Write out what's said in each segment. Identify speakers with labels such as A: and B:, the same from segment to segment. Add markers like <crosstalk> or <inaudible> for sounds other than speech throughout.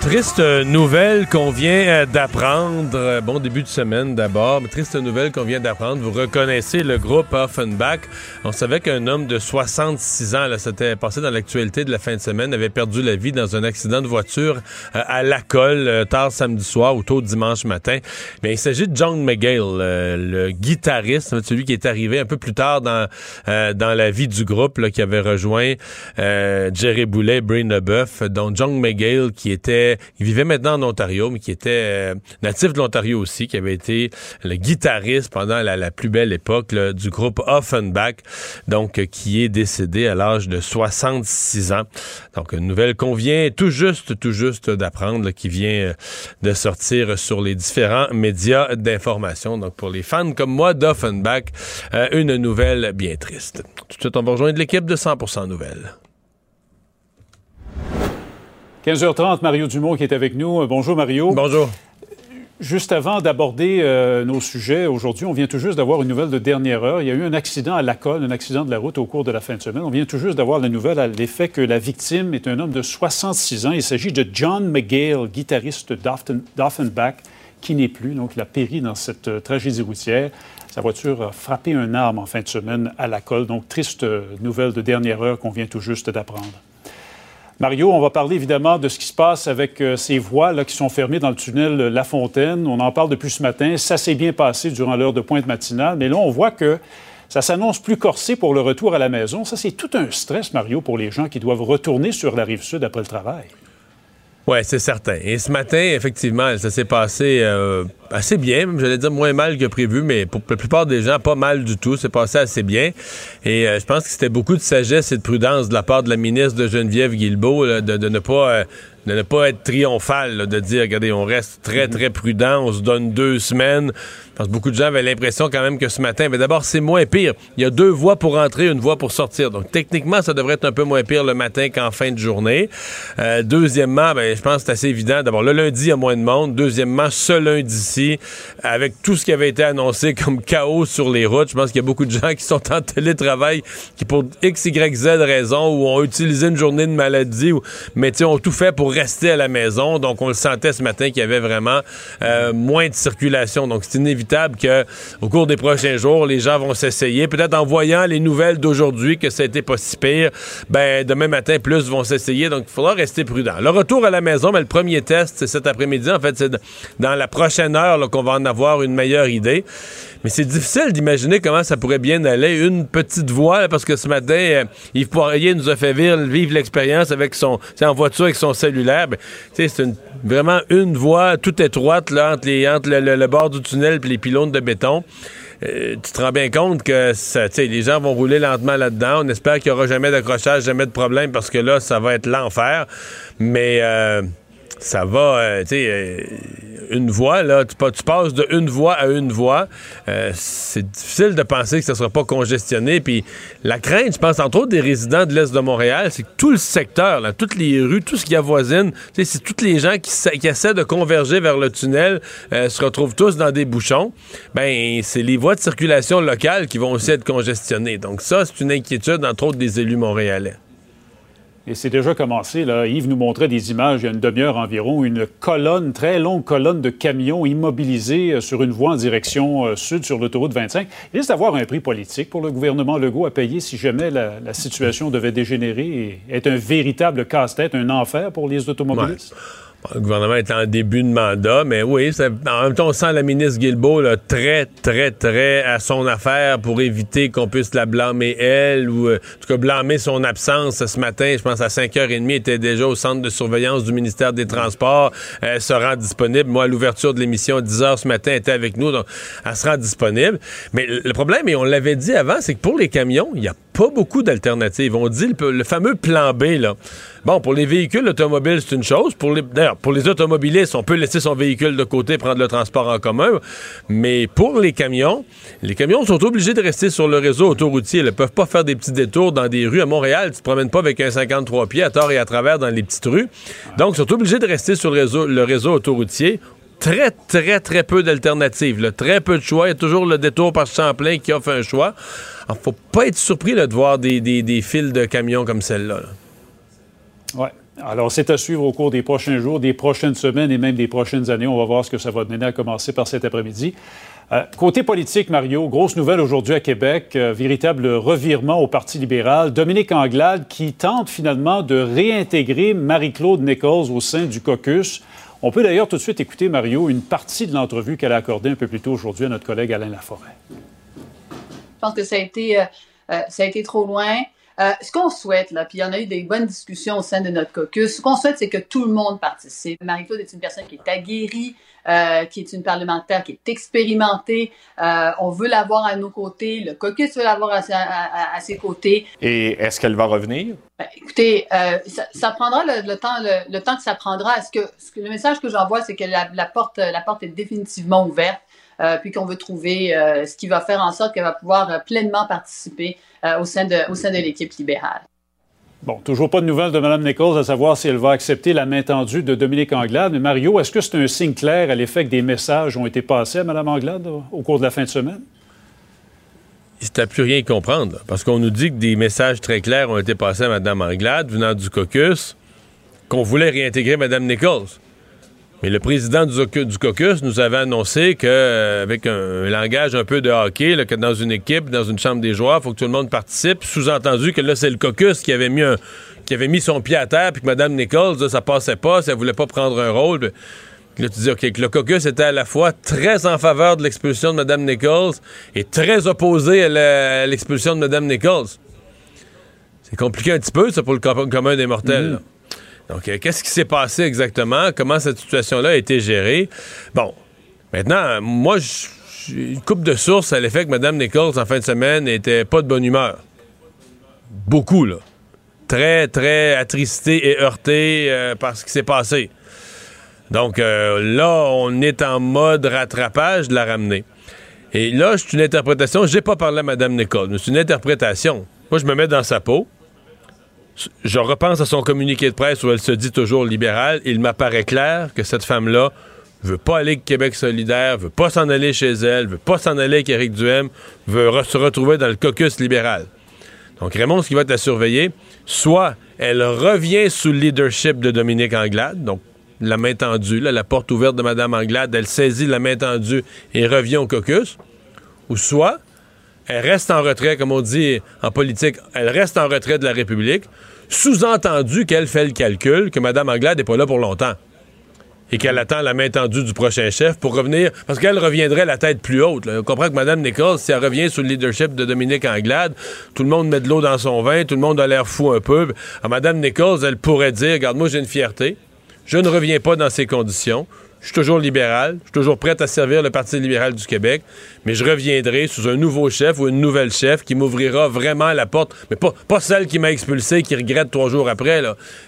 A: Triste nouvelle qu'on vient euh, d'apprendre. Euh, Bon début de semaine d'abord, mais triste nouvelle qu'on vient d'apprendre. Vous reconnaissez le groupe Offenbach. On savait qu'un homme de 66 ans, là, c'était passé dans l'actualité de la fin de semaine, avait perdu la vie dans un accident de voiture euh, à la colle tard samedi soir ou tôt dimanche matin. Mais il s'agit de John McGill, le guitariste, celui qui est arrivé un peu plus tard dans, dans la vie du groupe, là, qui avait rejoint Jerry Boulet, Bray Leboeuf, dont John McGill, qui était, il vivait maintenant en Ontario, mais qui était euh, natif de l'Ontario aussi, qui avait été le guitariste pendant la, plus belle époque du groupe Offenbach, donc euh, qui est décédé à l'âge de 66 ans. Donc une nouvelle qu'on vient tout juste, tout juste d'apprendre, qui vient euh, de sortir sur les différents médias d'information. Donc pour les fans comme moi d'Offenbach, une nouvelle bien triste. Tout de suite, on va rejoindre l'équipe de 100% Nouvelles.
B: 15h30, Mario Dumont qui est avec nous. Euh, Bonjour Mario.
A: Bonjour.
B: Juste avant d'aborder euh, nos sujets aujourd'hui, on vient tout juste d'avoir une nouvelle de dernière heure. Il y a eu un accident à la colle, un accident de la route au cours de la fin de semaine. On vient tout juste d'avoir la nouvelle à l'effet que la victime est un homme de 66 ans. Il s'agit de John McGill, guitariste d'Offen- d'Offenbach, qui n'est plus. Donc, il a péri dans cette euh, tragédie routière. Sa voiture a frappé un arbre en fin de semaine à la colle. Donc, triste nouvelle de dernière heure qu'on vient tout juste d'apprendre. Mario, on va parler évidemment de ce qui se passe avec euh, ces voies là, qui sont fermées dans le tunnel euh, La Fontaine. On en parle depuis ce matin. Ça s'est bien passé durant l'heure de pointe matinale, mais là, on voit que ça s'annonce plus corsé pour le retour à la maison. Ça, c'est tout un stress, Mario, pour les gens qui doivent retourner sur la rive sud après le travail.
A: Ouais, c'est certain. Et ce matin, effectivement, ça s'est passé euh, assez bien, j'allais dire moins mal que prévu, mais pour la plupart des gens, pas mal du tout. C'est passé assez bien. Et euh, je pense que c'était beaucoup de sagesse et de prudence de la part de la ministre de Geneviève Guilbeault là, de, de ne pas euh, de ne pas être triomphal, là, de dire, regardez, on reste très, très prudent, on se donne deux semaines. Beaucoup de gens avaient l'impression quand même que ce matin, mais d'abord, c'est moins pire. Il y a deux voies pour entrer, une voie pour sortir. Donc, techniquement, ça devrait être un peu moins pire le matin qu'en fin de journée. Euh, deuxièmement, ben, je pense que c'est assez évident. D'abord, le lundi, il y a moins de monde. Deuxièmement, ce lundi-ci, avec tout ce qui avait été annoncé <laughs> comme chaos sur les routes, je pense qu'il y a beaucoup de gens qui sont en télétravail, qui pour X, Y, Z raison, ou ont utilisé une journée de maladie, ou, mais ont tout fait pour rester à la maison. Donc, on le sentait ce matin qu'il y avait vraiment euh, moins de circulation. Donc, c'est inévitable que au cours des prochains jours, les gens vont s'essayer. Peut-être en voyant les nouvelles d'aujourd'hui que ça a été pas si pire, ben demain matin, plus vont s'essayer. Donc, il faudra rester prudent. Le retour à la maison, mais le premier test, c'est cet après-midi. En fait, c'est dans la prochaine heure qu'on va en avoir une meilleure idée. Mais c'est difficile d'imaginer comment ça pourrait bien aller. Une petite voie, là, parce que ce matin, euh, Yves Poirier nous a fait vivre, l'expérience avec son, en voiture avec son cellulaire. Ben, c'est vraiment une voie toute étroite là, entre, les, entre le bord du tunnel et les pylônes de béton. Euh, tu te rends bien compte que ça, les gens vont rouler lentement là-dedans. On espère qu'il n'y aura jamais d'accrochage, jamais de problème, parce que là, ça va être l'enfer. Mais euh, ça va, euh, tu sais, euh, une voie, là, tu, pa- tu passes de une voie à une voie. Euh, c'est difficile de penser que ça ne sera pas congestionné. Puis la crainte, je pense, entre autres des résidents de l'Est de Montréal, c'est que tout le secteur, là, toutes les rues, tout ce qui avoisine, c'est tous les gens qui essaient de converger vers le tunnel euh, se retrouvent tous dans des bouchons. Ben, c'est les voies de circulation locales qui vont aussi être congestionnées. Donc ça, c'est une inquiétude, entre autres, des élus montréalais.
B: Et c'est déjà commencé. Là. Yves nous montrait des images il y a une demi-heure environ, une colonne, très longue colonne de camions immobilisés euh, sur une voie en direction euh, sud sur l'autoroute 25. Il risque d'avoir un prix politique pour le gouvernement Legault à payer si jamais la, la situation devait dégénérer et être un véritable casse-tête, un enfer pour les automobilistes.
A: Le gouvernement est en début de mandat, mais oui, en même temps, on sent la ministre Guilbeault là, très, très, très à son affaire pour éviter qu'on puisse la blâmer elle ou, euh, en tout cas, blâmer son absence ce matin. Je pense à 5h30, était déjà au centre de surveillance du ministère des Transports. Elle se rend disponible. Moi, à l'ouverture de l'émission, à 10h ce matin, elle était avec nous, donc elle se rend disponible. Mais le problème, et on l'avait dit avant, c'est que pour les camions, il n'y a pas beaucoup d'alternatives. On dit le, fameux plan B, là. Bon, pour les véhicules automobiles, c'est une chose. Pour les, d'ailleurs, pour les automobilistes, on peut laisser son véhicule de côté, prendre le transport en commun. Mais pour les camions, les camions sont obligés de rester sur le réseau autoroutier. Ils ne peuvent pas faire des petits détours dans des rues. À Montréal, tu te promènes pas avec un 53 pieds à tort et à travers dans les petites rues. Donc, ils sont obligés de rester sur le réseau, le réseau autoroutier très, très, très peu d'alternatives. Très peu de choix. Il y a toujours le détour par Champlain qui offre un choix. Il faut pas être surpris de voir des, files de camions comme celle-là. là
B: oui. Alors, c'est à suivre au cours des prochains jours, des prochaines semaines et même des prochaines années. On va voir ce que ça va donner à commencer par cet après-midi. Euh, côté politique, Mario, grosse nouvelle aujourd'hui à Québec, euh, véritable revirement au Parti libéral. Dominique Anglade qui tente finalement de réintégrer Marie-Claude Nichols au sein du caucus. On peut d'ailleurs tout de suite écouter, Mario, une partie de l'entrevue qu'elle a accordée un peu plus tôt aujourd'hui à notre collègue Alain Laforêt.
C: Je pense que ça a été, euh, ça a été trop loin. Euh, ce qu'on souhaite, là, puis il y en a eu des bonnes discussions au sein de notre caucus, ce qu'on souhaite, c'est que tout le monde participe. Marie-Claude est une personne qui est aguerrie, euh, qui est une parlementaire qui est expérimentée. Euh, on veut l'avoir à nos côtés. Le caucus veut l'avoir à, ses côtés.
D: Et est-ce qu'elle va revenir?
C: Ben, écoutez, euh, ça, ça, prendra le, le temps, le, le, temps que ça prendra. Est-ce que, ce que le message que j'envoie, c'est que la, la, porte, la porte est définitivement ouverte. Euh, puis qu'on veut trouver euh, ce qui va faire en sorte qu'elle va pouvoir euh, pleinement participer au sein de, au sein de l'équipe libérale.
B: Bon, toujours pas de nouvelles de Mme Nichols à savoir si elle va accepter la main tendue de Dominique Anglade. Mais Mario, est-ce que c'est un signe clair à l'effet que des messages ont été passés à Mme Anglade au cours de la fin de semaine?
A: C'est à plus rien comprendre, parce qu'on nous dit que des messages très clairs ont été passés à Mme Anglade venant du caucus, qu'on voulait réintégrer Mme Nichols. Mais le président du, caucus nous avait annoncé qu'avec euh, un, langage un peu de hockey, que dans une équipe, dans une chambre des joueurs, il faut que tout le monde participe. Sous-entendu que là, c'est le caucus qui avait mis qui avait mis son pied à terre, puis que Mme Nichols, là, ça passait pas, ça voulait pas prendre un rôle. Puis là, tu dis, OK, que le caucus était à la fois très en faveur de l'expulsion de Mme Nichols et très opposé à l'expulsion de Mme Nichols. C'est compliqué un petit peu, ça, pour le commun des mortels. Mm-hmm. Donc, euh, qu'est-ce qui s'est passé exactement? Comment cette situation-là a été gérée? Bon, maintenant, moi, une coupe de sources à l'effet que Mme Nichols, en fin de semaine, n'était pas de bonne humeur. Beaucoup, là. Très, très attristée et heurtée euh, par ce qui s'est passé. Donc, euh, là, on est en mode rattrapage de la ramener. Et là, c'est une interprétation. J'ai pas parlé à Mme Nichols, mais c'est une interprétation. Moi, je me mets dans sa peau je repense à son communiqué de presse où elle se dit toujours libérale. Il m'apparaît clair que cette femme-là veut pas aller avec Québec solidaire, veut pas s'en aller chez elle, veut pas s'en aller avec Éric Duhem, veut se retrouver dans le caucus libéral. Donc Raymond, ce qui va être à surveiller, soit elle revient sous le leadership de Dominique Anglade, donc la main tendue, la porte ouverte de Mme Anglade, elle saisit la main tendue et revient au caucus, ou soit elle reste en retrait, comme on dit en politique, elle reste en retrait de la République, sous-entendu qu'elle fait le calcul que Mme Anglade n'est pas là pour longtemps et qu'elle attend la main tendue du prochain chef pour revenir, parce qu'elle reviendrait la tête plus haute. On comprend que Mme Nichols, si elle revient sous le leadership de Dominique Anglade, tout le monde met de l'eau dans son vin, tout le monde a l'air fou un peu. À Mme Nichols, elle pourrait dire, regarde, moi j'ai une fierté, je ne reviens pas dans ces conditions, je suis toujours libéral. Je suis toujours prêt à servir le Parti libéral du Québec. Mais je reviendrai sous un nouveau chef ou une nouvelle chef qui m'ouvrira vraiment la porte. Mais pas, celle qui m'a expulsé, qui regrette trois jours après.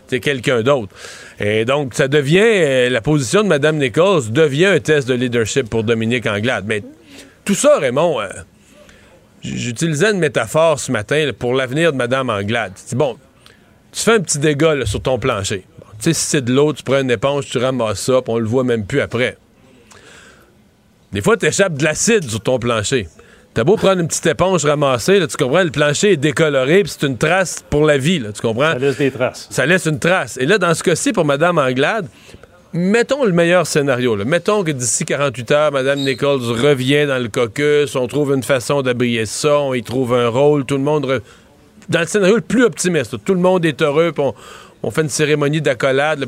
A: C'est quelqu'un d'autre. Et donc, ça devient. Euh, la position de Mme Nichols devient un test de leadership pour Dominique Anglade. Mais tout ça, Raymond. Euh, j'utilisais une métaphore ce matin pour l'avenir de Mme Anglade. Bon, tu fais un petit dégât sur ton plancher. Tu sais, si c'est de l'eau, tu prends une éponge, tu ramasses ça, puis on le voit même plus après. Des fois, tu échappes de l'acide sur ton plancher. T'as beau prendre une petite éponge ramassée, là, tu comprends, le plancher est décoloré, puis c'est une trace pour la vie, là, tu comprends?
B: Ça laisse des traces.
A: Ça laisse une trace. Et là, dans ce cas-ci, pour Mme Anglade, mettons le meilleur scénario. Là. Mettons que d'ici 48 heures, Mme Nichols revient dans le caucus, on trouve une façon d'abriller ça, on y trouve un rôle, tout le monde... Dans le scénario le plus optimiste, tout le monde est heureux, puis on, on fait une cérémonie d'accolade.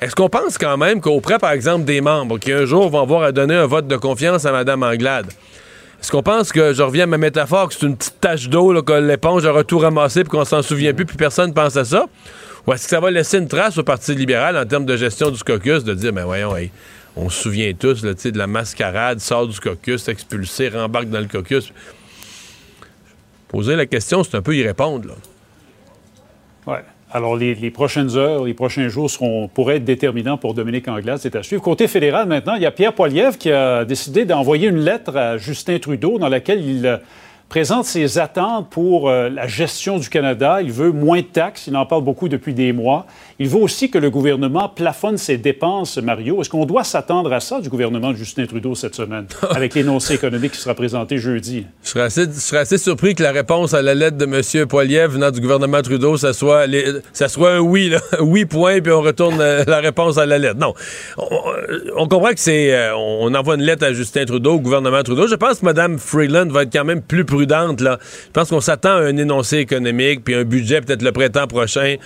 A: est-ce qu'on pense quand même qu'auprès, par exemple, des membres qui un jour vont avoir à donner un vote de confiance à Mme Anglade, est-ce qu'on pense que, je reviens à ma métaphore, que c'est une petite tache d'eau, que l'éponge aura tout ramassé puis qu'on s'en souvient plus puis personne pense à ça? Ou est-ce que ça va laisser une trace au Parti libéral en termes de gestion du caucus de dire, ben voyons, on se souvient tous de la mascarade, sort du caucus, expulsé, rembarque dans le caucus? Poser la question, c'est un peu y répondre. Là.
B: Ouais. Alors, les, prochaines heures, les prochains jours seront, pourraient être déterminants pour Dominique Anglade. C'est à suivre. Côté fédéral, maintenant, il y a Pierre Poilievre qui a décidé d'envoyer une lettre à Justin Trudeau dans laquelle il présente ses attentes pour euh, la gestion du Canada. Il veut moins de taxes. Il en parle beaucoup depuis des mois. Il veut aussi que le gouvernement plafonne ses dépenses, Mario. Est-ce qu'on doit s'attendre à ça du gouvernement de Justin Trudeau cette semaine, <laughs> avec l'énoncé économique qui sera présenté jeudi?
A: Je serais, assez, je serais assez surpris que la réponse à la lettre de M. Poiliev venant du gouvernement Trudeau, ça soit, les- ça soit un oui, là. <laughs> oui, point, puis on retourne euh, la réponse à la lettre. Non. On, on comprend que c'est. euh, on envoie une lettre à Justin Trudeau, au gouvernement Trudeau. Je pense que Mme Freeland va être quand même plus prudente, Je pense qu'on s'attend à un énoncé économique, puis un budget peut-être le printemps prochain.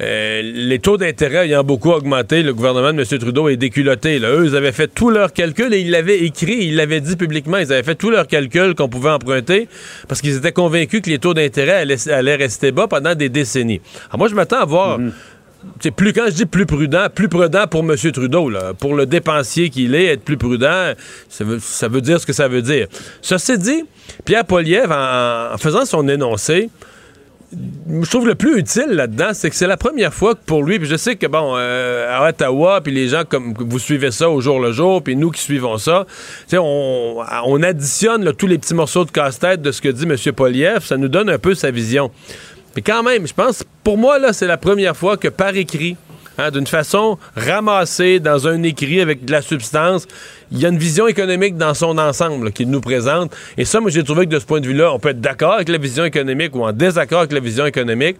A: Euh, les taux d'intérêt ayant beaucoup augmenté, le gouvernement de M. Trudeau est déculotté. Là. Eux, ils avaient fait tous leurs calculs et ils l'avaient écrit, ils l'avaient dit publiquement, ils avaient fait tous leurs calculs qu'on pouvait emprunter parce qu'ils étaient convaincus que les taux d'intérêt allaient, allaient rester bas pendant des décennies. Alors moi, je m'attends à voir... C'est plus quand je dis plus prudent, plus prudent pour M. Trudeau, pour le dépensier qu'il est, être plus prudent, ça veut, dire ce que ça veut dire. Ceci dit, Pierre Poliev, en, faisant son énoncé, je trouve le plus utile là-dedans, c'est que c'est la première fois que pour lui, puis je sais que bon, euh, à Ottawa, puis les gens comme vous suivez ça au jour le jour, puis nous qui suivons ça, on, on additionne tous les petits morceaux de casse-tête de ce que dit M. Poliev, ça nous donne un peu sa vision. Mais quand même, je pense, pour moi, là, c'est la première fois que par écrit, hein, d'une façon ramassée dans un écrit avec de la substance, il y a une vision économique dans son ensemble qu'il nous présente. Et ça, moi, j'ai trouvé que de ce point de vue-là, on peut être d'accord avec la vision économique ou en désaccord avec la vision économique.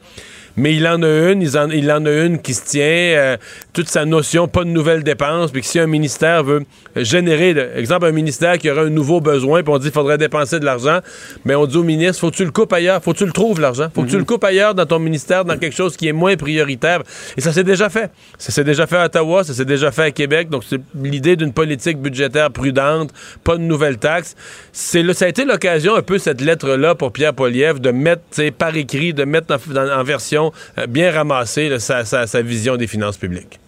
A: Mais il en a une, il en, il en a une qui se tient, euh, toute sa notion, pas de nouvelles dépenses, puis que si un ministère veut générer, exemple, un ministère qui aurait un nouveau besoin, puis on dit qu'il faudrait dépenser de l'argent, mais on dit au ministre, faut que tu le coupes ailleurs, faut que tu le trouves, l'argent, faut que tu le coupes ailleurs dans ton ministère, dans quelque chose qui est moins prioritaire. Et ça s'est déjà fait. Ça s'est déjà fait à Ottawa, ça s'est déjà fait à Québec, donc c'est l'idée d'une politique budgétaire prudente, pas de nouvelles taxes. C'est ça a été l'occasion, un peu, cette lettre-là, pour Pierre Poliev, de mettre, par écrit, de mettre en version euh, bien ramassée là, sa, sa- sa vision des finances publiques.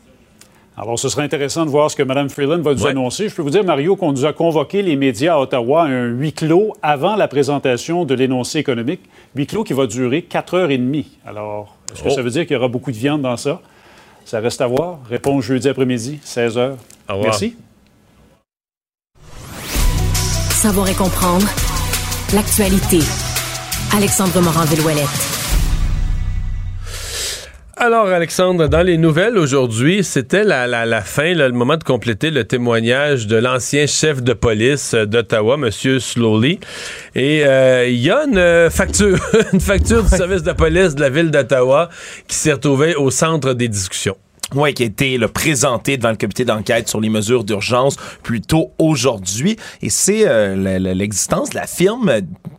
B: Alors, ce serait intéressant de voir ce que Mme Freeland va nous
A: Ouais.
B: annoncer. Je peux vous dire, Mario, qu'on nous a convoqué les médias à Ottawa à un huis clos avant la présentation de l'énoncé économique. Huis clos qui va durer quatre heures et demie. Alors, est-ce que
A: Oh.
B: ça veut dire qu'il y aura beaucoup de viande dans ça? Ça reste à voir. Réponse jeudi après-midi, 16 heures.
A: Au revoir.
B: Merci.
E: Savoir et comprendre l'actualité. Alexandre Morin-Villouellette.
A: Alors, Alexandre, dans les nouvelles aujourd'hui, c'était la, la, la fin, là, le moment de compléter le témoignage de l'ancien chef de police euh, d'Ottawa, M. Slowly. Et euh, il y a une euh, facture, <laughs> une facture du service de police de la ville d'Ottawa qui s'est retrouvée au centre des discussions.
F: Oui, qui a été là, présenté devant le comité d'enquête sur les mesures d'urgence plus tôt aujourd'hui. Et c'est euh, le- le- l'existence de la firme,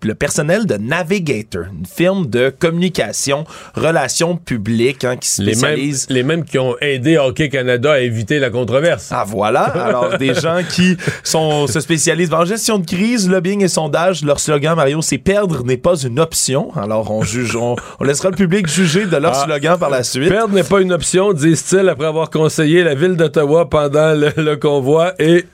F: le personnel de Navigator, une firme de communication, relations publiques hein, qui
A: Les mêmes,
F: spécialise...
A: les mêmes qui ont aidé Hockey Canada à éviter la controverse.
F: Ah voilà, alors <laughs> des gens qui sont se spécialisent en gestion de crise, lobbying et sondage. Leur slogan, Mario, c'est perdre n'est pas une option. Alors on juge, on, on laissera le public juger de leur
A: Ah.
F: slogan par la suite.
A: Perdre n'est pas une option, disent-ils, après avoir conseillé la ville d'Ottawa pendant le, convoi et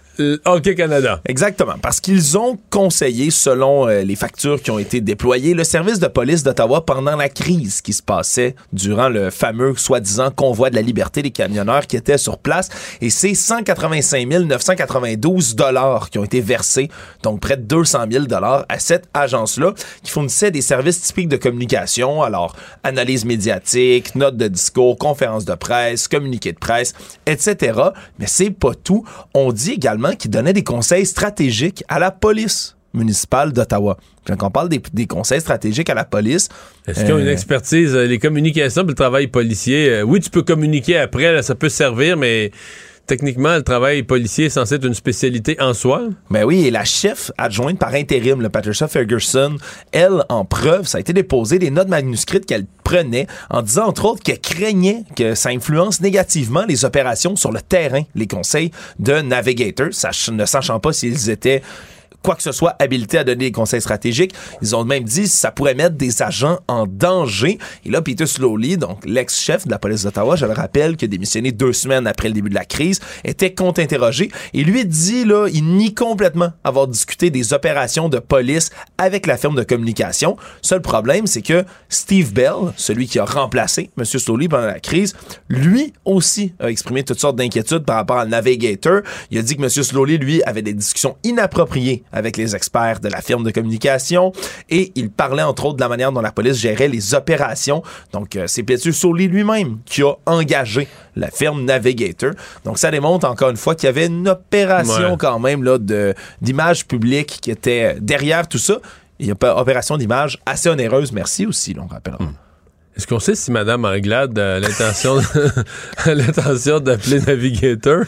A: Hockey Canada.
F: Exactement, parce qu'ils ont conseillé, selon euh, les factures qui ont été déployées, le service de police d'Ottawa pendant la crise qui se passait durant le fameux soi-disant convoi de la liberté des camionneurs qui étaient sur place. Et c'est 185 992 dollars qui ont été versés, donc près de 200 000 dollars à cette agence-là qui fournissait des services typiques de communication, alors analyse médiatique, notes de discours, conférences de presse, communiqués de presse, etc. Mais c'est pas tout. On dit également qu'ils donnaient des conseils stratégiques à la police municipale d'Ottawa. Quand on parle des, des conseils stratégiques à la police,
A: Est-ce qu'ils ont une
F: Euh,
A: expertise, euh, les communications puis le travail policier? euh, oui, tu peux communiquer après, là, ça peut servir, mais techniquement, le travail policier est censé être une spécialité en soi?
F: Ben oui, et la chef adjointe par intérim, le Patricia Ferguson, elle, en preuve, ça a été déposé des notes manuscrites qu'elle prenait en disant, entre autres, qu'elle craignait que ça influence négativement les opérations sur le terrain, les conseils de Navigator, ne sachant pas s'ils étaient quoi que ce soit habilité à donner des conseils stratégiques. Ils ont même dit ça pourrait mettre des agents en danger. Et là, Peter Slowly, donc l'ex-chef de la police d'Ottawa, je le rappelle, qui a démissionné deux semaines après le début de la crise, était contre-interrogé. Et lui dit, là, il nie complètement avoir discuté des opérations de police avec la firme de communication. Seul problème, c'est que Steve Bell, celui qui a remplacé M. Slowly pendant la crise, lui aussi a exprimé toutes sortes d'inquiétudes par rapport à Navigator. Il a dit que M. Slowly, lui, avait des discussions inappropriées avec les experts de la firme de communication et il parlait entre autres de la manière dont la police gérait les opérations. Donc, euh, c'est Peter Slowly lui-même qui a engagé la firme Navigator. Donc, ça démontre encore une fois qu'il y avait une opération
A: Ouais.
F: quand même là, de, d'image publique qui était derrière tout ça. Il y a pas opération d'image assez onéreuse, merci aussi, là, on rappellera.
A: Est-ce qu'on sait si Mme Anglade <laughs> a l'intention d'appeler Navigator?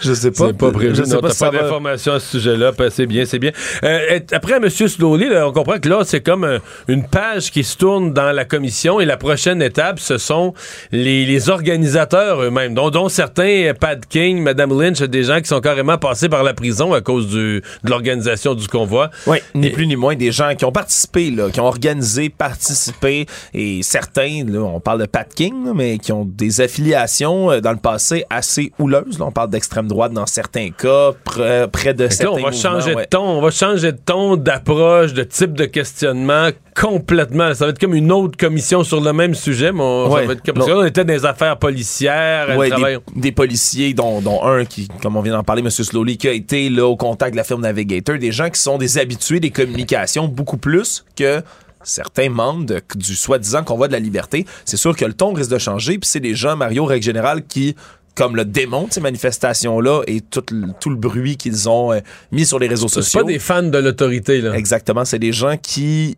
F: Je sais
A: C'est pas prévu.
F: Je sais pas si
A: pas
F: va-
A: d'informations à ce sujet-là. Ben, c'est bien, c'est bien. Euh, après, M. Slowly, là, on comprend que là, c'est comme euh, une page qui se tourne dans la commission et la prochaine étape, ce sont les, les organisateurs eux-mêmes, dont, dont certains, euh, Pat King, Mme Lynch, des gens qui sont carrément passés par la prison à cause du, de l'organisation du convoi.
F: Oui, ni
A: Et-
F: plus ni moins des gens qui ont participé, là, qui ont organisé, participé, et certains, là, on parle de Pat King, là, mais qui ont des affiliations euh, dans le passé assez houleuses. Là, on parle d'extrême droite dans certains cas, pr- près de certains
A: on va changer
F: ouais.
A: de ton, on va changer de ton, d'approche, de type de questionnement complètement. Ça va être comme une autre commission sur le même sujet, mais on, ça va être comme là, on était dans les affaires policières,
F: Ouais, des, des policiers, dont, dont un qui, comme on vient d'en parler, M. Slowly, qui a été là, au contact de la firme Navigator, des gens qui sont des habitués des communications beaucoup plus que certains membres de- du soi-disant convoi de la liberté. C'est sûr que le ton risque de changer, puis c'est des gens, Mario, règle générale, qui comme le démontrent ces manifestations-là et tout le, tout le bruit qu'ils ont euh, mis sur les réseaux
A: C'est
F: sociaux.
A: pas des fans de l'autorité, là.
F: Exactement, c'est des gens qui,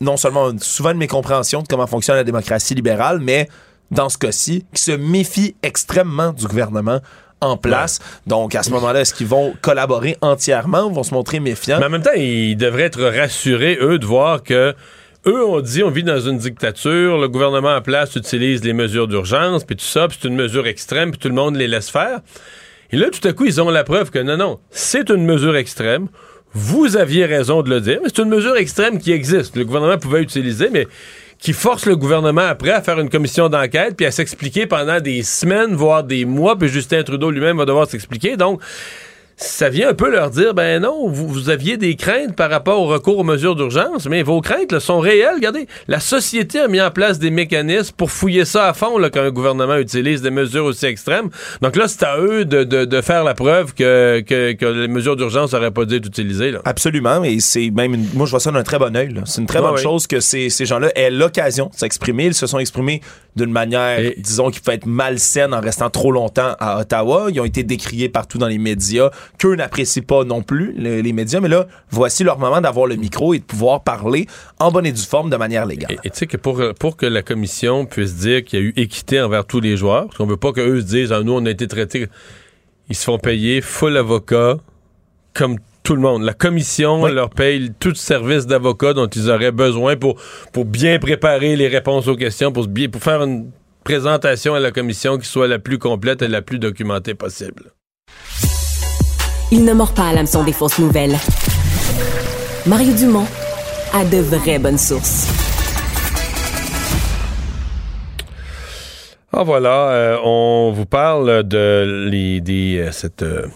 F: non seulement souvent une mécompréhension de comment fonctionne la démocratie libérale, mais dans ce cas-ci, qui se méfient extrêmement du gouvernement en place. Donc, à ce moment-là, est-ce qu'ils vont collaborer entièrement ou vont se montrer méfiants?
A: Mais en même temps, ils devraient être rassurés, eux, de voir que eux ont dit on vit dans une dictature, le gouvernement en place utilise les mesures d'urgence, puis tout ça, puis c'est une mesure extrême, puis tout le monde les laisse faire. Et là, tout à coup, ils ont la preuve que non, non, c'est une mesure extrême. Vous aviez raison de le dire, mais c'est une mesure extrême qui existe. Le gouvernement pouvait utiliser, mais qui force le gouvernement après à faire une commission d'enquête puis à s'expliquer pendant des semaines, voire des mois, puis Justin Trudeau lui-même va devoir s'expliquer. Donc, ça vient un peu leur dire, ben non, vous, vous aviez des craintes par rapport au recours aux mesures d'urgence, mais vos craintes là, sont réelles. Regardez, la société a mis en place des mécanismes pour fouiller ça à fond là, quand un gouvernement utilise des mesures aussi extrêmes. Donc là, c'est à eux de, de- de faire la preuve que, que, que les mesures d'urgence n'auraient pas dû être utilisées. Là.
F: Absolument, et c'est même, une- moi je vois ça d'un très bon œil. là. C'est une très
A: Ouais,
F: bonne chose que ces, ces gens-là aient l'occasion de s'exprimer. Ils se sont exprimés d'une manière,
A: Et-
F: disons, qui peut être malsaine en restant trop longtemps à Ottawa. Ils ont été décriés partout dans les médias, qu'eux n'apprécient pas non plus, le- les médias. Mais là, voici leur moment d'avoir le micro et de pouvoir parler en bonne et due forme de manière légale.
A: Et tu sais que pour, pour que la commission puisse dire qu'il y a eu équité envers tous les joueurs, parce qu'on veut pas qu'eux se disent, ah, nous, on a été traités, ils se font payer full avocat, comme tout le monde. La commission
F: Oui.
A: leur paye tout service d'avocat dont ils auraient besoin pour, pour bien préparer les réponses aux questions, pour, bien, pour faire une présentation à la commission qui soit la plus complète et la plus documentée possible.
E: Il ne mord pas à l'hameçon des fausses nouvelles. Mario Dumont a de vraies bonnes sources.
A: Ah voilà, euh, on vous parle de les, des, euh, cette euh,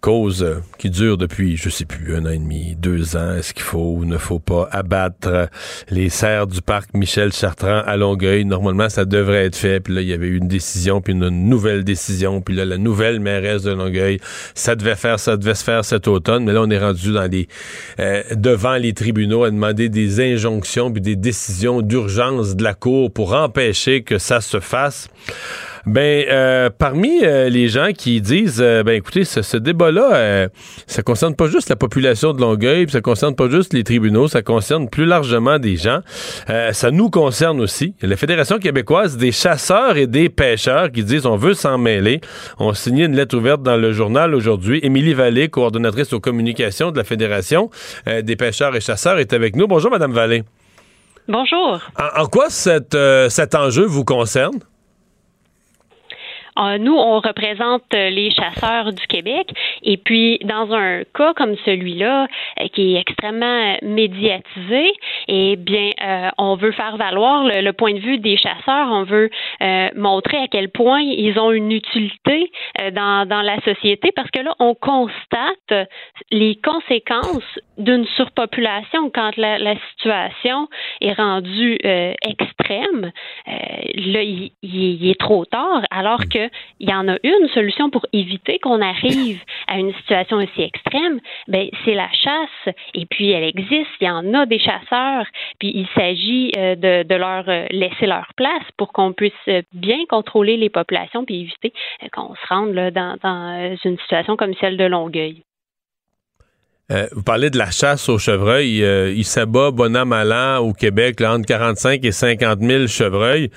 A: cause euh, qui dure depuis, je sais plus, un an et demi, deux ans. Est-ce qu'il faut ou ne faut pas abattre euh, les serres du parc Michel Chartrand à Longueuil? Normalement, ça devrait être fait. Puis là, il y avait eu une décision, puis une nouvelle décision. Puis là, la nouvelle mairesse de Longueuil, ça devait faire, ça devait se faire cet automne. Mais là, on est rendu dans les euh, devant les tribunaux à demander des injonctions puis des décisions d'urgence de la Cour pour empêcher que ça se fasse. Ben, euh, parmi euh, les gens qui disent, euh, ben écoutez, ce, ce débat-là, euh, ça concerne pas juste la population de Longueuil, ça concerne pas juste les tribunaux, ça concerne plus largement des gens. Euh, ça nous concerne aussi. La Fédération québécoise des chasseurs et des pêcheurs qui disent on veut s'en mêler. On a signé une lettre ouverte dans le journal aujourd'hui. Émilie Vallée, coordonnatrice aux communications de la Fédération euh, des pêcheurs et chasseurs, est avec nous. Bonjour, Madame Vallée.
G: Bonjour.
A: En, en quoi cet, euh, cet enjeu vous concerne?
G: Euh, nous, on représente euh, les chasseurs du Québec. Et puis, dans un cas comme celui-là, euh, qui est extrêmement médiatisé, eh bien, on veut faire valoir le, point de vue des chasseurs. On veut montrer à quel point ils ont une utilité dans, dans la société parce que là, on constate les conséquences d'une surpopulation quand la, la situation est rendue euh, extrême. Euh, là, il, il- il est trop tard, alors que il y en a une solution pour éviter qu'on arrive à une situation aussi extrême. Ben, c'est la chasse. Et puis, elle existe. Il y en a des chasseurs. Puis, il s'agit euh, de, de leur euh, laisser leur place pour qu'on puisse euh, bien contrôler les populations puis éviter euh, qu'on se rende là, dans, dans une situation comme celle de Longueuil.
A: Euh, vous parlez de la chasse aux chevreuils. Euh, il s'abat bon an, mal au Québec là, entre 45 et 50 000 chevreuils.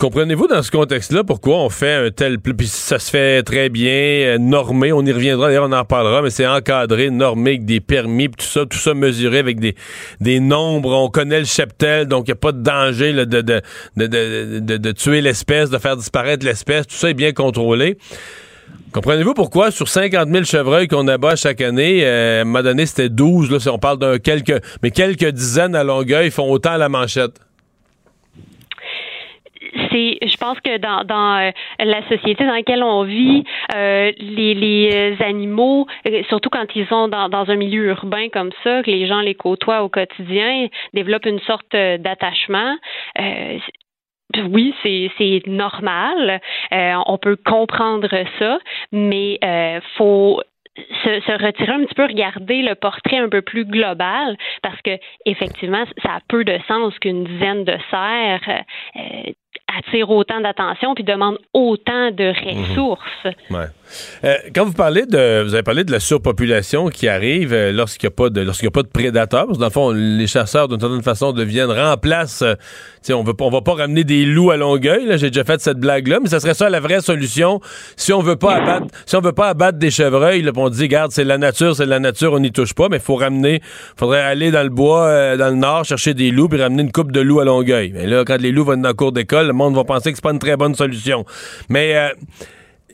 A: Comprenez-vous dans ce contexte-là pourquoi on fait un tel... Puis ça se fait très bien, euh, normé, on y reviendra, d'ailleurs on en parlera, mais c'est encadré, normé, avec des permis, tout ça, tout ça mesuré avec des, des nombres, on connaît le cheptel, donc il n'y a pas de danger là, de, de, de- de tuer l'espèce, de faire disparaître l'espèce, tout ça est bien contrôlé. Comprenez-vous pourquoi sur 50 000 chevreuils qu'on abat chaque année, euh, à un moment donné c'était 12, là, si on parle d'un quelques, mais quelques dizaines à Longueuil font autant à la manchette?
G: je pense que dans, euh, la société dans laquelle on vit, euh, les, euh, animaux, surtout quand ils sont dans, un milieu urbain comme ça, que les gens les côtoient au quotidien, développent une sorte d'attachement. Oui, c'est normal. Euh, on peut comprendre ça, mais euh, faut se, retirer un petit peu, regarder le portrait un peu plus global, parce que effectivement, ça a peu de sens qu'une dizaine de cerfs euh, attire autant d'attention puis demande autant de ressources.
A: Ouais. Euh, quand vous parlez de, vous avez parlé de la surpopulation qui arrive euh, lorsqu'il n'y a pas de, lorsqu'il y a pas de prédateurs, parce que dans le fond, les chasseurs d'une certaine façon deviennent remplacent. euh, on veut, on va pas ramener des loups à Longueuil. là, J'ai déjà fait cette blague-là, mais ça serait ça la vraie solution si on veut pas abattre, si on veut pas abattre des chevreuils. Là, on dit, garde, c'est la nature, c'est la nature, on n'y touche pas, mais il faut ramener, faudrait aller dans le bois, dans le nord, chercher des loups puis ramener une coupe de loups à Longueuil. Mais là, quand les loups vont dans la cour d'école, le monde va penser que c'est pas une très bonne solution. Mais euh,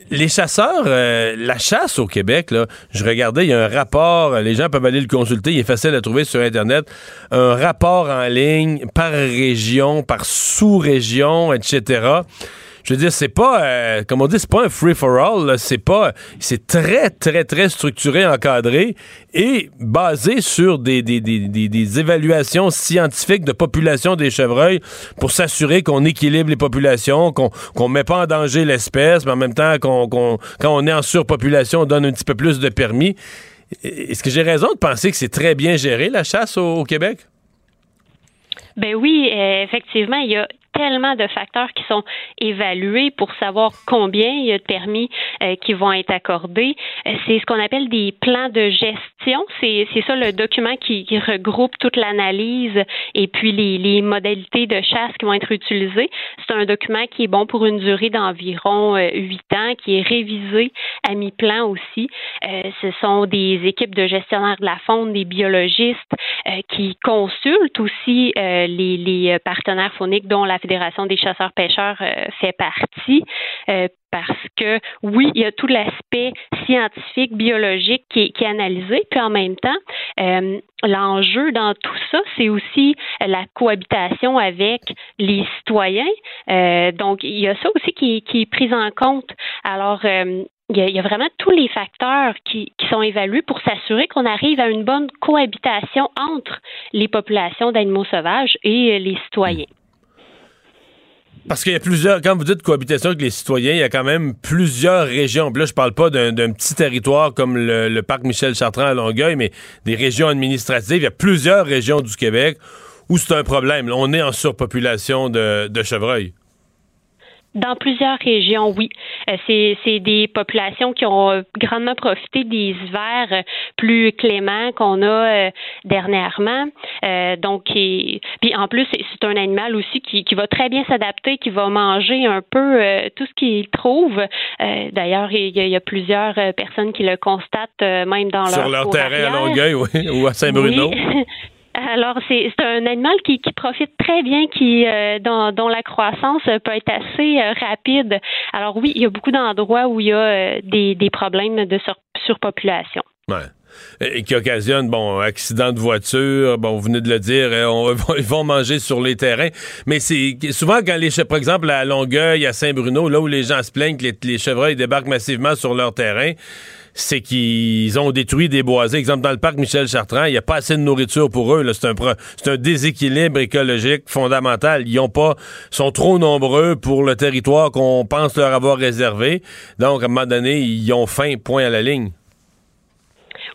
A: les chasseurs, euh, la chasse au Québec, je regardais, il y a un rapport, les gens peuvent aller le consulter, il est facile à trouver sur Internet, un rapport en ligne par région, par sous-région, etc. Je veux dire, c'est pas, euh, comme on dit, c'est pas un free-for-all, c'est pas, c'est très, très, très structuré, encadré et basé sur des, des, des, des, évaluations scientifiques de population des chevreuils pour s'assurer qu'on équilibre les populations, qu'on qu'on met pas en danger l'espèce, mais en même temps, qu'on- quand on est en surpopulation, on donne un petit peu plus de permis. Est-ce que j'ai raison de penser que c'est très bien géré, la chasse au, au Québec?
G: Ben oui, euh, effectivement, il y a tellement de facteurs qui sont évalués pour savoir combien il y a de permis euh, qui vont être accordés. Euh, c'est ce qu'on appelle des plans de gestion. C'est, ça le document qui, regroupe toute l'analyse et puis les, modalités de chasse qui vont être utilisées. C'est un document qui est bon pour une durée d'environ euh, huit ans, qui est révisé à mi-plan aussi. Ce sont des équipes de gestionnaires de la faune, des biologistes qui consultent aussi les, les partenaires fauniques dont la Fédération des chasseurs-pêcheurs euh, fait partie. Euh, parce que oui, il y a tout l'aspect scientifique, biologique qui est, analysé, puis en même temps, euh, l'enjeu dans tout ça, c'est aussi la cohabitation avec les citoyens. Donc, il y a ça aussi qui, est pris en compte. Alors, il y, a, vraiment tous les facteurs qui, sont évalués pour s'assurer qu'on arrive à une bonne cohabitation entre les populations d'animaux sauvages et les citoyens.
A: Parce qu'il y a plusieurs, quand vous dites cohabitation avec les citoyens, il y a quand même plusieurs régions. Là, je parle pas d'un petit territoire comme le, parc Michel Chartrand à Longueuil, mais des régions administratives. Il y a plusieurs régions du Québec où c'est un problème. On est en surpopulation de chevreuils.
G: Dans plusieurs régions, oui. Euh, c'est, c'est des populations qui ont euh, grandement profité des hivers euh, plus cléments qu'on a dernièrement. Euh, donc, et, puis en plus, c'est, un animal aussi qui, qui va très bien s'adapter, qui va manger un peu euh, tout ce qu'il trouve. Euh, d'ailleurs, il y, a, il y a plusieurs personnes qui le constatent même dans
A: Sur
G: leur
A: terrain à. Longueuil oui, ou à Saint-Bruno.
G: Oui. <laughs> Alors, c'est un animal qui, qui profite très bien, qui euh, dont, dont la croissance peut être assez euh, rapide. Alors oui, il y a beaucoup d'endroits où il y a euh, des, des problèmes de sur- surpopulation.
A: Ouais. Et qui occasionne, bon, accident de voiture, bon, vous venez de le dire, euh, on- <laughs> ils vont manger sur les terrains. Mais c'est souvent quand les par exemple, à Longueuil, à Saint-Bruno, là où les gens se plaignent que les, les chevreuils débarquent massivement sur leur terrain, c'est qu'ils ont détruit des boisés. Exemple, dans le parc Michel Chartrand, il n'y a pas assez de nourriture pour eux. C'est un, un déséquilibre écologique fondamental. Ils ont pas, sont trop nombreux pour le territoire qu'on pense leur avoir réservé. Donc, à un moment donné, ils ont faim, point à la ligne.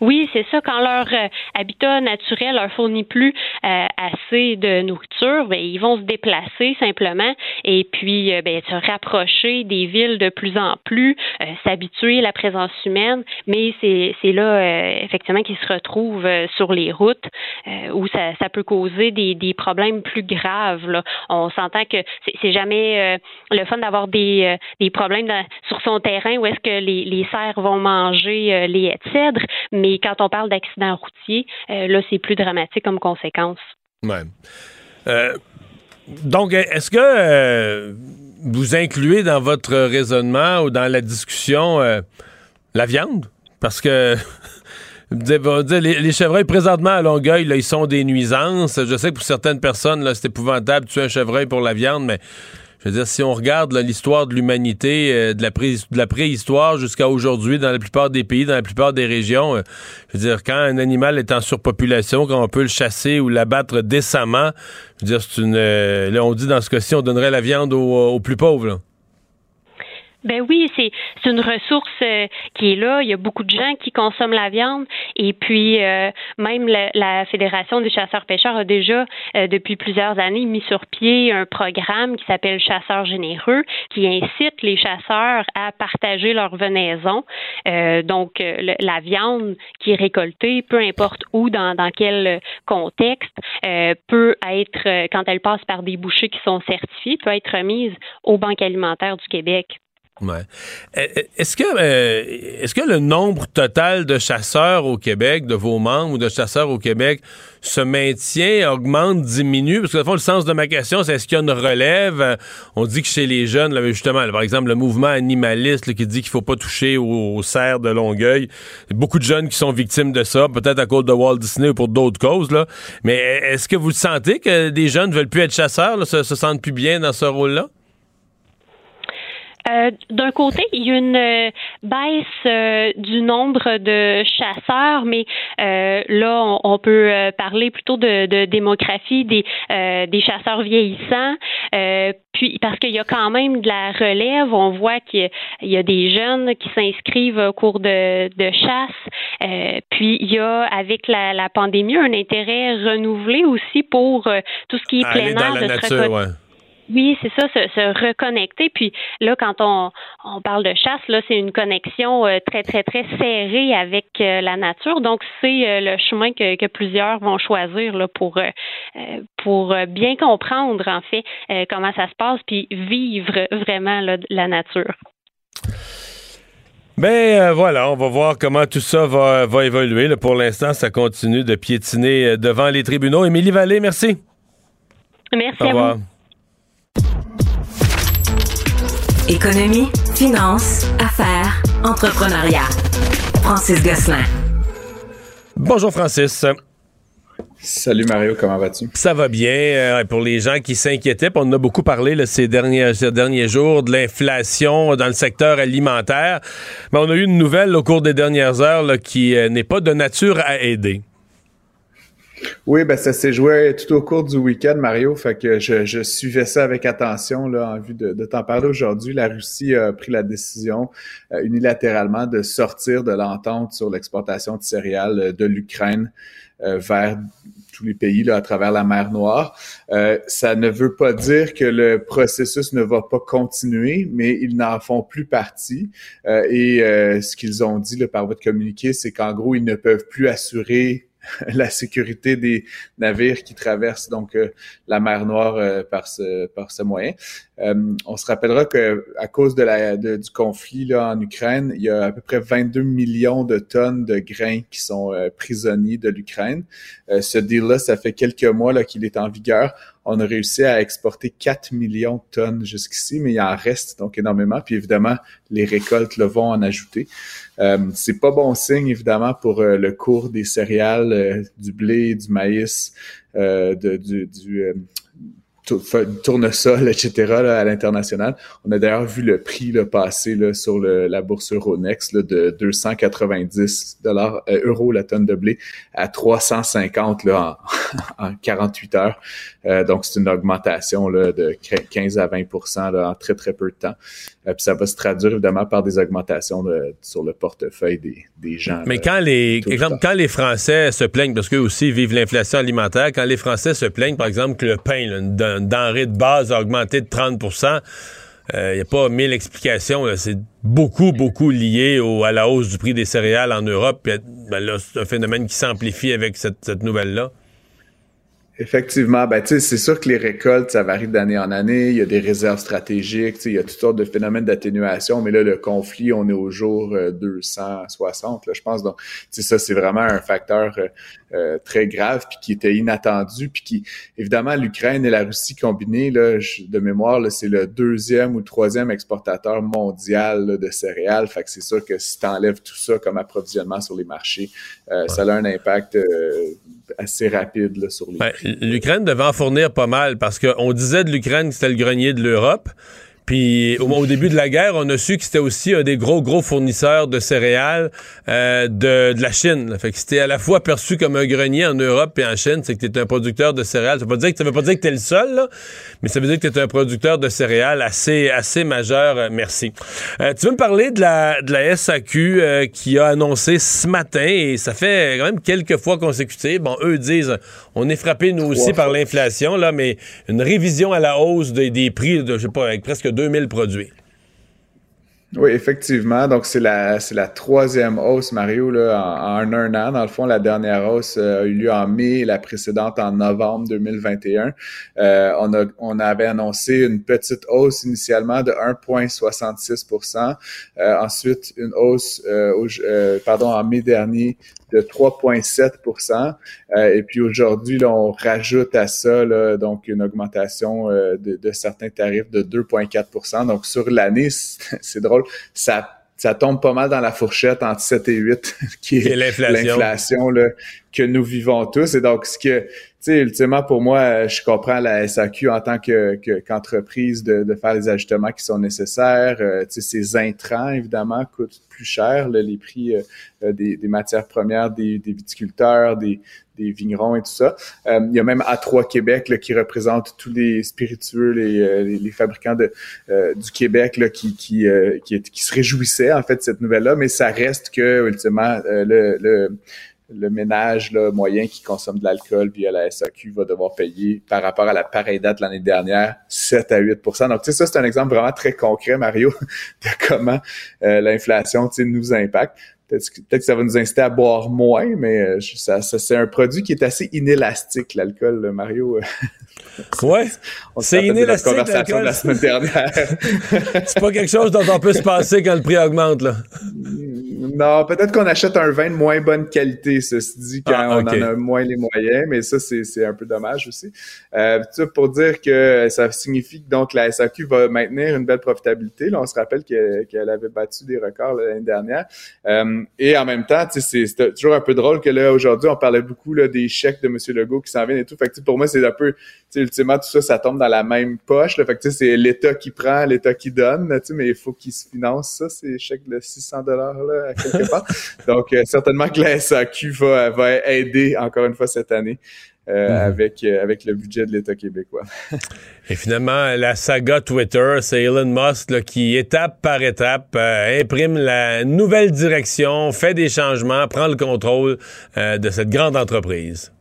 G: Oui, c'est ça. Quand leur euh, habitat naturel leur fournit plus euh, assez de nourriture, ben, ils vont se déplacer simplement et puis euh, ben, se rapprocher des villes de plus en plus, euh, s'habituer à la présence humaine. Mais c'est là euh, effectivement qu'ils se retrouvent sur les routes où ça, ça peut causer des, des problèmes plus graves. Là. On s'entend que c'est jamais le fun d'avoir des, des problèmes dans- sur son terrain où est-ce que les, les cerfs vont manger les haies de cèdre, mais quand on parle d'accident routier, euh, là, c'est plus dramatique comme conséquence.
A: Euh, donc, est-ce que euh, vous incluez dans votre raisonnement ou dans la discussion la viande? Parce que <laughs> les, chevreuils présentement à Longueuil, là, ils sont des nuisances. Je sais que pour certaines personnes, c'est épouvantable de tuer un chevreuil pour la viande, mais je veux dire, si on regarde l'histoire de l'humanité, euh, de, la pré- de la préhistoire jusqu'à aujourd'hui, dans la plupart des pays, dans la plupart des régions, euh, je veux dire, quand un animal est en surpopulation, quand on peut le chasser ou l'abattre décemment, je veux dire, c'est une. euh, là, on dit dans ce cas-ci, on donnerait la viande aux, aux plus pauvres. là.
G: Ben oui, c'est une ressource euh, qui est là. Il y a beaucoup de gens qui consomment la viande et puis euh, même la, la Fédération des chasseurs-pêcheurs a déjà euh, depuis plusieurs années mis sur pied un programme qui s'appelle Chasseurs généreux qui incite les chasseurs à partager leur venaison. Euh, donc euh, la viande qui est récoltée, peu importe où, dans, dans quel contexte, peut être, quand elle passe par des bouchers qui sont certifiés, peut être remise aux banques alimentaires du Québec.
A: Ouais. Euh, Est-ce que, euh, est-ce que le nombre total de chasseurs au Québec, de vos membres ou de chasseurs au Québec, se maintient, augmente, diminue? Parce que, au fond, le sens de ma question, c'est est-ce qu'il y a une relève? Euh, On dit que chez les jeunes, là, justement, par exemple, le mouvement animaliste qui dit qu'il faut pas toucher aux, aux cerfs de Longueuil, beaucoup de jeunes qui sont victimes de ça, peut-être à cause de Walt Disney ou pour d'autres causes. Là. Mais est-ce que vous sentez que des jeunes veulent plus être chasseurs, se, se sentent plus bien dans ce rôle-là?
G: Euh, D'un côté, il y a une euh, baisse euh, du nombre de chasseurs, mais euh, là, on, on peut euh, parler plutôt de, de démographie des, euh, des chasseurs vieillissants. Euh, puis parce qu'il y a quand même de la relève, on voit qu'il y a- il y a des jeunes qui s'inscrivent au cours de, de chasse. Euh, puis il y a avec la, la pandémie un intérêt renouvelé aussi pour euh, tout ce qui est plein air, de
A: nature.
G: Oui, c'est ça, se, se reconnecter. Puis là, quand on, on parle de chasse, là, c'est une connexion euh, très, très, très serrée avec euh, la nature. Donc, c'est euh, le chemin que, que plusieurs vont choisir là, pour, pour bien comprendre, en fait, comment ça se passe, puis vivre vraiment là, la nature.
A: Ben euh, voilà, on va voir comment tout ça va, va évoluer. là. Pour l'instant, ça continue de piétiner devant les tribunaux. Émilie Vallée, merci.
G: Merci
A: Au
G: à
A: revoir.
G: vous.
E: Économie, finance, affaires, entrepreneuriat. Francis Gosselin.
A: Bonjour Francis.
H: Salut Mario, comment vas-tu?
A: Ça va bien. euh, pour les gens qui s'inquiétaient, on en a beaucoup parlé là, ces, derniers, ces derniers jours de l'inflation dans le secteur alimentaire. Mais on a eu une nouvelle au cours des dernières heures là, qui euh, n'est pas de nature à aider.
H: Oui, ben ça s'est joué tout au cours du week-end, Mario. Fait que je, je suivais ça avec attention là, en vue de, de t'en parler aujourd'hui. La Russie a pris la décision euh, unilatéralement de sortir de l'entente sur l'exportation de céréales euh, de l'Ukraine euh, vers tous les pays là, à travers la mer Noire. Euh, ça ne veut pas dire que le processus ne va pas continuer, mais ils n'en font plus partie. Euh, et euh, ce qu'ils ont dit là, par votre communiqué, c'est qu'en gros, ils ne peuvent plus assurer <laughs> la sécurité des navires qui traversent donc euh, la mer Noire euh, par ce par ce moyen. Euh, on se rappellera que à cause de la du conflit là en Ukraine, il y a à peu près 22 millions de tonnes de grains qui sont prisonniers de l'Ukraine. Ce deal-là, ça fait quelques mois là qu'il est en vigueur. On a réussi à exporter 4 millions de tonnes jusqu'ici, mais il en reste donc énormément. Puis évidemment, les récoltes le vont en ajouter. Euh, c'est pas bon signe, évidemment, pour euh, le cours des céréales, euh, du blé, du maïs, du, du tournesol, etc. là, à l'international. On a d'ailleurs vu le prix là, passer là, sur le- la bourse Euronext là, de 290 dollars euh, euros la tonne de blé à 350 là, en, <laughs> en 48 heures. Euh, donc, c'est une augmentation là, de 15 à 20 là, en très, très peu de temps. Euh, puis ça va se traduire évidemment par des augmentations de- sur le portefeuille des, des gens.
A: Mais
H: là.
A: quand les,
H: le
A: exemple, quand les Français se plaignent, parce qu'eux aussi vivent l'inflation alimentaire, quand les Français se plaignent, par exemple, que le pain, là, une, den- une denrée de base a augmenté de 30 il n'y a pas mille explications. C'est beaucoup, beaucoup lié au- à la hausse du prix des céréales en Europe. Ben là, c'est un phénomène qui s'amplifie avec cette, cette nouvelle-là.
H: Effectivement, ben c'est sûr que les récoltes, ça varie d'année en année. Il y a des réserves stratégiques, il y a toutes sortes de phénomènes d'atténuation. Mais là, le conflit, on est au jour euh, 260, là, je pense. Donc, ça, c'est vraiment un facteur euh, euh, très grave, puis qui était inattendu, puis qui, évidemment, l'Ukraine et la Russie combinées, là, je- de mémoire, là, c'est le deuxième ou troisième exportateur mondial là, de céréales. Fait que c'est sûr que si tu enlèves tout ça comme approvisionnement sur les marchés, euh, ça a un impact euh, assez rapide là, sur les
A: Ben,
H: prix.
A: L'Ukraine devait en fournir pas mal parce qu'on disait de l'Ukraine que c'était le grenier de l'Europe. Puis au, au début de la guerre, on a su que c'était aussi un des gros, gros fournisseurs de céréales euh, de, de la Chine. là. Fait que c'était à la fois perçu comme un grenier en Europe et en Chine, c'est que tu un producteur de céréales. Ça veut pas dire que ça veut pas dire que tu es le seul, là, mais ça veut dire que tu es un producteur de céréales assez, assez majeur. Euh, merci. Euh, tu veux me parler de la, de la SAQ euh, qui a annoncé ce matin, et ça fait quand même quelques fois consécutives. Bon, eux disent, on est frappé nous aussi par l'inflation, là, mais une révision à la hausse des, des prix, de, je sais pas, avec presque 2000 produits.
H: Oui, effectivement. Donc, c'est la, c'est la troisième hausse, Mario, là, en, un an. Dans le fond, la dernière hausse euh, a eu lieu en mai, la précédente en novembre 2021. Euh, on, a, on avait annoncé une petite hausse initialement de 1,66% euh, Ensuite, une hausse, euh, euh, pardon, en mai dernier de 3,7% euh, Et puis aujourd'hui, on rajoute à ça donc une augmentation de, certains tarifs de 2,4% Donc sur l'année, <laughs> c'est c'est drôle, ça ça tombe pas mal dans la fourchette entre 7 et 8, <laughs> qui
A: est l'inflation.
H: que nous vivons tous. Et donc, ce que, tu sais, ultimement, pour moi, je comprends la SAQ en tant que que- qu'entreprise de, de faire les ajustements qui sont nécessaires. Euh, tu sais, ces intrants, évidemment, coûtent plus cher, là, les prix euh, euh, des, des matières premières, des, des viticulteurs, des, des vignerons et tout ça. Euh, il y a même A3 Québec là, qui représente tous les spiritueux, les, euh, les, fabricants de, euh, du Québec là, qui, qui, qui, qui se réjouissaient en fait de cette nouvelle-là, mais ça reste que ultimement le, le, le ménage là, moyen qui consomme de l'alcool via la SAQ va devoir payer par rapport à la pareille date l'année dernière 7 à 8% Donc, tu sais, ça, c'est un exemple vraiment très concret, Mario, <laughs> de comment euh, l'inflation nous impacte. Peut-être que, peut-être que ça va nous inciter à boire moins, mais euh, je- ça, ça, c'est un produit qui est assez inélastique, l'alcool, là, Mario. <laughs>
A: Ouais. C'est
H: rappelle de notre
A: inélastique,
H: conversation de la semaine dernière. <laughs>
A: C'est pas quelque chose dont on peut se passer quand le prix augmente, là.
H: Non, peut-être qu'on achète un vin de moins bonne qualité, ceci dit, quand
A: Ah,
H: on en a moins les moyens, mais ça, c'est c'est un peu dommage aussi. Euh, ça pour dire que ça signifie que donc la SAQ va maintenir une belle profitabilité. Là, on se rappelle qu'elle qu'elle avait battu des records l'année dernière. Euh, et en même temps, tu sais, c'est toujours un peu drôle que là, aujourd'hui, on parlait beaucoup là, des chèques de M. Legault qui s'en viennent et tout. Fait que tu sais, pour moi, c'est un peu, sais, ultimement, tout ça, ça tombe dans la même poche. Là. Fait que tu sais, c'est l'État qui prend, l'État qui donne, là, tu sais, mais il faut qu'il se finance ça, ces chèques de 600 dollars là. quelque part. <laughs> Donc, euh, certainement que la SAQ va, va aider encore une fois cette année. euh,
A: Mhm.
H: avec, euh, avec le budget de l'État québécois. <laughs>
A: Et finalement, la saga Twitter, c'est Elon Musk là, qui, étape par étape, euh, imprime la nouvelle direction, fait des changements, prend le contrôle euh, de cette grande entreprise.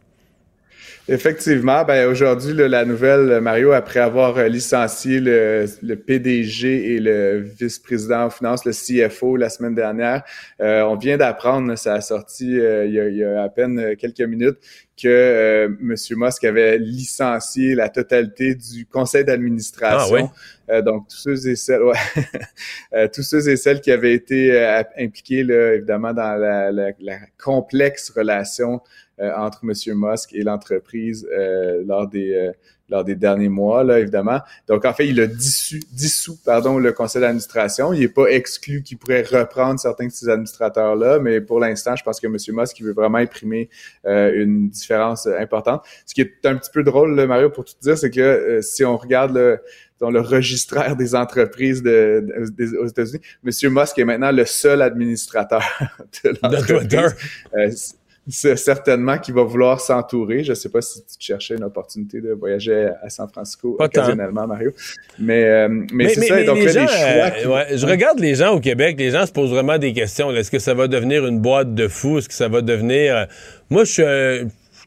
H: Effectivement, ben aujourd'hui, la nouvelle, euh, Mario, après avoir euh, licencié le, le PDG et le vice-président aux finances, le CFO, la semaine dernière, euh, on vient d'apprendre, ça a sorti euh, il, y a, il y a à peine euh, quelques minutes, que euh, M. Musk avait licencié la totalité du conseil d'administration.
A: Ah oui?
H: Euh, donc tous ceux et celles, ouais, <laughs> tous ceux et celles qui avaient été impliqués là, évidemment dans la, la- la complexe relation entre M. Musk et l'entreprise euh, lors des euh, lors des derniers mois, là, évidemment. Donc, en fait, il a dissous, dissous pardon, le conseil d'administration. Il n'est pas exclu qu'il pourrait reprendre certains de ces administrateurs-là, mais pour l'instant, je pense que M. Musk il veut vraiment imprimer euh, une différence euh, importante. Ce qui est un petit peu drôle, là, Mario, pour tout dire, c'est que euh, si on regarde le, dans le registraire des entreprises de, de- des- aux États-Unis, M. Musk est maintenant le seul administrateur <laughs> De l'entreprise. C'est certainement qu'il va vouloir s'entourer. Je ne sais pas si tu cherchais une opportunité de voyager à San Francisco
A: Pas tant.
H: occasionnellement, Mario. Mais, euh, mais, c'est ça. Et donc
A: les
H: là,
A: gens,
H: les choix.
A: euh,
H: qui-
A: ouais, je regarde les gens au Québec, les gens se posent vraiment des questions. Est-ce que ça va devenir une boîte de fous? Est-ce que ça va devenir... euh, Moi, je suis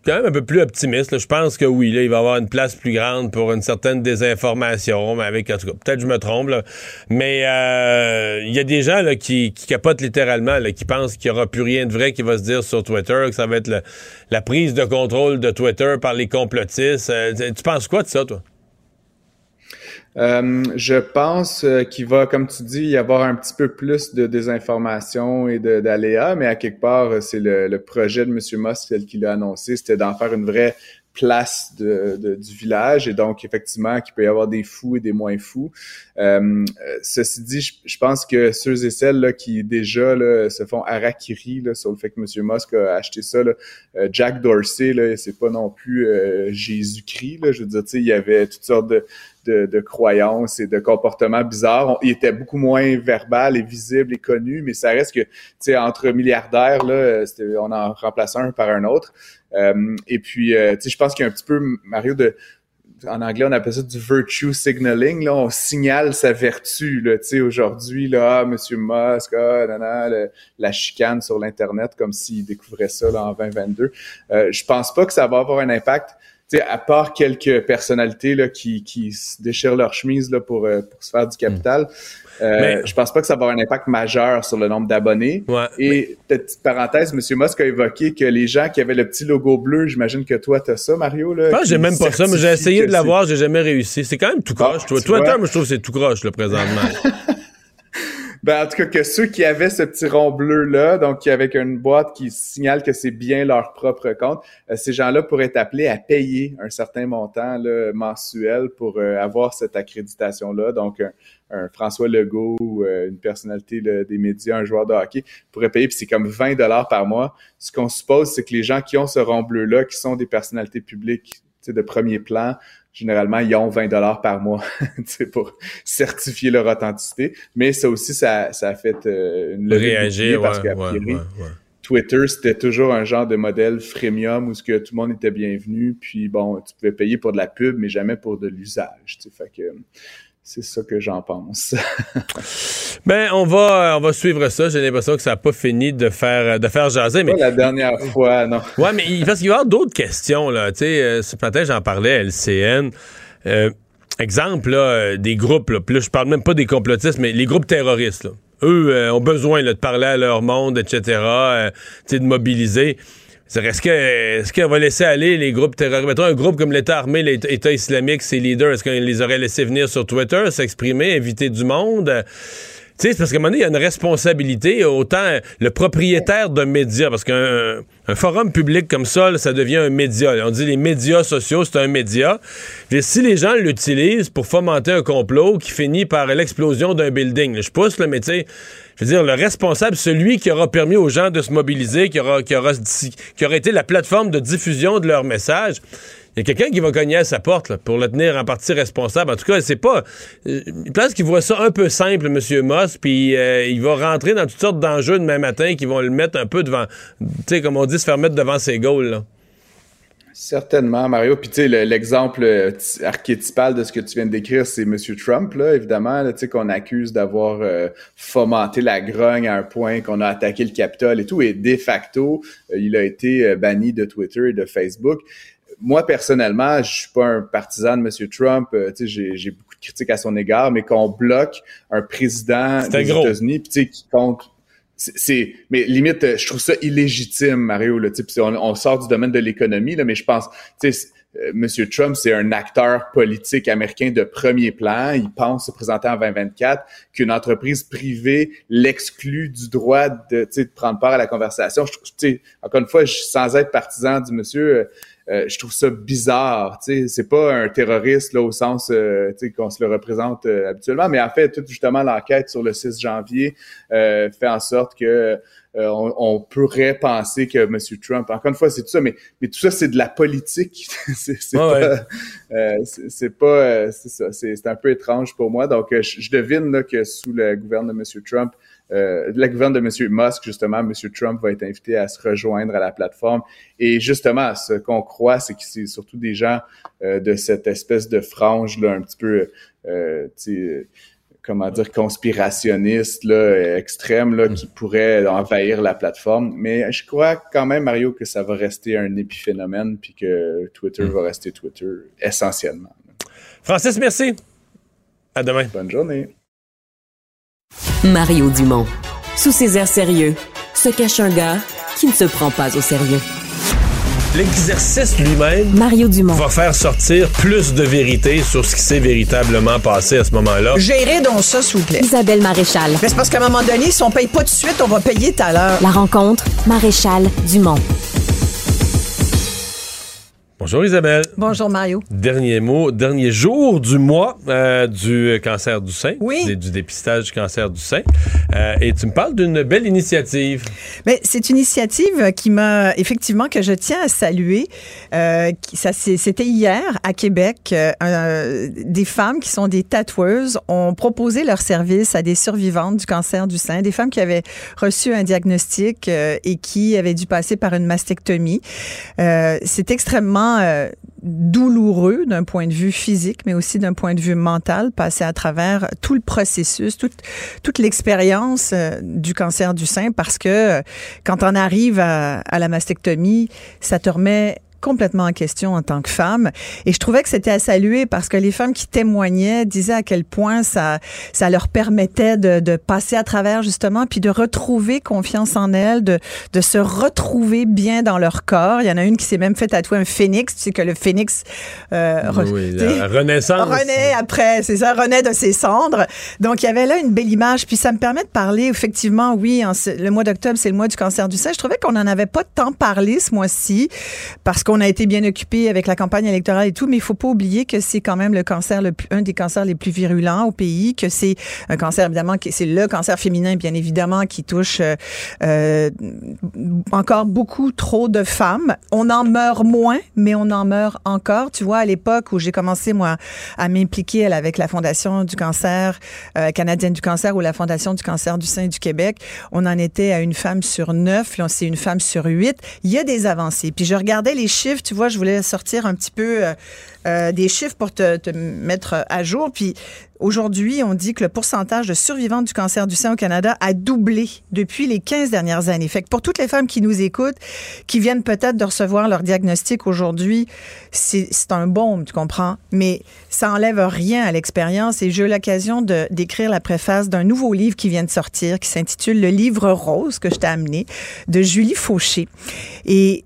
A: quand même un peu plus optimiste. Je pense que oui, il va y avoir une place plus grande pour une certaine désinformation. Mais avec, en tout cas, peut-être je me trompe. là. Mais euh, il y a des gens qui, capotent littéralement, qui pensent qu'il n'y aura plus rien de vrai qui va se dire sur Twitter, que ça va être la prise de contrôle de Twitter par les complotistes. Euh, tu penses quoi de ça, toi?
H: Euh, je pense euh, qu'il va, comme tu dis, y avoir un petit peu plus de désinformation et d'aléas, mais à quelque part, euh, c'est le, projet de M. Musk tel qu'il a annoncé, c'était d'en faire une vraie place du village et donc effectivement qu'il peut y avoir des fous et des moins fous. Ceci dit, je, pense que ceux et celles là, qui déjà se font harakiri sur le fait que M. Musk a acheté ça, Jack Dorsey, c'est pas non plus Jésus-Christ. Je veux dire, il y avait toutes sortes de, de, de croyances et de comportements bizarres. On- il était beaucoup moins verbal et visible et connu, mais ça reste que, tu sais, entre milliardaires, là, on en remplaçait un par un autre. Euh, et puis, euh, tu sais, je pense qu'il y a un petit peu, Mario, de en anglais, on appelle ça du virtue signaling. Là, on signale sa vertu. Là, tu sais, aujourd'hui, là, ah, Monsieur Musk, ah, la chicane sur l'internet, comme s'il découvrait ça là, en 2022. Euh, je pense pas que ça va avoir un impact. Sais, à part quelques personnalités là, qui, qui se déchirent leur chemise là, pour, euh, pour se faire du capital, euh,
A: Mais-
H: je pense pas que ça va avoir un impact majeur sur le nombre d'abonnés.
A: Ouais.
H: Et petite parenthèse, M. Musk a évoqué que les gens qui avaient le petit logo bleu, j'imagine que toi, tu as ça, Mario. Là,
A: Je pense que j'ai même pas ça, mais j'ai essayé de l'avoir, j'ai jamais réussi. C'est quand même tout
H: Ah,
A: croche. toi.
H: tu
A: Twitter, moi, je trouve que c'est tout croche, là, présentement. <laughs>
H: Ben, en tout cas, que ceux qui avaient ce petit rond bleu-là, donc avec une boîte qui signale que c'est bien leur propre compte, euh, ces gens-là pourraient être appelés à payer un certain montant mensuel pour euh, avoir cette accréditation-là. Donc, un, François Legault ou euh, une personnalité des médias, un joueur de hockey, pourrait payer, puis c'est comme 20 dollars par mois. Ce qu'on suppose, c'est que les gens qui ont ce rond bleu-là, qui sont des personnalités publiques de premier plan, généralement, ils ont 20 dollars par mois <laughs> pour certifier leur authenticité. Mais ça aussi, ça, ça a fait euh, une levée
A: Réagir,
H: parce
A: ouais,
H: qu'à
A: ouais,
H: priori,
A: ouais, ouais.
H: Twitter, c'était toujours un genre de modèle freemium où ce que tout le monde était bienvenu. Puis bon, tu pouvais payer pour de la pub, mais jamais pour de l'usage. Fait que c'est ça que j'en pense. <laughs>
A: Ben, on va, on va suivre ça. J'ai l'impression que ça n'a pas fini de faire, de faire jaser. Mais,
H: Pas la dernière fois, non.
A: ouais, mais il, parce qu'il va y avoir d'autres questions, là. Euh, ce matin, j'en parlais à LCN. Euh, exemple, là, euh, des groupes, là. Puis là, je parle même pas des complotistes, mais les groupes terroristes, là. Eux euh, ont besoin là, de parler à leur monde, etc., euh, de mobiliser. Est-ce que est-ce qu'on va laisser aller les groupes terroristes? Un groupe comme l'État armé, l'État islamique, ses leaders, est-ce qu'on les aurait laissés venir sur Twitter, s'exprimer, inviter du monde? Euh, Tu sais, parce qu'à un moment donné, il y a une responsabilité, autant le propriétaire d'un média, parce qu'un un forum public comme ça, ça devient un média. On dit les médias sociaux, c'est un média. Puis si les gens l'utilisent pour fomenter un complot qui finit par l'explosion d'un building, je pousse, là, mais tu sais, je veux dire, le responsable, celui qui aura permis aux gens de se mobiliser, qui aura, qui aura, qui aura été la plateforme de diffusion de leur message, il y a quelqu'un qui va cogner à sa porte là, pour le tenir en partie responsable. En tout cas, c'est pas. euh, Je pense qu'il voit ça un peu simple, M. Moss, puis euh, il va rentrer dans toutes sortes d'enjeux demain matin qui vont le mettre un peu devant. Tu sais, comme on dit, se faire mettre devant ses goals. Là.
H: Certainement, Mario. Puis tu sais, le- l'exemple euh, archétypal de ce que tu viens de décrire, c'est M. Trump, là, évidemment, là, tu sais, qu'on accuse d'avoir euh, fomenté la grogne à un point qu'on a attaqué le Capitole et tout. Et de facto, euh, il a été euh, banni de Twitter et de Facebook. Moi, personnellement, je suis pas un partisan de M. Trump. tu sais, j'ai, beaucoup de critiques à son égard, mais qu'on bloque un président des. États-Unis, puis tu sais, qui compte c'est- mais limite euh, je trouve ça illégitime Mario sais puis on, on sort du domaine de l'économie là mais je pense tu sais euh, Monsieur Trump c'est un acteur politique américain de premier plan. Il pense se présenter en 2024 qu'une entreprise privée l'exclut du droit de de prendre part à la conversation. Je encore une fois je, sans être partisan du monsieur euh, je trouve ça bizarre, tu sais, c'est pas un terroriste là au sens euh, tu sais qu'on se le représente euh, habituellement, mais en fait toute justement l'enquête sur le 6 janvier euh, fait en sorte que euh, on, on pourrait penser que M. Trump, encore une fois, c'est tout ça, mais, mais tout ça, c'est de la politique. <laughs> c'est c'est
A: Ouais,
H: pas, euh, c'est c'est pas, euh, c'est ça, c'est c'est un peu étrange pour moi. Donc, je, je devine là, que sous le gouvernement de M. Trump, euh, la gouverne de M. Musk, justement, M. Trump va être invité à se rejoindre à la plateforme. Et justement, ce qu'on croit, c'est que c'est surtout des gens euh, de cette espèce de frange là, un petit peu, euh, comment dire, conspirationniste, là, extrême, là, qui pourrait envahir la plateforme. Mais je crois quand même, Mario, que ça va rester un épiphénomène, puis que Twitter va rester Twitter essentiellement.
A: Francis, merci. À demain.
H: Bonne journée.
E: Mario Dumont. Sous ses airs sérieux, se cache un gars qui ne se prend pas au sérieux.
A: L'exercice lui-même
E: Mario Dumont.
A: va faire sortir plus de vérité sur ce qui s'est véritablement passé à ce moment-là.
I: Gérez donc ça, s'il vous plaît.
E: Isabelle Maréchal.
I: Mais c'est parce qu'à un moment donné, si on paye pas tout de suite, on va payer tout à l'heure.
E: La rencontre, Maréchal Dumont.
A: Bonjour Isabelle.
I: Bonjour, Mario.
A: Dernier mot, dernier jour du mois euh, du cancer du sein,
I: Oui.
A: du, du dépistage du cancer du sein. Euh, et tu me parles d'une belle initiative.
I: Mais c'est une initiative qui m'a effectivement que je tiens à saluer. Euh, qui- ça c'était hier à Québec. euh, euh, des femmes qui sont des tatoueuses ont proposé leur service à des survivantes du cancer du sein, des femmes qui avaient reçu un diagnostic euh, et qui avaient dû passer par une mastectomie. Euh, c'est extrêmement euh, douloureux d'un point de vue physique, mais aussi d'un point de vue mental, passer à travers tout le processus, toute, toute l'expérience euh, du cancer du sein, parce que euh, quand on arrive à, à la mastectomie, ça te remet complètement en question en tant que femme. Et je trouvais que c'était à saluer parce que les femmes qui témoignaient disaient à quel point ça, ça leur permettait de, de passer à travers justement, puis de retrouver confiance en elles, de, de se retrouver bien dans leur corps. Il y en a une qui s'est même fait tatouer un phénix. Tu sais que le phénix... euh,
A: Oui, la renaissance.
I: renaît après, c'est ça, renaît de ses cendres. Donc, il y avait là une belle image. Puis, ça me permet de parler, effectivement, oui, en le mois d'octobre, c'est le mois du cancer du sein. Je trouvais qu'on n'en avait pas tant parlé ce mois-ci parce qu'on a été bien occupé avec la campagne électorale et tout, mais il faut pas oublier que c'est quand même le cancer, le plus, un des cancers les plus virulents au pays, que c'est un cancer, évidemment, c'est le cancer féminin, bien évidemment, qui touche euh, euh, encore beaucoup trop de femmes. On en meurt moins, mais on en meurt encore. Tu vois, à l'époque où j'ai commencé, moi, à m'impliquer avec la Fondation du cancer euh, canadienne du cancer ou la Fondation du cancer du sein du Québec, on en était à une femme sur neuf. Là, c'est une femme sur huit. Il y a des avancées. Puis je regardais les Tu vois, je voulais sortir un petit peu euh, des chiffres pour te, mettre à jour. Puis Aujourd'hui, on dit que le pourcentage de survivantes du cancer du sein au Canada a doublé depuis les 15 dernières années. Fait que pour toutes les femmes qui nous écoutent, qui viennent peut-être de recevoir leur diagnostic aujourd'hui, c'est un baume, tu comprends? Mais ça enlève rien à l'expérience et j'ai eu l'occasion d'écrire la préface d'un nouveau livre qui vient de sortir, qui s'intitule Le livre rose que je t'ai amené, de Julie Fauché. Et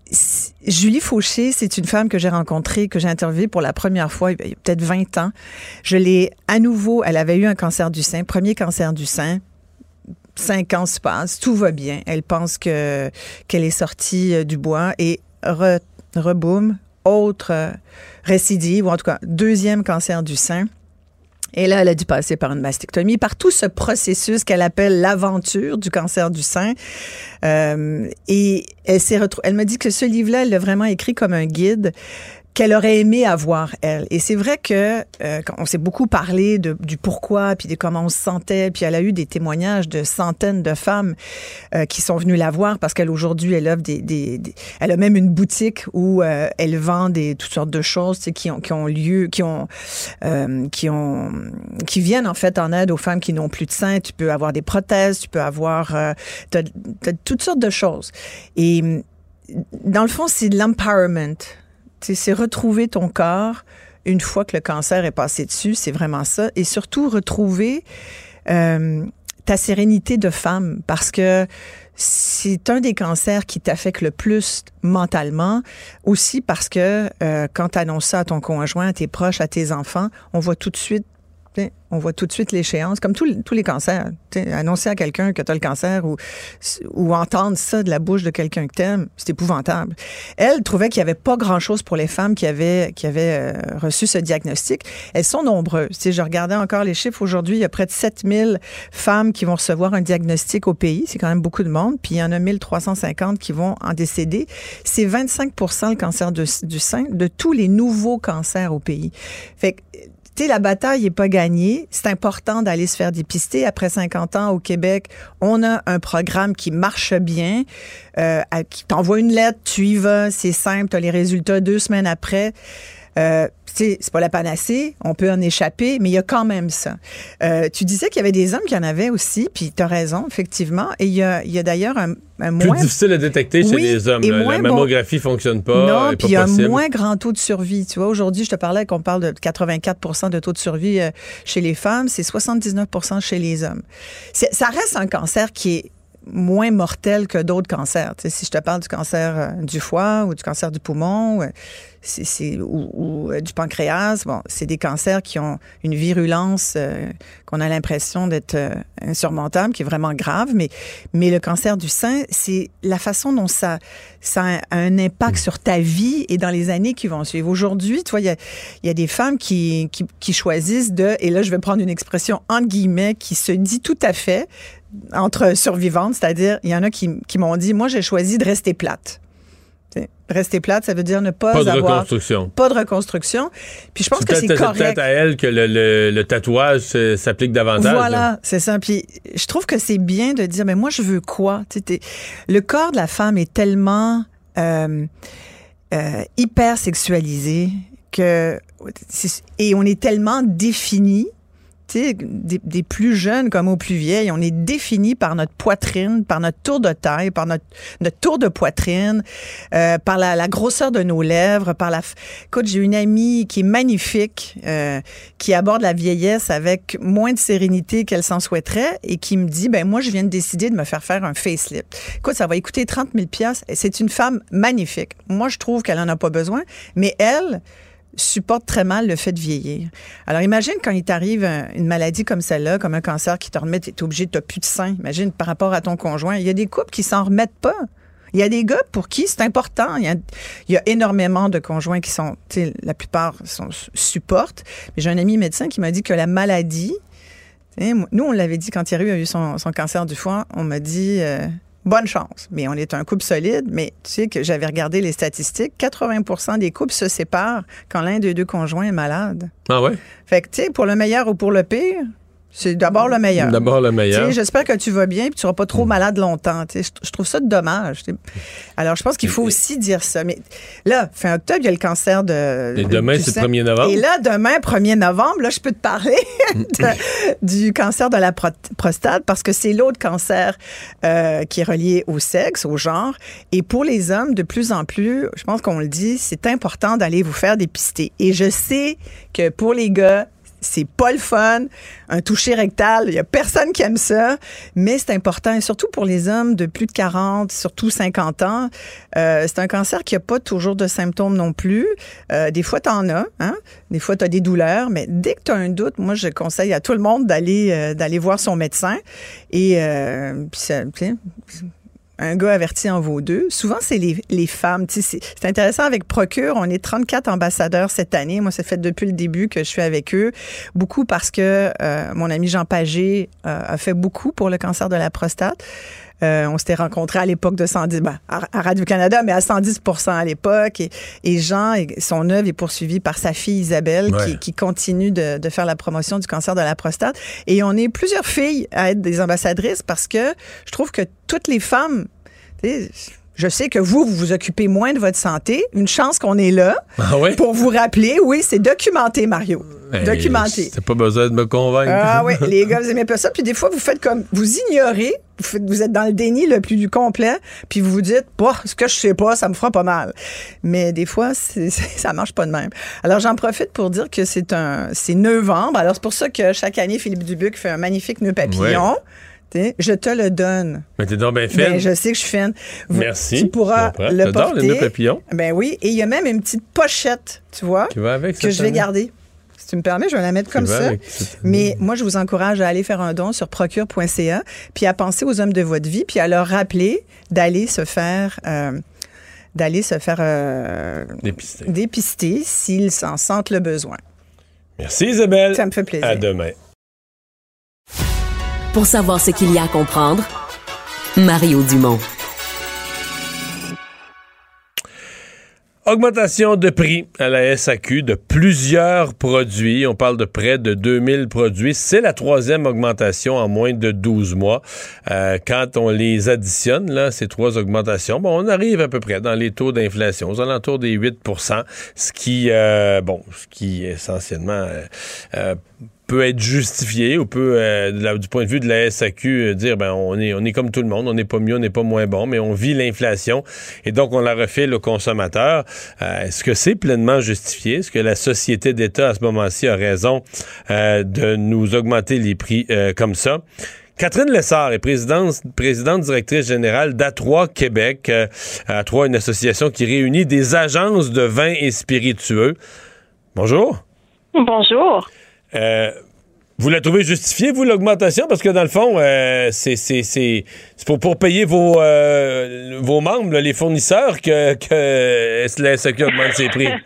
I: Julie Fauché, c'est une femme que j'ai rencontrée, que j'ai interviewée pour la première fois il y a peut-être 20 ans. Je l'ai à nouveau, elle avait eu un cancer du sein, premier cancer du sein. Cinq ans se passent, tout va bien. Elle pense que qu'elle est sortie euh, du bois et re, reboum, autre euh, récidive, ou en tout cas deuxième cancer du sein. Et là, elle a dû passer par une mastectomie, par tout ce processus qu'elle appelle l'aventure du cancer du sein. Euh, et elle s'est retrou- elle me dit que ce livre-là, elle l'a vraiment écrit comme un guide qu'elle aurait aimé avoir, elle. Et c'est vrai que euh, on s'est beaucoup parlé de, du pourquoi, puis de comment on se sentait, puis elle a eu des témoignages de centaines de femmes euh, qui sont venues la voir parce qu'elle aujourd'hui, elle offre des, des, des- Elle a même une boutique où euh, elle vend des toutes sortes de choses tu qui ont, qui ont lieu, qui ont, euh, qui ont, qui viennent en fait en aide aux femmes qui n'ont plus de seins. Tu peux avoir des prothèses, tu peux avoir, euh, t'as, t'as toutes sortes de choses. Et dans le fond, c'est de l'empowerment. C'est retrouver ton corps une fois que le cancer est passé dessus, c'est vraiment ça. Et surtout retrouver euh, ta sérénité de femme parce que c'est un des cancers qui t'affecte le plus mentalement. Aussi parce que euh, quand tu annonces ça à ton conjoint, à tes proches, à tes enfants, on voit tout de suite on voit tout de suite l'échéance, comme tous les- cancers. Annoncer à quelqu'un que tu as le cancer ou, entendre ça de la bouche de quelqu'un que t'aimes, c'est épouvantable. Elle trouvait qu'il n'y avait pas grand-chose pour les femmes qui avaient, euh, reçu ce diagnostic. Elles sont nombreuses. Sais, je regardais encore les chiffres aujourd'hui, il y a près de 7000 femmes qui vont recevoir un diagnostic au pays. C'est quand même beaucoup de monde. Puis il y en a 1350 qui vont en décéder. C'est 25% le cancer de- du sein de tous les nouveaux cancers au pays. Fait que tu la bataille n'est pas gagnée. C'est important d'aller se faire dépister. Après 50 ans au Québec, on a un programme qui marche bien, euh, qui t'envoie une lettre, tu y vas, c'est simple, tu as les résultats deux semaines après. Euh, c'est pas la panacée, on peut en échapper, mais il y a quand même ça. Euh, tu disais qu'il y avait des hommes qui en avaient aussi, puis tu as raison, effectivement. Et il y a, y a d'ailleurs un, un
A: Plus
I: moins
A: difficile à détecter chez les hommes. là. La
I: bon.
A: mammographie fonctionne pas.
I: non, puis il y a un
A: possible.
I: moins grand taux de survie. Tu vois, aujourd'hui, je te parlais qu'on parle de 84% de taux de survie euh, chez les femmes, c'est 79% chez les hommes. Ça reste un cancer qui est moins mortel que d'autres cancers. Si je te parle du cancer euh, du foie ou du cancer du poumon euh, ou, ou, euh, du pancréas, bon, c'est des cancers qui ont une virulence euh, qu'on a l'impression d'être euh, insurmontable, qui est vraiment grave. Mais, mais le cancer du sein, c'est la façon dont ça, ça a un impact sur ta vie et dans les années qui vont suivre. Aujourd'hui, tu vois, il y a, il y a des femmes qui, qui, qui choisissent de, et là, je vais prendre une expression entre guillemets qui se dit tout à fait entre survivantes, c'est-à-dire, il y en a qui, qui m'ont dit, moi, j'ai choisi de rester plate. Rester plate, ça veut dire ne pas,
A: Pas de
I: avoir
A: reconstruction.
I: pas de reconstruction. Puis je pense
A: C'est
I: que c'est correct.
A: peut-être à elle que le, le- le tatouage euh, s'applique davantage. là.
I: Voilà, c'est ça. Puis je trouve que c'est bien de dire, mais moi, je veux quoi? Le corps de la femme est tellement euh, euh, hyper sexualisé que c'est- et on est tellement défini. Des, plus jeunes comme aux plus vieilles, on est défini par notre poitrine, par notre tour de taille, par notre, tour de poitrine, euh, par la, grosseur de nos lèvres, par la. Écoute, j'ai une amie qui est magnifique, euh, qui aborde la vieillesse avec moins de sérénité qu'elle s'en souhaiterait et qui me dit, ben moi, je viens de décider de me faire faire un facelift. Écoute, ça va coûter 30 000 pièces. C'est une femme magnifique. Moi, je trouve qu'elle en a pas besoin, mais elle supporte très mal le fait de vieillir. Alors imagine quand il t'arrive un- une maladie comme celle-là, comme un cancer qui te remet, tu es obligé, tu plus de sein. Imagine par rapport à ton conjoint. Il y a des couples qui s'en remettent pas. Il y a des gars pour qui c'est important. Il y, a, énormément de conjoints qui sont, la plupart supportent. Mais j'ai un ami médecin qui m'a dit que la maladie, nous on l'avait dit quand Thierry a eu son, son cancer du foie, on m'a dit euh, bonne chance. Mais on est un couple solide. Mais tu sais que j'avais regardé les statistiques, 80% des couples se séparent quand l'un des deux conjoints est malade.
A: Ah ouais?
I: Fait que tu sais, pour le meilleur ou pour le pire, c'est d'abord le meilleur.
A: D'abord le meilleur.
I: J'espère que tu vas bien et que tu seras pas trop malade longtemps. Je, je trouve ça dommage. Alors, je pense qu'il faut aussi dire ça. Mais là, fin octobre, il y a le cancer de.
A: Et demain, c'est le 1er novembre?
I: Et là, demain, 1er novembre, là, je peux te parler <laughs> de- du cancer de la pro- prostate parce que c'est l'autre cancer euh, qui est relié au sexe, au genre. Et pour les hommes, de plus en plus, je pense qu'on le dit, c'est important d'aller vous faire dépister. Et je sais que pour les gars, c'est pas le fun, un toucher rectal, il y a personne qui aime ça, mais c'est important, surtout pour les hommes de plus de 40, surtout 50 ans, euh, c'est un cancer qui a pas toujours de symptômes non plus. Euh, des fois, tu en as, hein? des fois, tu as des douleurs, mais dès que tu as un doute, moi, je conseille à tout le monde d'aller euh, voir son médecin. Un gars averti en vaut deux. Souvent, c'est les, les femmes. C'est c'est intéressant avec Procure. On est 34 ambassadeurs cette année. Moi, ça fait depuis le début que je suis avec eux. Beaucoup parce que euh, mon ami Jean Pagé euh, a fait beaucoup pour le cancer de la prostate. Euh, on s'était rencontrés à l'époque de 110, ben, à, Radio-Canada, mais à 110 à l'époque. Et, et Jean, son œuvre est poursuivie par sa fille Isabelle,
A: Ouais.
I: qui, qui continue de, de faire la promotion du cancer de la prostate. Et on est plusieurs filles à être des ambassadrices parce que je trouve que toutes les femmes, tu sais, je sais que vous, vous vous occupez moins de votre santé. Une chance qu'on est là
A: Ah oui?
I: pour vous rappeler. Oui, c'est documenté, Mario.
A: Hey,
I: documenté.
A: T'as pas besoin de me convaincre.
I: Ah oui, <laughs> les gars, vous aimez pas ça. Puis des fois, vous faites comme, vous ignorez, vous, faites- vous êtes dans le déni le plus du complet, puis vous vous dites, bah, ce que je sais pas, ça me fera pas mal. Mais des fois, c'est- <laughs> c'est- ça marche pas de même. Alors, j'en profite pour dire que c'est un, c'est novembre. Alors, c'est pour ça que chaque année, Philippe Dubuc fait un magnifique nœud papillon. Je te le donne.
A: Mais t'es donc bien
I: Ben,
A: fait.
I: je sais que je suis. Vous-
A: Merci.
I: Tu pourras le porter.
A: les nœuds papillons.
I: Ben oui. Et il y a même une petite pochette, tu vois,
A: Qui va avec
I: que je vais
A: année?
I: garder. Si tu me permets, je vais la mettre comme ça.
A: avec
I: Mais moi, je vous encourage à aller faire un don sur procure.ca, puis à penser aux hommes de votre vie, puis à leur rappeler d'aller se faire, euh, d'aller se faire euh,
A: Dépisté.
I: dépister s'ils s'en sentent le besoin.
A: Merci Isabelle.
I: Ça me fait plaisir.
A: À demain.
E: Pour savoir ce qu'il y a à comprendre, Mario Dumont.
A: Augmentation de prix à la SAQ de plusieurs produits. On parle de près de 2000 produits. C'est la troisième augmentation en moins de 12 mois. Euh, quand on les additionne, là, ces trois augmentations, bon, on arrive à peu près dans les taux d'inflation, aux alentours des 8 ce qui, euh, bon, ce qui essentiellement euh, peut être justifié ou peut, euh, du point de vue de la SAQ, euh, dire ben on est on est comme tout le monde, on n'est pas mieux, on n'est pas moins bon, mais on vit l'inflation et donc on la refile au consommateur. Euh, Est-ce que c'est pleinement justifié? Est-ce que la société d'État à ce moment-ci a raison de nous augmenter les prix comme ça? Catherine Lessard est présidente, présidente directrice générale d'A3 Québec. Euh, A3, une association qui réunit des agences de vins et spiritueux. Bonjour.
J: Bonjour.
A: Euh, vous la trouvez justifiée, vous, l'augmentation? Parce que dans le fond, euh, c'est pour, pour payer vos, euh, vos membres, là, les fournisseurs, que, que SAQ augmente ses prix. <laughs>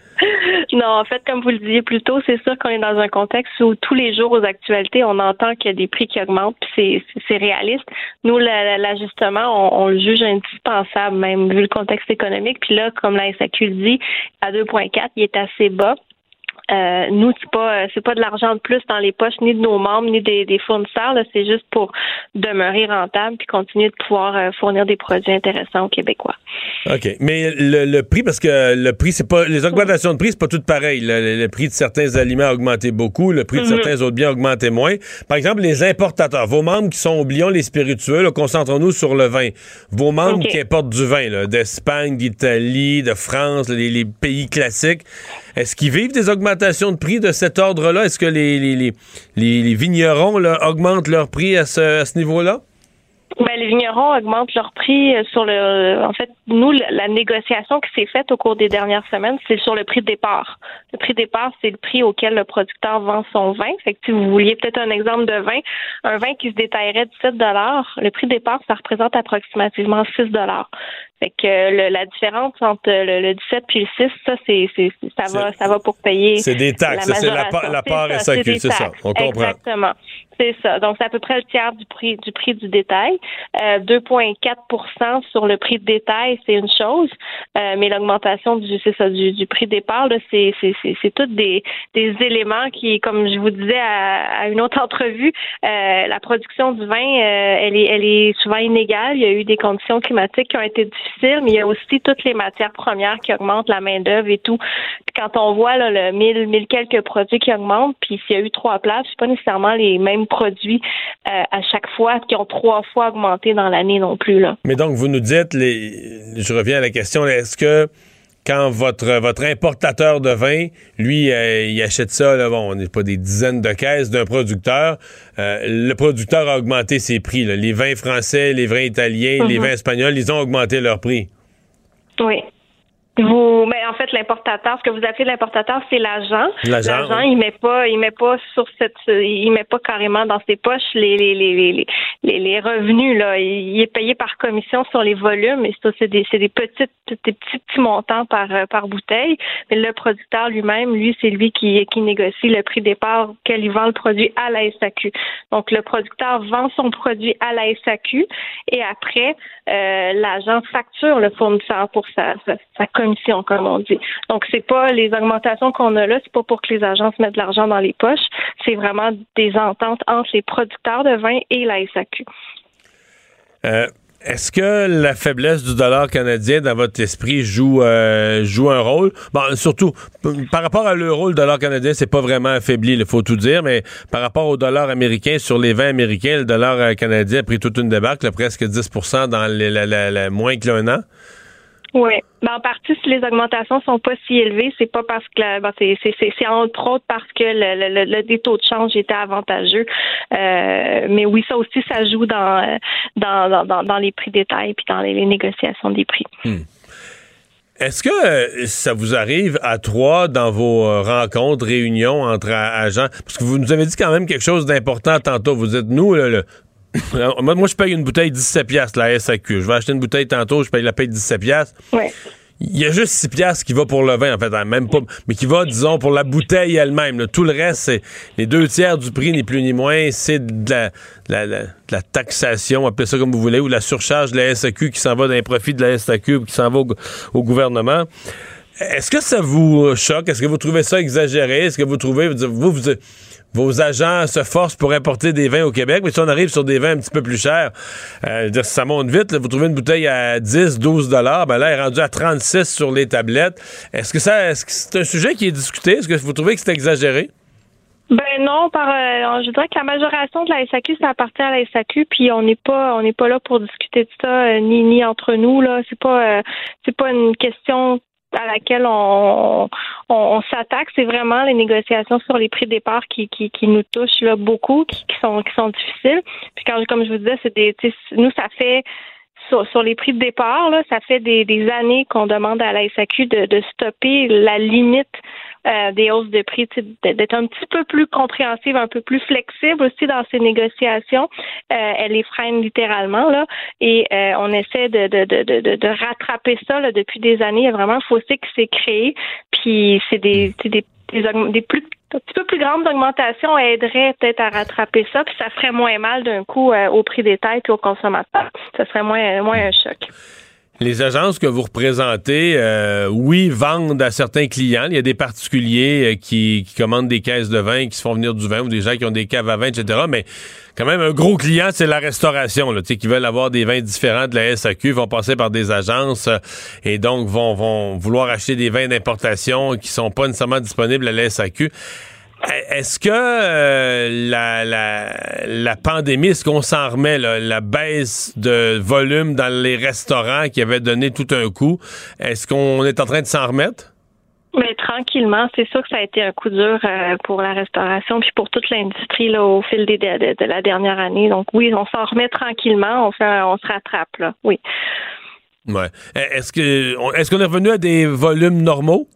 J: Non, en fait, comme vous le disiez plus tôt, c'est sûr qu'on est dans un contexte où tous les jours aux actualités, on entend qu'il y a des prix qui augmentent, puis c'est- réaliste. Nous, la- la- l'ajustement, on, on le juge indispensable, même vu le contexte économique. Puis là, comme la SAQ le dit, à 2,4, il est assez bas. Euh, nous, c'est pas euh, c'est pas de l'argent de plus dans les poches ni de nos membres ni des, des fournisseurs. C'est juste pour demeurer rentable puis continuer de pouvoir euh, fournir des produits intéressants aux Québécois.
A: OK. Mais le, le prix, parce que le prix, c'est pas. Les augmentations de prix, c'est pas tout pareil. Le, prix de certains aliments a augmenté beaucoup, le prix de
J: Mhm.
A: certains autres biens a augmenté moins. Par exemple, les importateurs, vos membres qui sont, oublions les spiritueux, concentrons-nous sur le vin. Vos membres qui importent du vin, d'Espagne, d'Italie, de France, les, les pays classiques, est-ce qu'ils vivent des augmentations de prix de cet ordre-là? Est-ce que les, vignerons augmentent leur prix à ce, niveau-là?
J: Ben, les vignerons augmentent leur prix euh, sur le. En fait, nous, la, négociation qui s'est faite au cours des dernières semaines, c'est sur le prix de départ. Le prix de départ, c'est le prix auquel le producteur vend son vin. Fait que si vous vouliez peut-être un exemple de vin, un vin qui se détaillerait de 7 le prix de départ, ça représente approximativement 6 Fait que euh, le- la différence entre le, le 17 puis le 6, ça, c'est, ça va, ça va pour payer.
A: C'est des taxes,
J: la
A: c'est la, la part SAQ, c'est ça. On comprend.
J: Exactement. C'est ça. Donc, c'est à peu près le tiers du prix du prix du détail. Euh, 2,4 sur le prix de détail, c'est une chose, euh, mais l'augmentation du du, prix départ, c'est c'est tous des des éléments qui, comme je vous disais à, une autre entrevue, euh, la production du vin, euh, elle est elle est souvent inégale. Il y a eu des conditions climatiques qui ont été difficiles, mais il y a aussi toutes les matières premières qui augmentent, la main d'œuvre et tout. Quand on voit le mille mille quelques produits qui augmentent, puis s'il y a eu trois places, c'est pas nécessairement les mêmes produits euh, à chaque fois qui ont trois fois augmenté dans l'année non plus là.
A: Mais donc, vous nous dites, les, je reviens à la question, est-ce que quand votre, votre importateur de vin, lui, euh, il achète ça, là, bon, on n'est pas des dizaines de caisses d'un producteur, euh, le producteur a augmenté ses prix. là. Les vins français, les vins italiens, les
J: Mhm.
A: vins espagnols, ils ont augmenté leur prix.
J: Oui. Vous, mais en fait, l'importateur, ce que vous appelez l'importateur, c'est l'agent.
A: L'agent,
J: il met pas, il met pas sur cette, il met pas carrément dans ses poches les les les les, les, les revenus là. Il est payé par commission sur les volumes et ça, c'est des c'est des petites des petits petits montants par euh, par bouteille. Mais le producteur lui-même, lui, c'est lui qui qui négocie le prix départ auquel il vend le produit à la SAQ. Donc le producteur vend son produit à la SAQ et après euh, l'agent facture le fournisseur pour sa, sa, sa commission, comme on dit. Donc, c'est pas les augmentations qu'on a là, c'est pas pour que les agences mettent de l'argent dans les poches, c'est vraiment des ententes entre les producteurs de vin et la SAQ.
A: Euh, Est-ce que la faiblesse du dollar canadien dans votre esprit joue euh, joue un rôle? Bon, surtout par rapport à l'euro, le dollar canadien c'est pas vraiment affaibli, il faut tout dire, mais par rapport au dollar américain sur les vins américains, le dollar euh, canadien a pris toute une là, presque 10% dans les, moins que l'un an.
J: Oui. Ben, en partie, si les augmentations sont pas si élevées, c'est pas parce que ben, c'est, entre autres parce que le, le, le, le taux de change était avantageux. Euh, mais oui, ça aussi, ça joue dans, dans, dans, dans, les prix détails puis dans les, négociations des prix.
A: Est-ce que euh, ça vous arrive à trois dans vos euh, rencontres, réunions entre agents? Parce que vous nous avez dit quand même quelque chose d'important tantôt. Vous dites, nous, là, le- <laughs> moi, moi, je paye une bouteille 17 piastres, la SAQ. Je vais acheter une bouteille tantôt, je paye la paye 17 piastres.
J: Ouais.
A: Il y a juste 6 piastres qui va pour le vin, en fait, hein, même pas, mais qui va, disons, pour la bouteille elle-même. Tout le reste, c'est les deux tiers du prix, ni plus ni moins, c'est de la, de la- la- de la taxation, appelez ça comme vous voulez, ou la surcharge de la SAQ qui s'en va d'un profit de la SAQ qui s'en va au, au gouvernement. Est-ce que ça vous choque? Est-ce que vous trouvez ça exagéré? Est-ce que vous trouvez, vous, vous, vous- vos agents se forcent pour importer des vins au Québec, mais si on arrive sur des vins un petit peu plus chers, euh, ça monte vite, vous trouvez une bouteille à 10, 12 dollars, ben là, elle est rendue à 36 sur les tablettes. Est-ce que ça, est-ce que c'est un sujet qui est discuté? Est-ce que vous trouvez que c'est exagéré?
J: Ben non, par euh, je dirais que la majoration de la SAQ, ça appartient à la SAQ, puis on n'est pas on n'est pas là pour discuter de ça, euh, ni entre nous là. C'est pas c'est pas une question à laquelle on, s'attaque, c'est vraiment les négociations sur les prix de départ qui, nous touchent beaucoup, qui, sont difficiles. Puis quand comme je vous disais, c'est nous ça fait sur, les prix de départ, ça fait des, années qu'on demande à la SAQ de stopper la limite euh, des hausses de prix, d'être un petit peu plus compréhensive, un peu plus flexible aussi dans ces négociations. Euh, elle les freine littéralement là, et euh, on essaie de, de, de, de, de rattraper ça là, depuis des années. Il y a vraiment un fossé qui s'est créé, puis c'est des, c'est des, des, des plus un petit peu plus grandes augmentations aideraient peut-être à rattraper ça, puis ça ferait moins mal d'un coup euh, au prix des têtes et aux consommateurs. Ça serait moins, moins un choc.
A: Les agences que vous représentez, euh, oui, vendent à certains clients. Il y a des particuliers euh, qui, commandent des caisses de vin, qui se font venir du vin, ou des gens qui ont des caves à vin, etc. Mais quand même, un gros client, c'est la restauration, là, qui veulent avoir des vins différents de la SAQ, vont passer par des agences euh, et donc vont, vont vouloir acheter des vins d'importation qui sont pas nécessairement disponibles à la SAQ. Est-ce que euh, la, la, la pandémie, est-ce qu'on s'en remet, là, la baisse de volume dans les restaurants qui avait donné tout un coup, est-ce qu'on est en train de s'en remettre?
J: Mais tranquillement, c'est sûr que ça a été un coup dur euh, pour la restauration puis pour toute l'industrie là au fil des, de, de la dernière année. Donc oui, on s'en remet tranquillement, on fait, on se rattrape là. Oui.
A: Ouais. Est-ce que est-ce qu'on est revenu à des volumes normaux?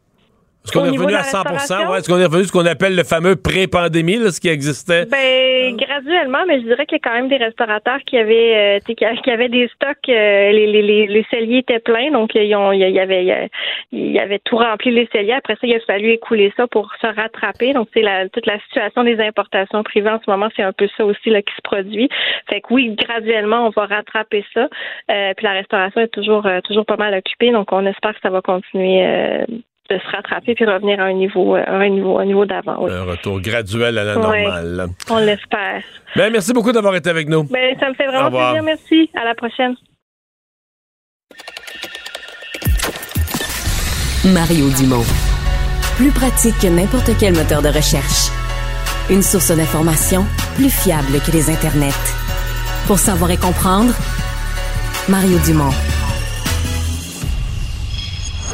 A: Est-ce qu'on est revenu à
J: la
A: 100
J: restauration?
A: ouais? Est-ce qu'on est revenu à ce qu'on appelle le fameux pré-pandémie, là, ce qui existait?
J: Ben graduellement, mais je dirais qu'il y a quand même des restaurateurs qui avaient euh, tu sais, qui avaient des stocks, euh, les, les, les, les celliers étaient pleins, donc ils ont, il y avait il y a- il y avait tout rempli les celliers. Après ça, il a fallu écouler ça pour se rattraper. Donc c'est la toute la situation des importations privées en ce moment, c'est un peu ça aussi là qui se produit. Fait que oui, graduellement, on va rattraper ça. Euh, puis la restauration est toujours euh, toujours pas mal occupée, donc on espère que ça va continuer. De se rattraper puis revenir à un niveau euh, à un niveau à un niveau d'avant. Oui.
A: Un retour graduel à la normale.
J: On l'espère.
A: Ben, merci beaucoup d'avoir été avec nous.
J: Ben, ça me fait vraiment plaisir. Merci. À la prochaine.
E: Mario Dumont. Plus pratique que n'importe quel moteur de recherche. Une source d'information plus fiable que les internets. Pour savoir et comprendre, Mario Dumont.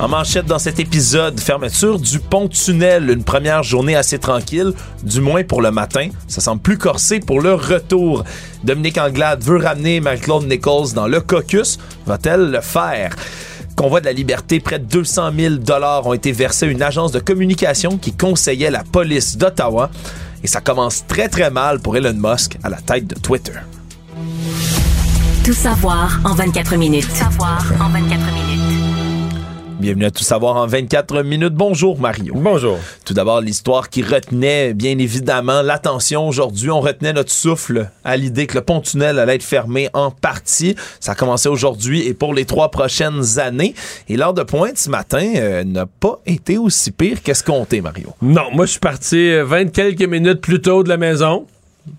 F: En manchette dans cet épisode, fermeture du pont-tunnel, une première journée assez tranquille, du moins pour le matin. Ça semble plus corsé pour le retour. Dominique Anglade veut ramener Marie-Claude Nichols dans le caucus. Va-t-elle le faire? Convoi de la liberté, près de 200 000 dollars ont été versés à une agence de communication qui conseillait la police d'Ottawa. Et ça commence très très mal pour Elon Musk à la tête de Twitter.
E: Tout savoir en 24 minutes. Tout savoir en 24 minutes.
F: Bienvenue à Tout savoir en 24 minutes. Bonjour Mario.
A: Bonjour.
F: Tout d'abord, l'histoire qui retenait bien évidemment l'attention aujourd'hui. On retenait notre souffle à l'idée que le pont-tunnel allait être fermé en partie. Ça a commencé aujourd'hui et pour les trois prochaines années. Et l'heure de pointe ce matin euh, n'a pas été aussi pire qu'escompté, Mario.
A: Non, moi je suis parti euh, 20 quelques minutes plus tôt de la maison.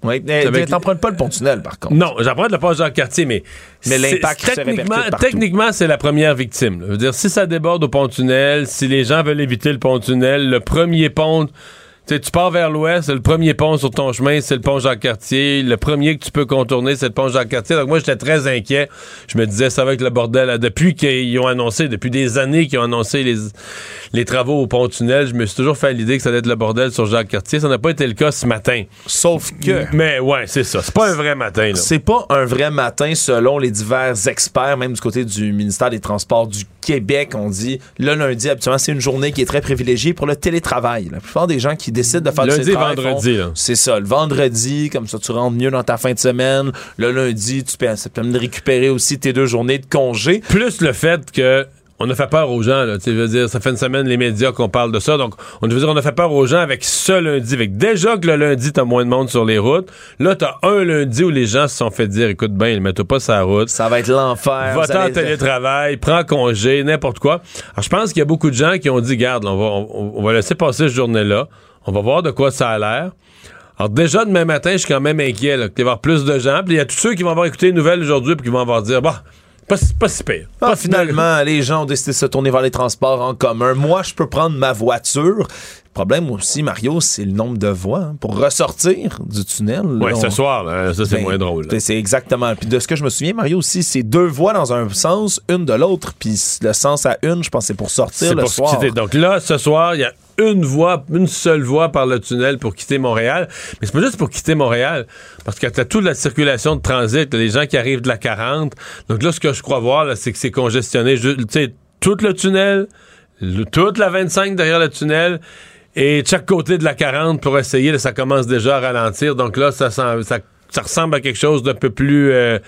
F: Oui,
A: Avec-
F: t'empruntes pas le pont-tunnel par contre.
A: Non, j'apprends le pont Jacques-Cartier, mais...
F: Mais l'impact
A: techniquement, techniquement, c'est la première victime. là. Je veux dire, si ça déborde au pont-tunnel, si les gens veulent éviter le pont-tunnel, le premier pont... Tu sais, tu pars vers l'ouest, le premier pont sur ton chemin, c'est le pont Jacques-Cartier. Le premier que tu peux contourner, c'est le pont Jacques-Cartier. Donc moi, j'étais très inquiet. Je me disais, ça va être le bordel. Depuis qu'ils ont annoncé, depuis des années qu'ils ont annoncé les, les travaux au pont-tunnel, je me suis toujours fait l'idée que ça allait être le bordel sur Jacques-Cartier. Ça n'a pas été le cas ce matin.
F: Sauf que...
A: Mais ouais, c'est ça. C'est pas un vrai matin, là.
F: C'est pas un vrai matin selon les divers experts, même du côté du ministère des Transports du Québec. On dit le lundi, habituellement, c'est une journée qui est très privilégiée pour le télétravail. La plupart des gens qui décident de faire
A: Lundi
F: du télétravail
A: vendredi.
F: C'est ça. Le vendredi, comme ça, tu rentres mieux dans ta fin de semaine. Le lundi, tu peux, ça de récupérer aussi tes deux journées de congé.
A: Plus le fait que on a fait peur aux gens, là. Veux dire, ça fait une semaine les médias qu'on parle de ça. Donc, on veut dire, on a fait peur aux gens avec ce lundi. Avec déjà que le lundi, t'as moins de monde sur les routes. Là, t'as un lundi où les gens se sont fait dire, écoute bien, mets-toi pas la route.
F: Ça va être l'enfer.
A: Va
F: Vous
A: en
F: allez-
A: télétravail, prends congé, n'importe quoi. Alors, je pense qu'il y a beaucoup de gens qui ont dit, garde, là, on va, on, on va laisser passer cette journée-là. On va voir de quoi ça a l'air. Alors, déjà, demain matin, je suis quand même inquiet, là, qu'il va y avoir plus de gens. Puis, il y a tous ceux qui vont avoir écouté les nouvelles aujourd'hui, puis qui vont avoir dire, bah, pas, si- pas si pire.
F: Ah,
A: Pas
F: finalement, les gens ont décidé de se tourner vers les transports en commun. Moi, je peux prendre ma voiture. Le problème aussi, Mario, c'est le nombre de voies hein, pour ressortir du tunnel. Là,
A: ce soir, là, ça, c'est
F: Ben,
A: moins drôle.
F: C'est exactement. Puis de ce que je me souviens, Mario aussi, c'est deux voies dans un sens, une de l'autre. Puis le sens à une, je pense, c'est pour sortir le
A: pour
F: soir.
A: Donc là, ce soir, il y a une voie, une seule voie par le tunnel pour quitter Montréal. Mais c'est pas juste pour quitter Montréal, parce que t'as toute la circulation de transit, les gens qui arrivent de la 40. Donc là, ce que je crois voir, c'est que c'est congestionné. Tu sais, tout le tunnel, toute la 25 derrière le tunnel, et de chaque côté de la 40 pour essayer, là, ça commence déjà à ralentir. Donc là, ça, ça, ça ressemble à quelque chose d'un peu plus, euh,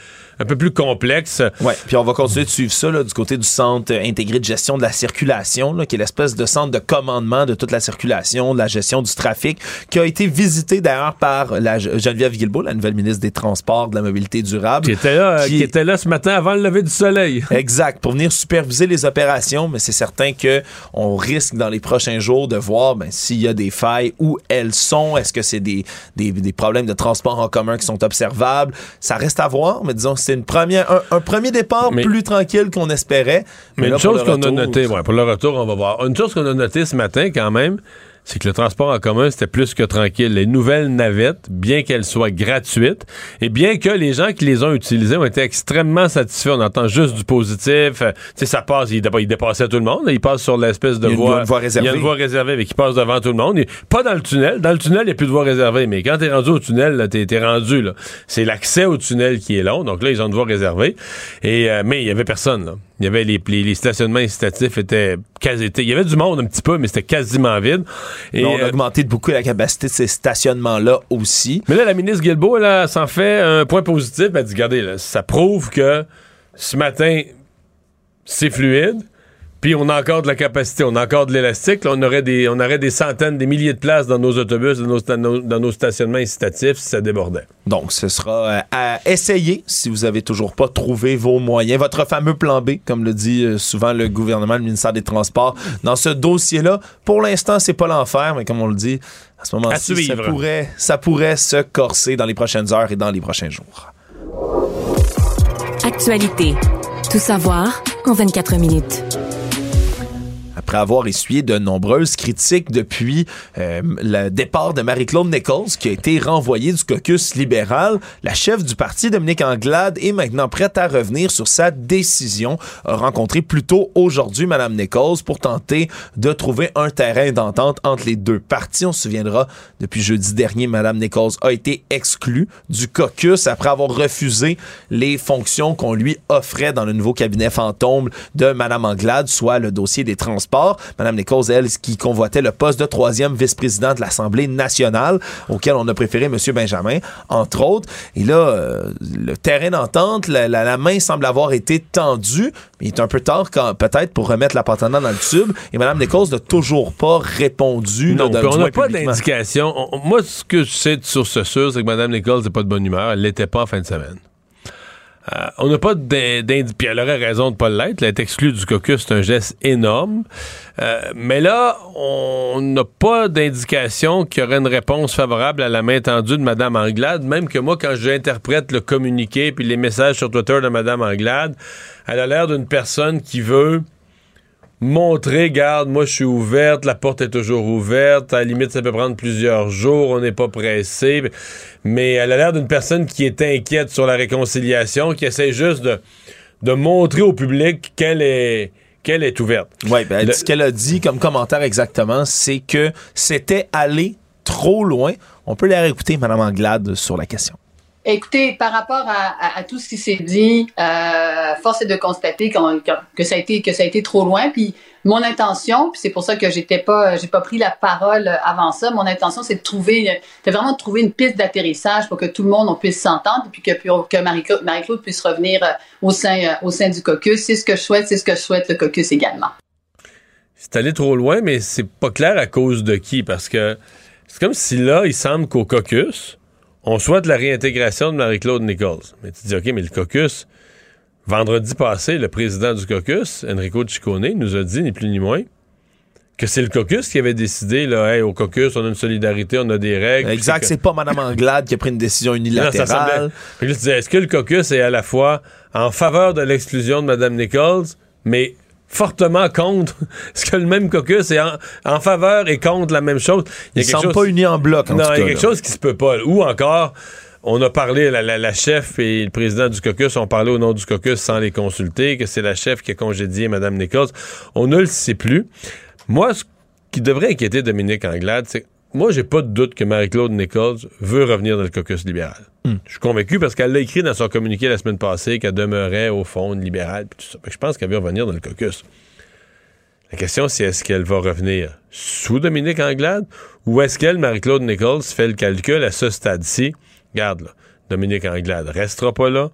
A: un peu plus complexe.
F: Ouais, puis on va continuer de suivre ça là, du côté du centre intégré de gestion de la circulation, là, qui est l'espèce de centre de commandement de toute la circulation, de la gestion du trafic, qui a été visité d'ailleurs par la Ge- Geneviève Guilbeault, la nouvelle ministre des Transports, de la Mobilité durable.
A: Qui était là, euh,
F: Qui-
A: qui était là ce matin avant le lever du soleil. <laughs>
F: Exact, pour venir superviser les opérations, mais c'est certain que on risque dans les prochains jours de voir ben, s'il y a des failles, où elles sont, est-ce que c'est des, des, des problèmes de transport en commun qui sont observables. Ça reste à voir, mais disons que c'est une première, un, un premier départ
A: Mais-
F: plus tranquille qu'on espérait.
A: Mais
F: là,
A: une chose qu'on a notée, ouais, pour le retour, on va voir. Une chose qu'on a notée ce matin quand même, c'est que le transport en commun, c'était plus que tranquille. Les nouvelles navettes, bien qu'elles soient gratuites, et bien que les gens qui les ont utilisées ont été extrêmement satisfaits, on entend juste du positif. Euh, tu sais, ça passe, il, dépa- il dépassait tout le monde. Il passe sur l'espèce de
F: Il y a une
A: voie.
F: une voie réservée.
A: Il y a une voie réservée, mais qui passe devant tout le monde. Il- pas dans le tunnel. Dans le tunnel, il n'y a plus de voie réservée. Mais quand t'es rendu au tunnel, t'es, t'es rendu, là. C'est l'accès au tunnel qui est long. Donc là, ils ont une voie réservée. Et, euh, mais il y avait personne, là. Il y avait les, les, les stationnements incitatifs étaient quasi, il y avait du monde un petit peu, mais c'était quasiment vide. Et,
F: on a
A: euh,
F: augmenté de beaucoup la capacité de ces stationnements-là aussi.
A: mais là, la ministre Guilbeault, là, s'en fait un point positif. Elle dit, regardez, là, ça prouve que ce matin, c'est fluide. Puis on a encore de la capacité, on a encore de l'élastique. On aurait des, on aurait des centaines, des milliers de places dans nos autobus, dans nos, sta- nos- dans nos stationnements incitatifs si ça débordait.
F: Donc, ce sera euh, à essayer si vous avez toujours pas trouvé vos moyens. Votre fameux plan B, comme le dit euh, souvent le gouvernement, le ministère des Transports, dans ce dossier-là. Pour l'instant, c'est pas l'enfer, mais comme on le dit, à ce moment-ci, ça pourrait, ça pourrait se corser dans les prochaines heures et dans les prochains jours.
E: Actualité. Tout savoir en 24 minutes.
F: Après avoir essuyé de nombreuses critiques depuis euh, le départ de Marie-Claude Nichols, qui a été renvoyée du caucus libéral. La chef du parti, Dominique Anglade, est maintenant prête à revenir sur sa décision. A rencontré plus tôt aujourd'hui Mme Nichols pour tenter de trouver un terrain d'entente entre les deux partis. On se souviendra, depuis jeudi dernier, Mme Nichols a été exclue du caucus après avoir refusé les fonctions qu'on lui offrait dans le nouveau cabinet fantôme de Mme Anglade, soit le dossier des transports. Mme Nichols, elle, qui convoitait le poste de troisième vice-président de l'Assemblée nationale, auquel on a préféré M. Benjamin, entre autres. Et là, euh, le terrain d'entente, la, la- la main semble avoir été tendue, mais il est un peu tard peut-être pour remettre la dans le tube. Et Mme Nichols n'a toujours pas répondu.
A: Non,
F: là,
A: on n'a pas d'indication. On- on- Moi, ce que je sais de source sûre, c'est que Mme Nichols n'est pas de bonne humeur. Elle l'était pas en fin de semaine. Euh, on n'a pas d'indication. Puis elle aurait raison de pas l'être. Est exclue du caucus, c'est un geste énorme. Euh, mais là, on n'a pas d'indication qu'il y aurait une réponse favorable à la main tendue de Mme Anglade. Même que moi, quand j'interprète le communiqué puis les messages sur Twitter de Mme Anglade, elle a l'air d'une personne qui veut montrer, garde, moi je suis ouverte, la porte est toujours ouverte, à la limite ça peut prendre plusieurs jours, on n'est pas pressé, mais elle a l'air d'une personne qui est inquiète sur la réconciliation, qui essaie juste de, de montrer au public qu'elle est qu'elle est ouverte.
F: Oui, ben,
A: Le-
F: ce qu'elle a dit comme commentaire exactement, c'est que c'était aller trop loin. On peut la réécouter, Mme Anglade, sur la question.
C: Écoutez, par rapport à, tout ce qui s'est dit, euh, force est de constater que, ça a été que ça a été trop loin. Puis mon intention, puis c'est pour ça que j'étais pas, j'ai pas pris la parole avant ça. Mon intention, c'est de trouver, c'est vraiment de trouver une piste d'atterrissage pour que tout le monde on puisse s'entendre, puis que que Marie-Claude Marie-Claude puisse revenir euh, au sein euh, au sein du caucus. C'est ce que je souhaite, c'est ce que je souhaite le caucus également.
A: C'est allé trop loin, mais c'est pas clair à cause de qui, parce que c'est comme si là, il semble qu'au caucus, on souhaite la réintégration de Marie-Claude Nichols. Mais tu dis, OK, mais le caucus, vendredi passé, le président du caucus, Enrico Ciccone, nous a dit, ni plus ni moins, que c'est le caucus qui avait décidé, là, hey, au caucus, on a une solidarité, on a des règles.
F: Exact, c'est pas Mme Anglade qui a pris une décision <laughs>
A: non, ça semblait-
F: unilatérale.
A: Est-ce que le caucus est à la fois en faveur de l'exclusion de Mme Nichols, mais fortement contre? <laughs> Est-ce que le même caucus est en, en faveur et contre la même chose?
F: Ils semblent pas unis en bloc, en
A: non, il y a quelque
F: là.
A: chose qui se peut pas. Ou encore, on a parlé, la, la- la chef et le président du caucus ont parlé au nom du caucus sans les consulter, que c'est la chef qui a congédié Mme Nichols. On ne le sait plus. Moi, ce qui devrait inquiéter Dominique Anglade, c'est que moi, j'ai pas de doute que Marie-Claude Nichols veut revenir dans le caucus libéral.
F: Hmm.
A: Je suis convaincu parce qu'elle l'a écrit dans son communiqué la semaine passée qu'elle demeurait au fond une libérale. tout ça. Je pense qu'elle veut revenir dans le caucus. La question, c'est est-ce qu'elle va revenir sous Dominique Anglade ou est-ce qu'elle, Marie-Claude Nichols, fait le calcul à ce stade-ci? Regarde, là, Dominique Anglade restera pas là.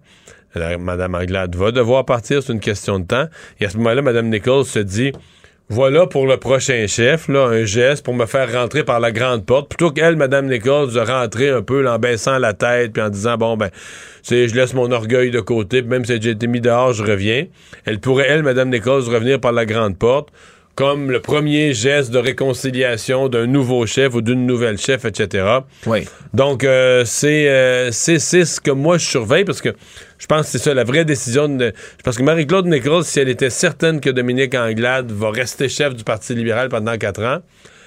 A: Madame Anglade va devoir partir, c'est une question de temps. Et à ce moment-là, Madame Nichols se dit voilà pour le prochain chef, là, un geste pour me faire rentrer par la grande porte, plutôt qu'elle, Madame Nichols, de rentrer un peu là, en baissant la tête puis en disant bon ben, je laisse mon orgueil de côté, puis même si j'ai été mis dehors, je reviens. Elle pourrait, elle, Madame Nichols, revenir par la grande porte comme le premier geste de réconciliation d'un nouveau chef ou d'une nouvelle chef, etc.
F: Oui.
A: Donc, euh, c'est euh, c'est c'est ce que moi, je surveille parce que je pense que c'est ça, la vraie décision. De, parce que Marie-Claude Nichols, si elle était certaine que Dominique Anglade va rester chef du Parti libéral pendant quatre ans,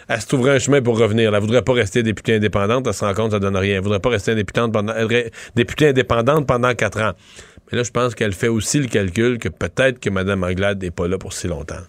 A: elle se trouverait un chemin pour revenir. Elle voudrait pas rester députée indépendante, elle se rend compte que ça donne rien. Elle voudrait pas rester députée indépendante pendant quatre ans. Mais là, je pense qu'elle fait aussi le calcul que peut-être que Mme Anglade n'est pas là pour si longtemps.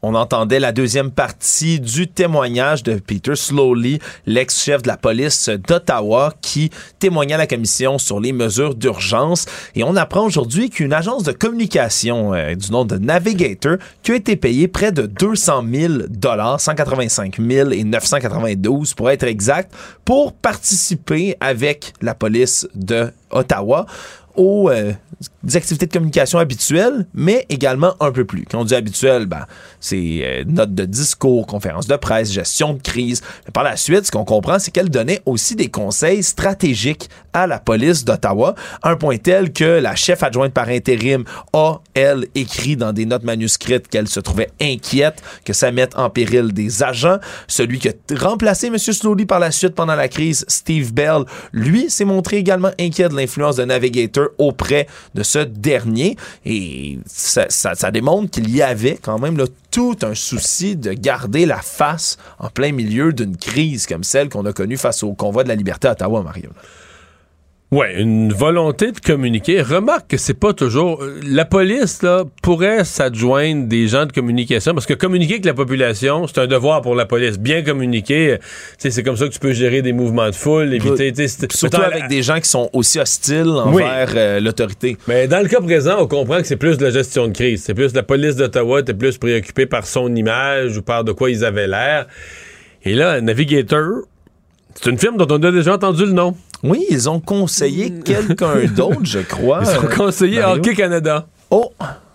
F: On entendait la deuxième partie du témoignage de Peter Slowly, l'ex-chef de la police d'Ottawa, qui témoignait à la commission sur les mesures d'urgence. Et on apprend aujourd'hui qu'une agence de communication euh, du nom de Navigator, qui a été payée près de 200 000 dollars, 185 000 et 992 pour être exact, pour participer avec la police de Ottawa aux euh, activités de communication habituelles, mais également un peu plus. Quand on dit habituel, ben, c'est euh, notes de discours, conférences de presse, gestion de crise. Par la suite, ce qu'on comprend, c'est qu'elle donnait aussi des conseils stratégiques à la police d'Ottawa, un point tel que la chef adjointe par intérim a, elle, écrit dans des notes manuscrites qu'elle se trouvait inquiète que ça mette en péril des agents. Celui qui a remplacé M. Slowly par la suite pendant la crise, Steve Bell, lui, s'est montré également inquiet de l'influence de Navigator auprès de ce dernier. Et ça, démontre qu'il y avait quand même tout un souci de garder la face en plein milieu d'une crise comme celle qu'on a connue face au convoi de la liberté à Ottawa, Mario.
A: Ouais, une volonté de communiquer. Remarque que c'est pas toujours. euh, La police, là, pourrait s'adjoindre des gens de communication parce que communiquer avec la population, c'est un devoir pour la police. Bien communiquer, euh, tu sais, c'est comme ça que tu peux gérer des mouvements de foule, éviter.
F: Surtout
A: mettons,
F: avec des gens qui sont aussi hostiles envers euh, l'autorité.
A: Mais dans le cas présent, on comprend que c'est plus de la gestion de crise. C'est plus la police d'Ottawa était plus préoccupée par son image ou par de quoi ils avaient l'air. Et là, Navigator, c'est une firme dont on a déjà entendu le nom.
F: Oui, ils ont conseillé quelqu'un <laughs> d'autre, je crois.
A: Ils ont conseillé
F: Mario?
A: Hockey Canada.
F: Oh!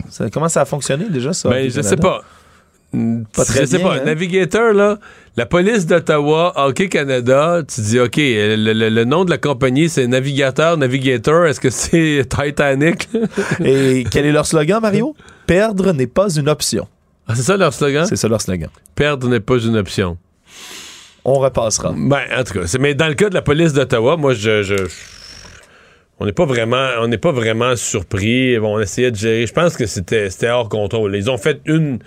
F: Ça, comment ça a fonctionné déjà, ça?
A: Ben, je
F: Canada?
A: sais pas.
F: Pas très
A: je sais
F: bien,
A: pas.
F: hein?
A: Navigator, là, la police d'Ottawa, Hockey Canada, tu dis, OK, le, le- le nom de la compagnie, c'est Navigateur, Navigator, est-ce que c'est <laughs> Titanic? <laughs>
F: Et quel est leur slogan, Mario? Perdre n'est pas une option.
A: Ah, c'est ça leur slogan?
F: C'est ça leur slogan.
A: Perdre n'est pas une option.
F: On repassera.
A: Ben, en tout cas, mais dans le cas de la police d'Ottawa, moi, je- on n'est pas vraiment, on n'est pas vraiment surpris. Bon, on essayait de gérer. Je pense que c'était, c'était hors contrôle. Ils ont fait une,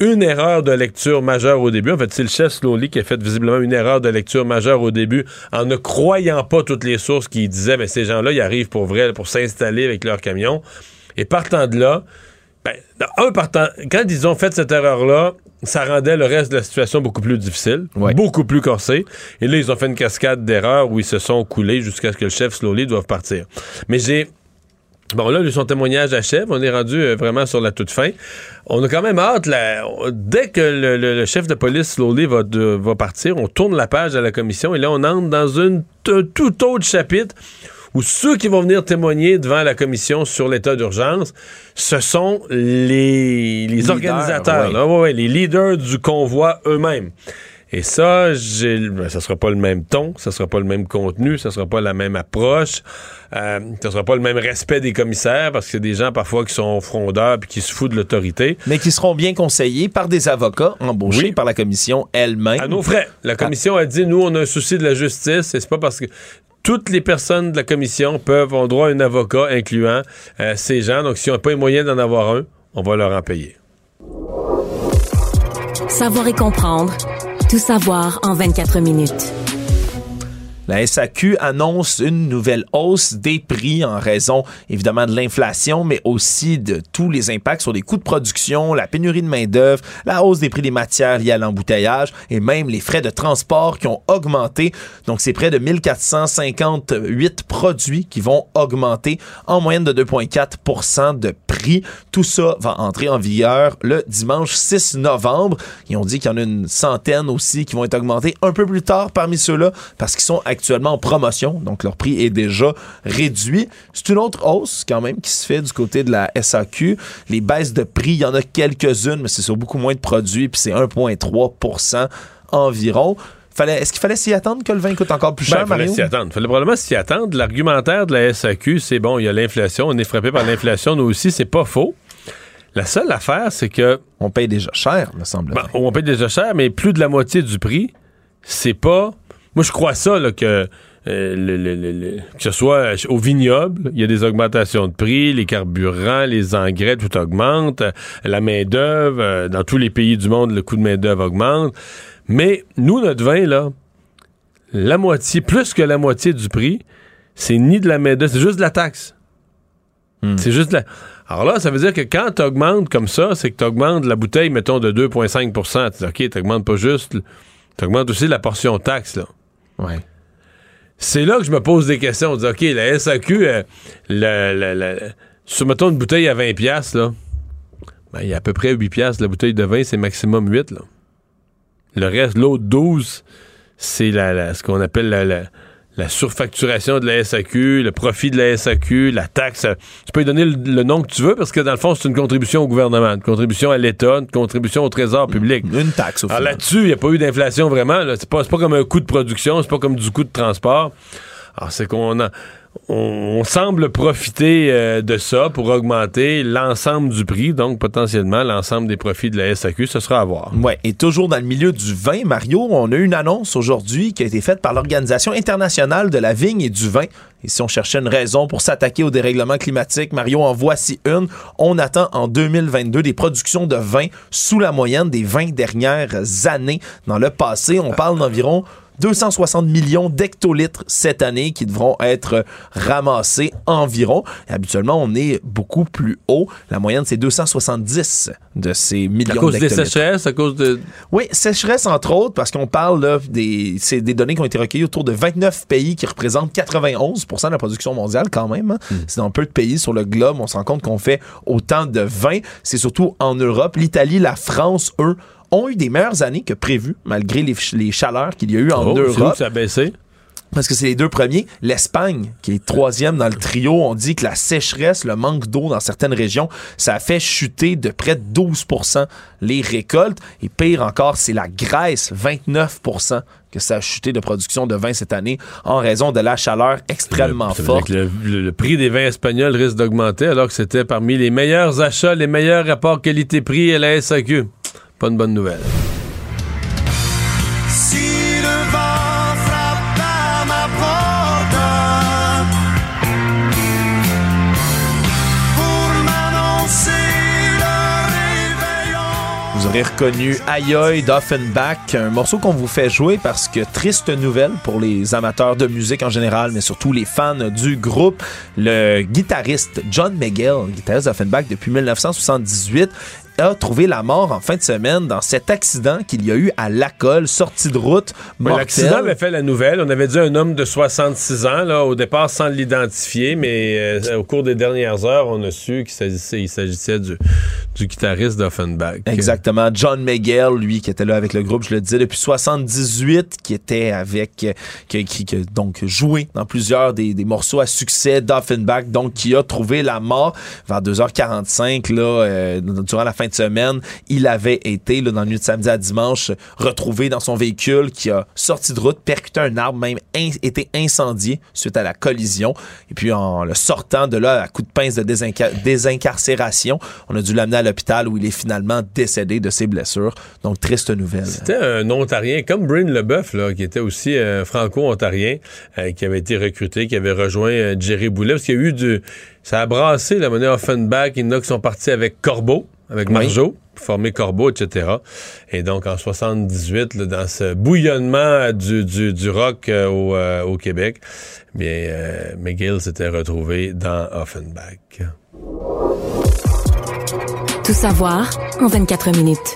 A: une erreur de lecture majeure au début. En fait, c'est le chef Slowly qui a fait visiblement une erreur de lecture majeure au début en ne croyant pas toutes les sources qui disaient, mais ces gens-là, ils arrivent pour vrai, pour s'installer avec leur camion. Et partant de là, ben, un partant, quand ils ont fait cette erreur-là, ça rendait le reste de la situation beaucoup plus difficile, beaucoup plus corsé. Et là, ils ont fait une cascade d'erreurs où ils se sont coulés jusqu'à ce que le chef Slowly doive partir. Mais j'ai Bon, là, son témoignage achève. On est rendu euh, vraiment sur la toute fin. On a quand même hâte. là, dès que le, le- le chef de police, Slowly, va, de- va partir, on tourne la page à la commission et là, on entre dans une t- tout autre chapitre où ceux qui vont venir témoigner devant la commission sur l'état d'urgence, ce sont les, les
F: Leaders,
A: organisateurs,
F: ouais.
A: là. Ouais, ouais, les leaders du convoi eux-mêmes. Et ça, j'ai, ben, ça sera pas le même ton, ça sera pas le même contenu, ça sera pas la même approche, euh, ça sera pas le même respect des commissaires parce que c'est des gens parfois qui sont frondeurs puis qui se foutent de l'autorité.
F: Mais qui seront bien conseillés par des avocats embauchés par la commission elle-même.
A: À nos frais. La commission a dit, nous, on a un souci de la justice et c'est pas parce que toutes les personnes de la commission peuvent ont droit à un avocat incluant euh, ces gens. Donc, si on n'a pas les moyens d'en avoir un, on va leur en payer.
E: Savoir et comprendre. Tout savoir en 24 minutes.
F: La SAQ annonce une nouvelle hausse des prix en raison évidemment de l'inflation, mais aussi de tous les impacts sur les coûts de production, la pénurie de main-d'œuvre, la hausse des prix des matières liées à l'embouteillage et même les frais de transport qui ont augmenté. Donc, c'est près de 1458 produits qui vont augmenter en moyenne de 2,4% de prix. Tout ça va entrer en vigueur le dimanche 6 novembre. Ils ont dit qu'il y en a une centaine aussi qui vont être augmentés un peu plus tard parmi ceux-là parce qu'ils sont actuellement en promotion. Donc, leur prix est déjà réduit. C'est une autre hausse quand même qui se fait du côté de la SAQ. Les baisses de prix, il y en a quelques-unes, mais c'est sur beaucoup moins de produits, puis c'est 1,3% environ. Fallait, est-ce qu'il fallait s'y attendre que le vin coûte encore plus
A: Ben,
F: cher,
A: il fallait
F: Mario?
A: s'y attendre. fallait probablement s'y attendre. L'argumentaire de la SAQ, c'est bon, il y a l'inflation, on est frappé par l'inflation, nous aussi, c'est pas faux. La seule affaire, c'est que.
F: On paye déjà cher, me semble.
A: Ben, on paye déjà cher, mais plus de la moitié du prix, c'est pas. Moi, je crois ça, là, que. euh, le- le- le- le- que ce soit au vignoble, il y a des augmentations de prix, les carburants, les engrais, tout augmente, euh, la main-d'œuvre, euh, dans tous les pays du monde, le coût de main-d'œuvre augmente. Mais nous, notre vin, là, la moitié, plus que la moitié du prix, c'est ni de la main-d'œuvre, c'est juste de la taxe. C'est juste de la. Alors là, ça veut dire que quand tu augmentes comme ça, c'est que tu augmentes la bouteille, mettons, de 2,5 Tu dis, OK, tu pas juste, tu augmentes aussi la portion taxe, là.
F: Ouais.
A: C'est là que je me pose des questions. On dit, OK, la SAQ, euh, le- sur, mettons, une bouteille à 20 piastres, là, ben, il y a à peu près 8 piastres. La bouteille de vin, c'est maximum 8, là. Le reste, l'autre 12, c'est la, la- ce qu'on appelle la, la- surfacturation de la SAQ, le profit de la SAQ, la taxe. Tu peux lui donner le, le nom que tu veux parce que dans le fond, c'est une contribution au gouvernement, une contribution à l'État, une contribution au trésor public.
F: Une taxe, au
A: Alors là-dessus, il n'y a pas eu d'inflation vraiment. C'est pas, c'est pas comme un coût de production, c'est pas comme du coût de transport. Alors, c'est qu'on a on, semble profiter euh, de ça pour augmenter l'ensemble du prix, donc potentiellement l'ensemble des profits de la SAQ. Ce sera à voir.
F: Ouais, et toujours dans le milieu du vin, Mario, on a une annonce aujourd'hui qui a été faite par l'Organisation internationale de la vigne et du vin. Et si on cherchait une raison pour s'attaquer au dérèglement climatique, Mario, en voici une. On attend en 2022 des productions de vin sous la moyenne des 20 dernières années. Dans le passé, on parle d'environ 260 millions d'hectolitres cette année qui devront être ramassés environ. Et habituellement, on est beaucoup plus haut. La moyenne, c'est 270 de ces millions
A: À cause des
F: d'hectolitres.
A: sécheresses, à cause de.
F: Oui, sécheresse entre autres, parce qu'on parle là, des, c'est des données qui ont été recueillies autour de 29 pays qui représentent 91% de la production mondiale quand même. hein. C'est dans peu de pays sur le globe, on se rend compte qu'on fait autant de vin. C'est surtout en Europe. L'Italie, la France, eux, ont eu des meilleures années que prévu, malgré les, ch- les chaleurs qu'il y a eu en
A: Oh, où
F: Europe.
A: ça a baissé?
F: Parce que c'est les deux premiers. L'Espagne, qui est troisième dans le trio, on dit que la sécheresse, le manque d'eau dans certaines régions, ça a fait chuter de près de 12% les récoltes. Et pire encore, c'est la Grèce, 29% que ça a chuté de production de vin cette année en raison de la chaleur extrêmement forte.
A: le- le prix des vins espagnols risque d'augmenter alors que c'était parmi les meilleurs achats, les meilleurs rapports qualité-prix à la SAQ. Pas une bonne nouvelle.
K: Si le vent frappe à ma porte pour m'annoncer le réveillon.
F: Vous aurez reconnu Ayoy d'Offenbach, un morceau qu'on vous fait jouer parce que triste nouvelle pour les amateurs de musique en général, mais surtout les fans du groupe. Le guitariste John Miguel, guitariste d'Offenbach depuis 1978, a trouvé la mort en fin de semaine dans cet accident qu'il y a eu à Lacolle, sortie de route mortelle.
A: L'accident avait fait la nouvelle. On avait dit un homme de 66 ans, là, au départ sans l'identifier, mais euh, au cours des dernières heures, on a su qu'il s'agissait, il s'agissait du, du guitariste d'Offenbach.
F: Exactement. John Miguel, lui, qui était là avec le groupe, je le disais, depuis 78, qui était avec, euh, qui, qui- qui donc joué dans plusieurs des, des morceaux à succès d'Offenbach, donc qui a trouvé la mort vers 2h45, là, euh, durant la fin de semaine. Il avait été, là, dans la nuit de samedi à dimanche, retrouvé dans son véhicule qui a sorti de route, percuté un arbre, même été incendié suite à la collision. Et puis, en le sortant de là, à coup de pince de désinca- désincarcération, on a dû l'amener à l'hôpital où il est finalement décédé de ses blessures. Donc, triste nouvelle.
A: C'était un Ontarien, comme Bryn Leboeuf, là, qui était aussi un franco-ontarien, euh, qui avait été recruté, qui avait rejoint euh, Jerry Boulet, parce qu'il y a eu du... Ça a brassé la monnaie Offenbach. Il y en a qui sont partis avec Corbeau, avec
F: Oui.
A: Margeau, pour former Corbeau, etc. Et donc, en 78, là, dans ce bouillonnement du, du, du rock euh, au, euh, au Québec, bien, euh, McGill s'était retrouvé dans Offenbach.
E: Tout savoir en 24 minutes.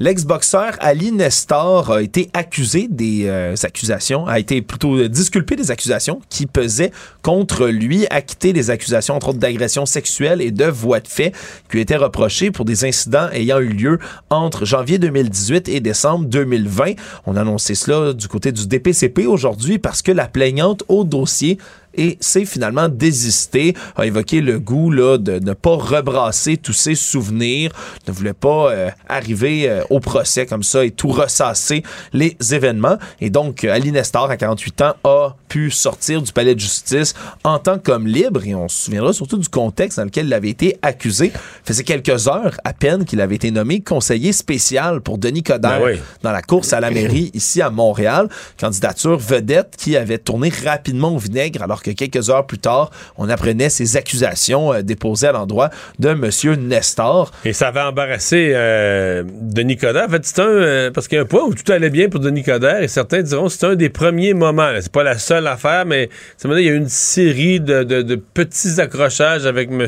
F: L'ex-boxeur Ali Nestor a été accusé des euh, accusations, a été plutôt disculpé des accusations qui pesaient contre lui, acquitté des accusations entre autres d'agression sexuelle et de voies de fait qui lui étaient reprochées pour des incidents ayant eu lieu entre janvier 2018 et décembre 2020. On a annoncé cela du côté du DPCP aujourd'hui parce que la plaignante au dossier et s'est finalement désisté, a évoqué le goût là, de ne pas rebrasser tous ses souvenirs, ne voulait pas euh, arriver euh, au procès comme ça et tout ressasser les événements. Et donc, euh, Ali Nestor, à 48 ans, a pu sortir du palais de justice en tant qu'homme libre, et on se souviendra surtout du contexte dans lequel il avait été accusé. faisait quelques heures à peine qu'il avait été nommé conseiller spécial pour Denis Coderre
A: Ben oui.
F: dans la course à la mairie ici à Montréal. Candidature vedette qui avait tourné rapidement au vinaigre alors que quelques heures plus tard, on apprenait ces accusations euh, déposées à l'endroit de M. Nestor.
A: Et ça avait embarrassé euh, Denis Coderre. En fait, c'est un. euh, parce qu'il y a un point où tout allait bien pour Denis Coderre, et certains diront que c'est un des premiers moments. C'est pas la seule affaire, mais ça veut dire, il y a eu une série de, de- de petits accrochages avec M.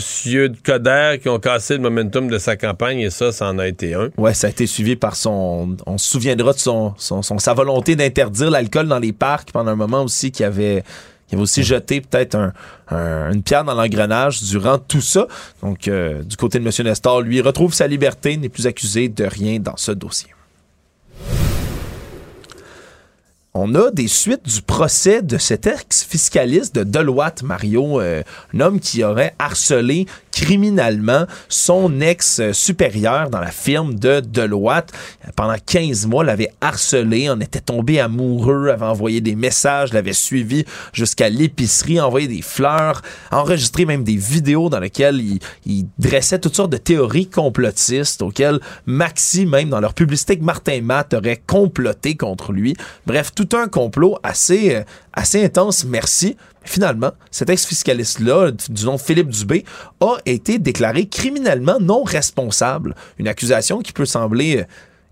A: Coderre qui ont cassé le momentum de sa campagne, et ça, ça en a été un.
F: Ouais, ça a été suivi par son. On se souviendra de son, son- son- sa volonté d'interdire l'alcool dans les parcs pendant un moment aussi qui avait. Qui avait aussi jeté peut-être un- un- une pierre dans l'engrenage durant tout ça. Donc, euh, du côté de M. Nestor, lui, retrouve sa liberté, n'est plus accusé de rien dans ce dossier. On a des suites du procès de cet ex-fiscaliste de Deloitte, Mario, euh, un homme qui aurait harcelé criminellement son ex-supérieur dans la firme de Deloitte. Pendant 15 mois, l'avait harcelé, en était tombé amoureux, avait envoyé des messages, l'avait suivi jusqu'à l'épicerie, envoyé des fleurs, enregistré même des vidéos dans lesquelles il, il dressait toutes sortes de théories complotistes auxquelles Maxi, même dans leur publicité que Martin Matt aurait comploté contre lui. Bref, tout un complot assez, euh, assez intense, merci. Finalement, cet ex-fiscaliste-là, du nom Philippe Dubé, a été déclaré criminellement non responsable. Une accusation qui peut sembler euh,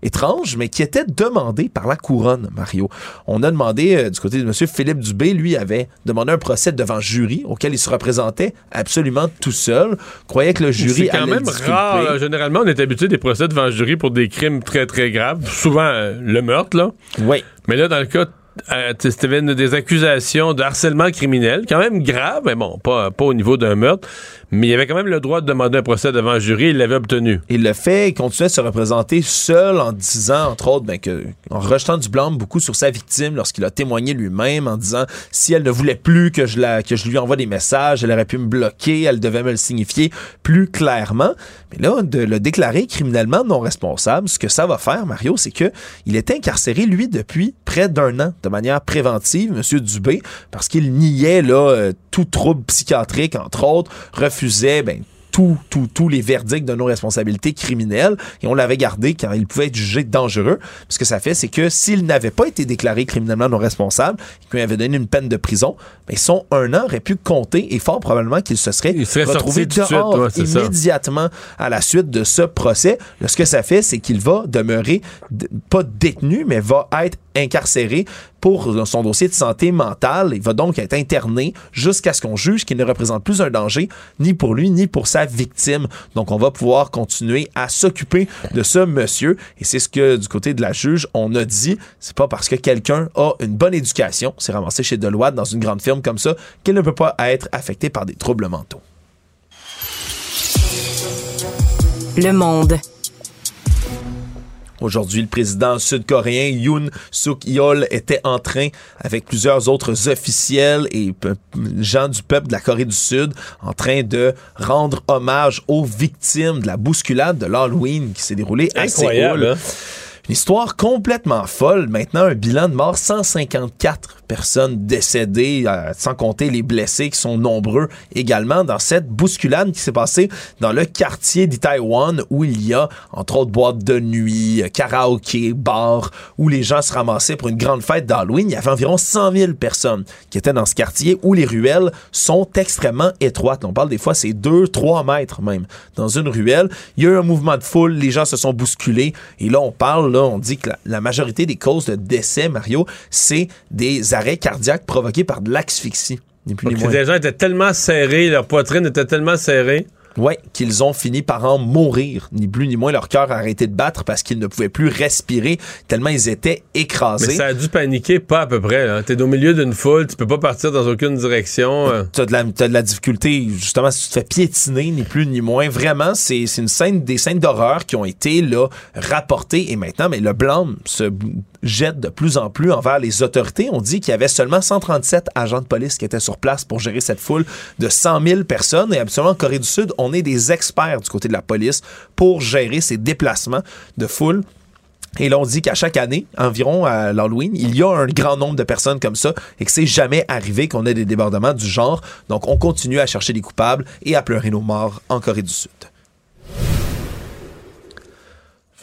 F: étrange, mais qui était demandée par la couronne, Mario. On a demandé euh, du côté de M. Philippe Dubé, lui avait demandé un procès devant jury auquel il se représentait absolument tout seul. Croyait que le jury
A: C'est quand
F: allait
A: même rare. Généralement, on est habitué des procès devant jury pour des crimes très, très graves. Souvent, euh, le meurtre, là.
F: Oui.
A: Mais là, dans le cas, euh, une- des accusations de harcèlement criminel, quand même grave, mais bon, pas, pas au niveau d'un meurtre. Mais il avait quand même le droit de demander un procès devant un jury, il l'avait obtenu.
F: Il le fait, il continuait de se représenter seul en disant, entre autres, ben, que, en rejetant du blâme beaucoup sur sa victime lorsqu'il a témoigné lui-même en disant si elle ne voulait plus que je, la, que je lui envoie des messages, elle aurait pu me bloquer, elle devait me le signifier plus clairement. Mais là, de le déclarer criminellement non responsable, ce que ça va faire, Mario, c'est que il est incarcéré, lui, depuis près d'un an, de manière préventive, M. Dubé, parce qu'il niait là, euh, tout trouble psychiatrique, entre autres, refusait ben, tous tous tous les verdicts de non-responsabilité criminelle et on l'avait gardé car il pouvait être jugé dangereux. Ce que ça fait, c'est que s'il n'avait pas été déclaré criminellement non responsable et qu'on avait donné une peine de prison, ben, son un an aurait pu compter et fort probablement qu'il se serait,
A: serait
F: retrouvé
A: tout suite,
F: dehors
A: ouais, c'est ça.
F: immédiatement à la suite de ce procès. Là, ce que ça fait, c'est qu'il va demeurer pas détenu, mais va être incarcéré pour son dossier de santé mentale. Il va donc être interné jusqu'à ce qu'on juge qu'il ne représente plus un danger ni pour lui ni pour sa victime. Donc on va pouvoir continuer à s'occuper de ce monsieur et c'est ce que du côté de la juge on a dit. C'est pas parce que quelqu'un a une bonne éducation, s'est ramassé chez Deloitte dans une grande firme comme ça, qu'il ne peut pas être affecté par des troubles mentaux.
E: Le monde.
F: Aujourd'hui, le président sud-coréen Yoon Suk Yeol était en train, avec plusieurs autres officiels et pe- gens du peuple de la Corée du Sud, en train de rendre hommage aux victimes de la bousculade de l'Halloween qui s'est déroulée à
A: Incroyable,
F: Séoul.
A: hein?
F: Une histoire complètement folle. Maintenant, un bilan de mort, 154 personnes décédées, euh, sans compter les blessés qui sont nombreux également dans cette bousculade qui s'est passée dans le quartier d'Itaewon où il y a, entre autres, boîtes de nuit, euh, karaoké, bars, où les gens se ramassaient pour une grande fête d'Halloween. Il y avait environ 100 000 personnes qui étaient dans ce quartier où les ruelles sont extrêmement étroites. On parle des fois, c'est 2, 3 mètres même dans une ruelle. Il y a eu un mouvement de foule, les gens se sont bousculés. Et là, on parle, là, on dit que la, la majorité des causes de décès, Mario, c'est des arrêts cardiaques provoqués par de l'asphyxie. Ni plus ni
A: Donc,
F: moins.
A: les gens étaient tellement serrés, leur poitrine était tellement serrée.
F: Ouais, qu'ils ont fini par en mourir. Ni plus ni moins, leur cœur a arrêté de battre parce qu'ils ne pouvaient plus respirer tellement ils étaient écrasés.
A: Mais ça a dû paniquer pas à peu près. T'es au milieu d'une foule, tu peux pas partir dans aucune direction. euh.
F: T'as de, la, t'as de la difficulté, justement, si tu te fais piétiner, ni plus ni moins. Vraiment, c'est, une scène, des scènes d'horreur qui ont été là rapportées et maintenant, mais le blâme se jette de plus en plus envers les autorités. On dit qu'il y avait seulement 137 agents de police qui étaient sur place pour gérer cette foule de 100 000 personnes. Et absolument, en Corée du Sud, on est des experts du côté de la police pour gérer ces déplacements de foule. Et là, on dit qu'à chaque année, environ à l'Halloween, il y a un grand nombre de personnes comme ça et que c'est jamais arrivé qu'on ait des débordements du genre. Donc, on continue à chercher des coupables et à pleurer nos morts en Corée du Sud.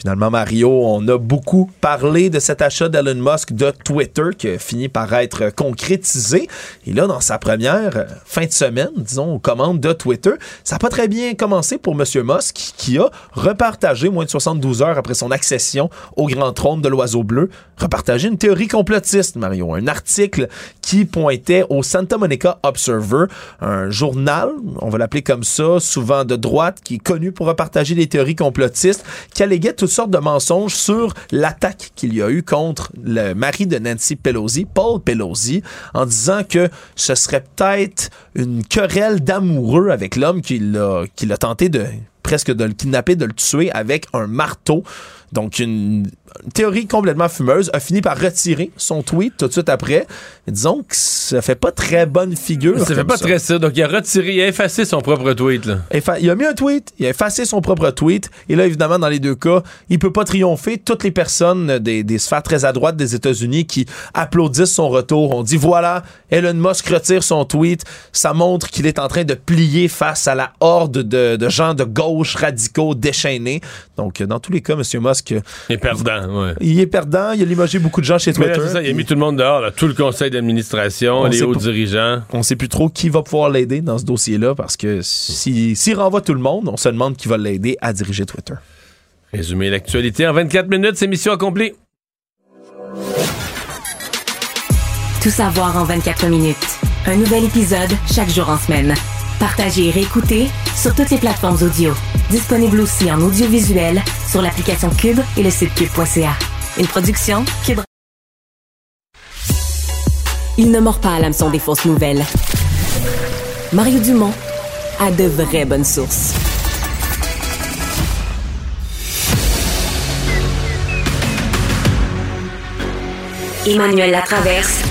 F: Finalement, Mario, on a beaucoup parlé de cet achat d'Elon Musk de Twitter qui a fini par être concrétisé. Et là, dans sa première euh, fin de semaine, disons, aux commandes de Twitter, ça n'a pas très bien commencé pour M. Musk qui a repartagé, moins de 72 heures après son accession au grand trône de l'oiseau bleu, repartagé une théorie complotiste, Mario. Un article qui pointait au Santa Monica Observer, un journal, on va l'appeler comme ça, souvent de droite, qui est connu pour repartager des théories complotistes, qui alléguait toutes sortes de mensonges sur l'attaque qu'il y a eu contre le mari de Nancy Pelosi, Paul Pelosi, en disant que ce serait peut-être une querelle d'amoureux avec l'homme qui l'a tenté de presque de le kidnapper, de le tuer avec un marteau. Donc, une une théorie complètement fumeuse, a fini par retirer son tweet tout de suite après. Et disons que ça fait pas très bonne figure.
A: Ça fait pas très ça. Donc, il a retiré, il a effacé son propre tweet. Là.
F: Il a mis un tweet, il a effacé son propre tweet, et là, évidemment, dans les deux cas, il peut pas triompher. Toutes les personnes des, des sphères très à droite des États-Unis qui applaudissent son retour, on dit voilà, Elon Musk retire son tweet, ça montre qu'il est en train de plier face à la horde de, de gens de gauche radicaux déchaînés. Donc, dans tous les cas, M. Musk,
A: est perdant, ouais.
F: il est perdant, il a limogé beaucoup de gens chez
A: là,
F: Twitter.
A: ça, il a mis tout le monde dehors, là, tout le conseil d'administration,
F: On
A: les hauts dirigeants.
F: On sait plus trop qui va pouvoir l'aider dans ce dossier-là parce que si- s'il renvoie tout le monde, on se demande qui va l'aider à diriger Twitter.
A: Résumer l'actualité en 24 minutes, c'est mission accomplie.
E: Tout savoir en 24 minutes. Un nouvel épisode chaque jour en semaine. Partagez et réécoutez sur toutes les plateformes audio. Disponible aussi en audiovisuel sur l'application Cube et le site cube.ca. Une production Cube. Il ne mord pas à l'hameçon des fausses nouvelles. Mario Dumont a de vraies bonnes sources. Emmanuel Latraverse.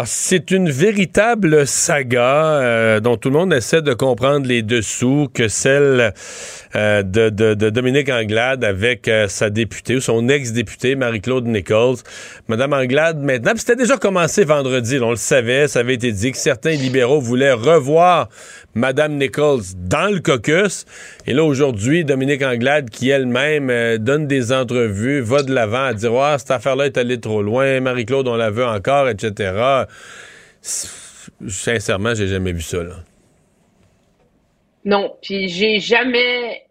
A: Alors, C'est une véritable saga euh, dont tout le monde essaie de comprendre les dessous que celle euh, de, de- Dominique Anglade avec euh, sa députée ou son ex-députée Marie-Claude Nichols. Madame Anglade, maintenant, c'était déjà commencé vendredi, on le savait, ça avait été dit que certains libéraux voulaient revoir Madame Nichols dans le caucus. Et là, aujourd'hui, Dominique Anglade, qui elle-même euh, donne des entrevues, va de l'avant à dire Ouais, cette affaire-là est allée trop loin, Marie-Claude, on la veut encore, etc. Sincèrement, j'ai jamais vu ça.
L: Non, puis j'ai jamais,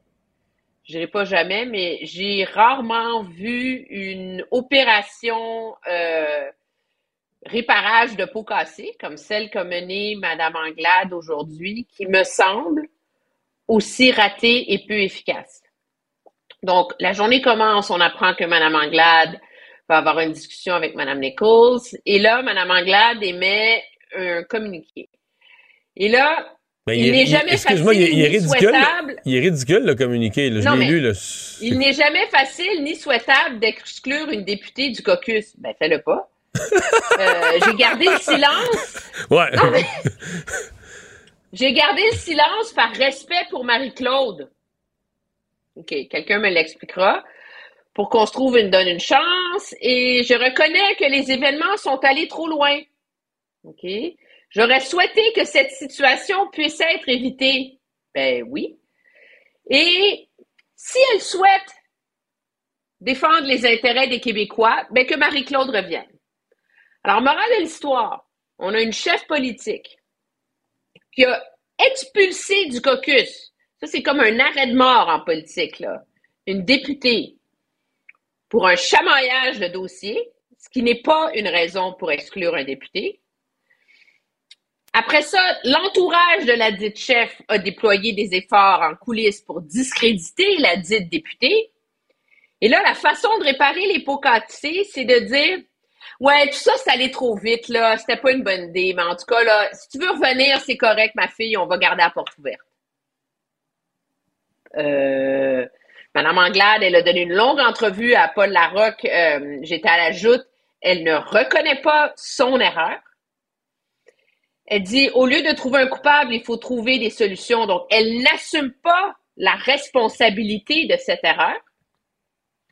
L: je dirais pas jamais, mais j'ai rarement vu une opération euh, réparage de pots cassés comme celle qu'a menée Madame Anglade aujourd'hui, qui me semble aussi ratée et peu efficace. Donc, la journée commence, on apprend que Madame Anglade va avoir une discussion avec Madame Nichols, et là, Madame Anglade émet un communiqué. Et là,
A: Mais
L: il n'est jamais facile
A: il, est- il est
L: ni
A: ridicule.
L: souhaitable.
A: Il est ridicule le communiqué. là. Je
L: Non,
A: l'ai
L: mais
A: lu. Là.
L: Il n'est jamais facile ni souhaitable d'exclure une députée du caucus. Ben, fais-le pas. <laughs> Euh, j'ai gardé le silence.
A: Ouais.
L: Non, mais- J'ai gardé le silence par respect pour Marie-Claude. OK, quelqu'un me l'expliquera. Pour qu'on se trouve une donne une chance. Et je reconnais que les événements sont allés trop loin. OK? J'aurais souhaité que cette situation puisse être évitée. Ben oui. Et si elle souhaite défendre les intérêts des Québécois, ben que Marie-Claude revienne. Alors, morale de l'histoire, on a une chef politique qui a expulsé du caucus. Ça, c'est comme un arrêt de mort en politique, là. Une députée pour un chamaillage de dossier, ce qui n'est pas une raison pour exclure un député. Après ça, l'entourage de la dite chef a déployé des efforts en coulisses pour discréditer la dite députée. Et là, la façon de réparer les pots cassés, c'est de dire Ouais, tout ça, c'est allé trop vite, là. C'était pas une bonne idée. Mais en tout cas, là, si tu veux revenir, c'est correct, ma fille, on va garder la porte ouverte. Euh, Madame Anglade, elle a donné une longue entrevue à Paul Larocque. euh, J'étais à la joute. Elle ne reconnaît pas son erreur. Elle dit, au lieu de trouver un coupable, il faut trouver des solutions. Donc, elle n'assume pas la responsabilité de cette erreur,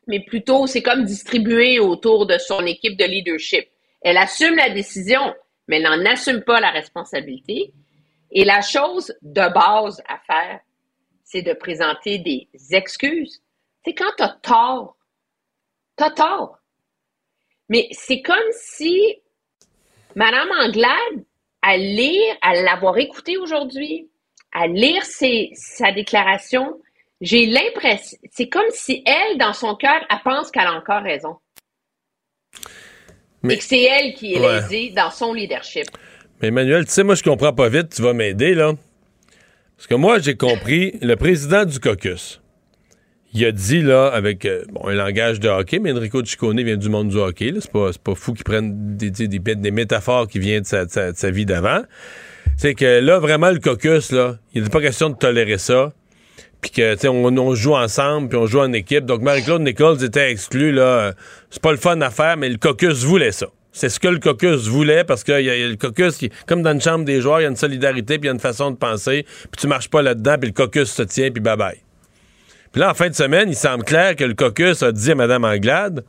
L: mais plutôt, c'est comme distribué autour de son équipe de leadership. Elle assume la décision, mais elle n'en assume pas la responsabilité. Et la chose de base à faire, c'est de présenter des excuses. C'est quand tu as tort, tu as tort. Mais c'est comme si Madame Anglade, à lire, à l'avoir écouté aujourd'hui, à lire ses- sa déclaration, j'ai l'impression, c'est comme si elle, dans son cœur, elle pense qu'elle a encore raison.
A: Mais-
L: Et que c'est elle qui est
A: Ouais.
L: lésée dans son leadership.
A: Mais Emmanuel, tu sais, moi, je comprends pas vite. Tu vas m'aider, là. Parce que moi, j'ai compris, le président du caucus, il a dit, là, avec euh, bon, un langage de hockey, mais Enrico Ciccone vient du monde du hockey. C'est pas, pas fou qu'il prenne des, des, des- des métaphores qui viennent de sa, de sa- de sa vie d'avant. C'est que là, vraiment, le caucus, là, il n'est pas question de tolérer ça. Puis que, tu sais, on, on joue ensemble, puis on joue en équipe. Donc, Marie-Claude Nichols était exclue, là. C'est pas le fun à faire, mais le caucus voulait ça. C'est ce que le caucus voulait parce qu'il y, a il y a le caucus qui, comme dans une chambre des joueurs, il y a une solidarité, puis il y a une façon de penser, puis tu marches pas là-dedans, puis le caucus se tient, puis bye-bye. Puis là, en fin de semaine, il semble clair que le caucus a dit à Mme Anglade,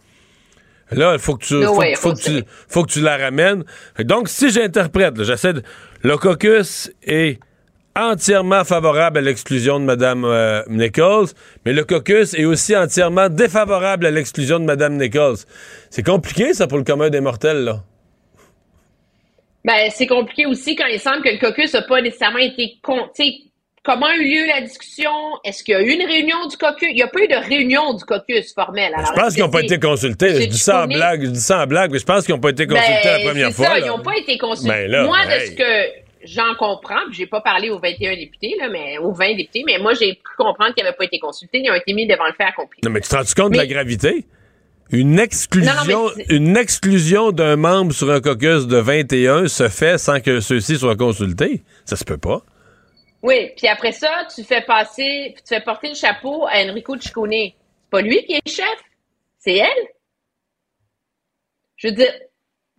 A: là, il faut que tu,
L: No
A: faut,
L: way,
A: faut que tu, faut que tu la ramènes. Que Donc, si j'interprète, j'essaie de, le caucus est entièrement favorable à l'exclusion de Mme euh, Nichols, mais le caucus est aussi entièrement défavorable à l'exclusion de Mme Nichols. C'est compliqué, ça, pour le commun des mortels, là.
L: Ben, c'est compliqué aussi quand il semble que le caucus n'a pas nécessairement été sais, Comment a eu lieu la discussion? Est-ce qu'il y a eu une réunion du caucus? Il n'y a pas eu de réunion du caucus formelle. Alors,
A: Je pense qu'ils n'ont pas été consultés. Je dis ça en blague, je dis ça en blague, mais je pense qu'ils n'ont pas été consultés
L: Ben,
A: la première
L: c'est
A: fois.
L: Ça,
A: là.
L: ils n'ont pas été consultés.
A: Ben là,
L: moi, de ce que j'en comprends, puis j'ai pas parlé aux 21 députés, là, mais aux 20 députés, mais moi, j'ai pu comprendre qu'ils n'avaient pas été consultés. Ils ont été mis devant le fait accompli.
A: Non, mais tu te rends compte de la gravité? Une exclusion,
L: Non, non,
A: une exclusion d'un membre sur un caucus de 21 se fait sans que ceux-ci soient consultés? Ça se peut pas.
L: Oui, puis après ça, tu fais passer, tu fais porter le chapeau à Enrico Ciccone. C'est pas lui qui est chef, c'est elle. Je veux dire,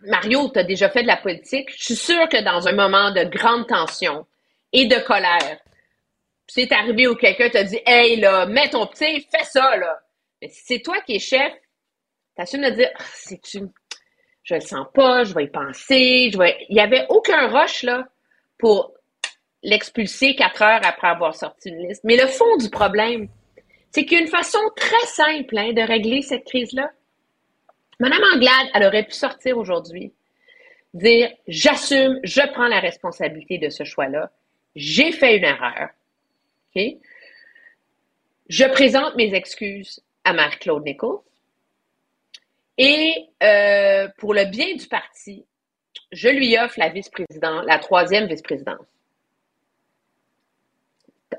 L: Mario, tu as déjà fait de la politique. Je suis sûre que dans un moment de grande tension et de colère, c'est arrivé où quelqu'un t'a dit Hey, là, mets ton petit, fais ça, là. Mais si c'est toi qui es chef, t'assumes de dire Ah, c'est-tu, je le sens pas, je vais y penser, je vais. Il y avait aucun rush, là, pour l'expulser quatre heures après avoir sorti une liste. Mais le fond du problème, c'est qu'il y a une façon très simple hein, de régler cette crise-là. Madame Anglade, elle aurait pu sortir aujourd'hui, dire j'assume, je prends la responsabilité de ce choix-là. J'ai fait une erreur. Je présente mes excuses à Marie-Claude Nichols. Et euh, pour le bien du parti, je lui offre la vice-présidente, la troisième vice-présidence.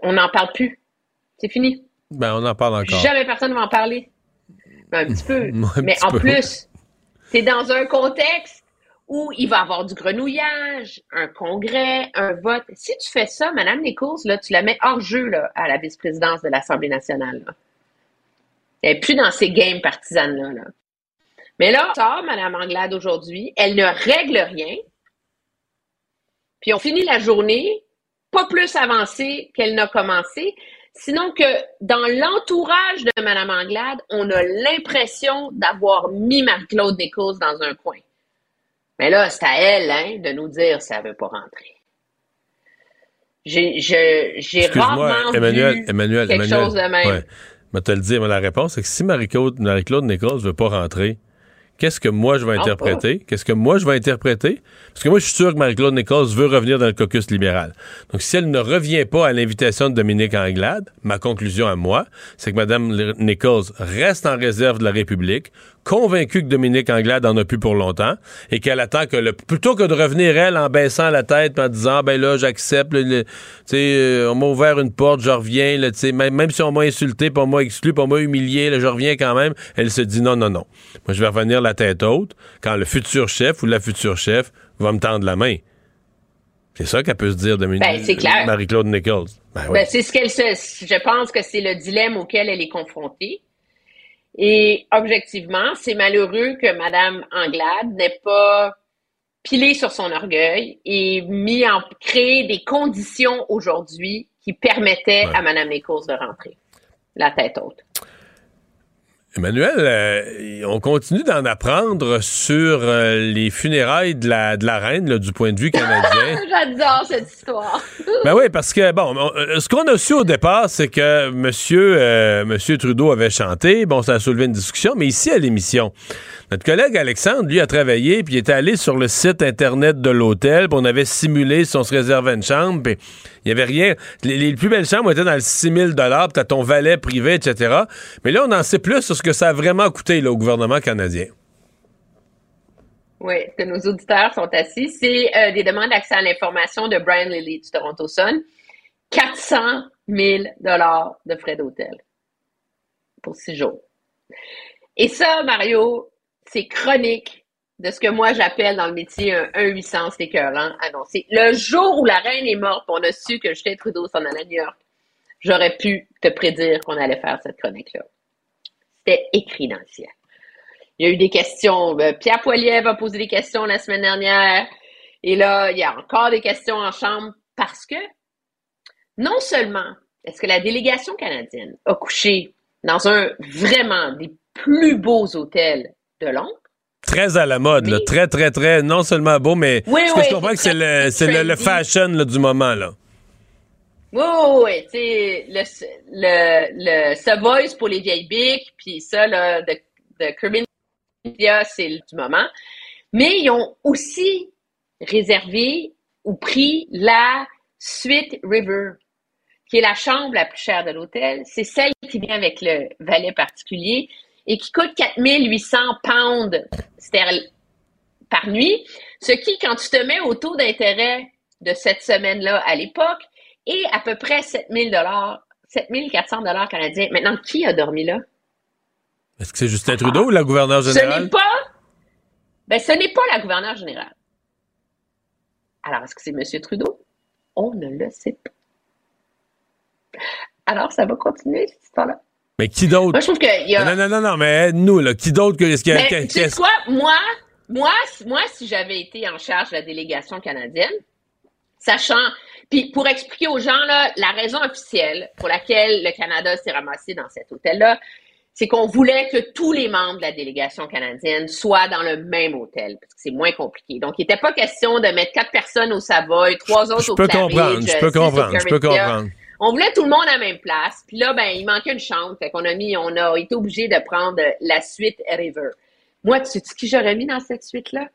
L: On n'en parle plus. C'est fini.
A: Ben, on en parle encore.
L: Jamais personne ne va en parler. Un petit peu. <laughs>
A: Un
L: Mais
A: petit
L: en
A: peu.
L: plus, c'est dans un contexte où il va y avoir du grenouillage, un congrès, un vote. Si tu fais ça, Madame Nichols, là, tu la mets hors jeu là, à la vice-présidence de l'Assemblée nationale. là. Elle n'est plus dans ces games partisanes-là. là. Mais là, sort Madame Anglade aujourd'hui, elle ne règle rien. Puis on finit la journée pas plus avancée qu'elle n'a commencé. Sinon que dans l'entourage de Mme Anglade, on a l'impression d'avoir mis Marie-Claude Nichols dans un coin. Mais là, c'est à elle hein, de nous dire si elle veut pas rentrer. J'ai rarement
A: Emmanuel,
L: vu
A: Emmanuel,
L: quelque
A: Emmanuel.
L: chose de même.
A: Ouais. Mais te le dire, mais la réponse, c'est que si Marie-Claude Marie-Claude Nichols veut pas rentrer, qu'est-ce que moi je vais
L: Non,
A: interpréter? Qu'est-ce que moi je vais interpréter? Parce que moi, je suis sûr que Marie-Claude Nichols veut revenir dans le caucus libéral. Donc, si elle ne revient pas à l'invitation de Dominique Anglade, ma conclusion à moi, c'est que Mme Nichols reste en réserve de la République, convaincue que Dominique Anglade en a plus pour longtemps, et qu'elle attend que le, plutôt que de revenir elle en baissant la tête en disant, ben là, j'accepte, tu sais, euh, on m'a ouvert une porte, je reviens, là, tu sais, même, même si on m'a insulté, on m'a exclu, on m'a humilié, là, je reviens quand même, elle se dit non, non, non. Moi, je vais revenir la tête haute quand le futur chef ou la future chef va me tendre la main. C'est ça qu'elle peut se dire de
L: Ben, c'est clair.
A: Marie-Claude Nichols. Ben oui.
L: Ben, c'est ce qu'elle se. Je pense que c'est le dilemme auquel elle est confrontée. Et objectivement, c'est malheureux que Mme Anglade n'ait pas pilé sur son orgueil et mis en créé des conditions aujourd'hui qui permettaient à Mme Nichols de rentrer la tête haute.
A: Emmanuel, euh, on continue d'en apprendre sur euh, les funérailles de la, de la reine là, du point de vue canadien. <laughs>
L: J'adore cette histoire. <laughs>
A: Ben oui, parce que, bon, on- euh, ce qu'on a su au départ, c'est que monsieur, euh, monsieur Trudeau avait chanté. Bon, ça a soulevé une discussion, mais ici, à l'émission, notre collègue Alexandre, lui, a travaillé, puis il était allé sur le site Internet de l'hôtel, puis on avait simulé si on se réservait une chambre, puis il n'y avait rien. Les, les plus belles chambres étaient dans le 6 000 puis t'as ton valet privé, etc. Mais là, on en sait plus sur ce que ça a vraiment coûté au gouvernement canadien.
L: Oui, que nos auditeurs sont assis. C'est euh, des demandes d'accès à l'information de Brian Lilly du Toronto Sun. 400 000 de frais d'hôtel. pour six jours. Et ça, Mario, c'est chronique de ce que moi j'appelle dans le métier un 1-800 c'est annoncé. Le jour où la reine est morte, on a su que Justin Trudeau s'en allait à New York, j'aurais pu te prédire qu'on allait faire cette chronique-là. C'était écrit dans le ciel. Il y a eu des questions. euh, Pierre Poilievre a posé des questions la semaine dernière. Et là, il y a encore des questions en chambre parce que non seulement est-ce que la délégation canadienne a couché dans un vraiment des plus beaux hôtels de Londres,
A: Très à la mode, là. très, très, très, non seulement beau, mais
L: Oui,
A: je comprends que c'est le, le, fashion là, du moment. là.
L: Oui, oui, oui. Le, le, le Savoy's pour les vieilles bics, puis ça, là, de, de Media, c'est du moment. Mais ils ont aussi réservé ou pris la Suite River, qui est la chambre la plus chère de l'hôtel. C'est celle qui vient avec le valet particulier et qui coûte 4800 pounds par nuit, ce qui, quand tu te mets au taux d'intérêt de cette semaine-là à l'époque, est à peu près 7000 dollars, 7400 dollars canadiens. Maintenant, qui a dormi là?
A: Est-ce que c'est Justin Trudeau ou la gouverneure
L: Ce
A: générale?
L: n'est pas, ben, ce n'est pas la gouverneure générale. Alors, est-ce que c'est M. Trudeau? On ne le sait pas. Alors, ça va continuer, cette histoire-là.
A: Mais qui d'autre?
L: Moi, je trouve qu'il y a...
A: Non, non, non, non, mais aide-nous, là. Qui d'autre que. Est-ce qu'il y a-
L: Mais
A: qu'est-
L: tu sais
A: qu'est-ce-
L: quoi? Moi, moi, moi, si j'avais été en charge de la délégation canadienne, sachant, puis pour expliquer aux gens, là, la raison officielle pour laquelle le Canada s'est ramassé dans cet hôtel-là, c'est qu'on voulait que tous les membres de la délégation canadienne soient dans le même hôtel, parce que c'est moins compliqué. Donc, il n'était pas question de mettre quatre personnes au Savoy, trois autres
A: Je
L: au
A: peux
L: Claridge,
A: comprendre, je peux
L: au
A: comprendre, je peux comprendre.
L: On voulait tout le monde à la même place. Puis là, ben, il manquait une chambre. Fait qu'on a mis, on a été obligé de prendre la suite River. Moi, tu sais qui j'aurais mis dans cette suite-là?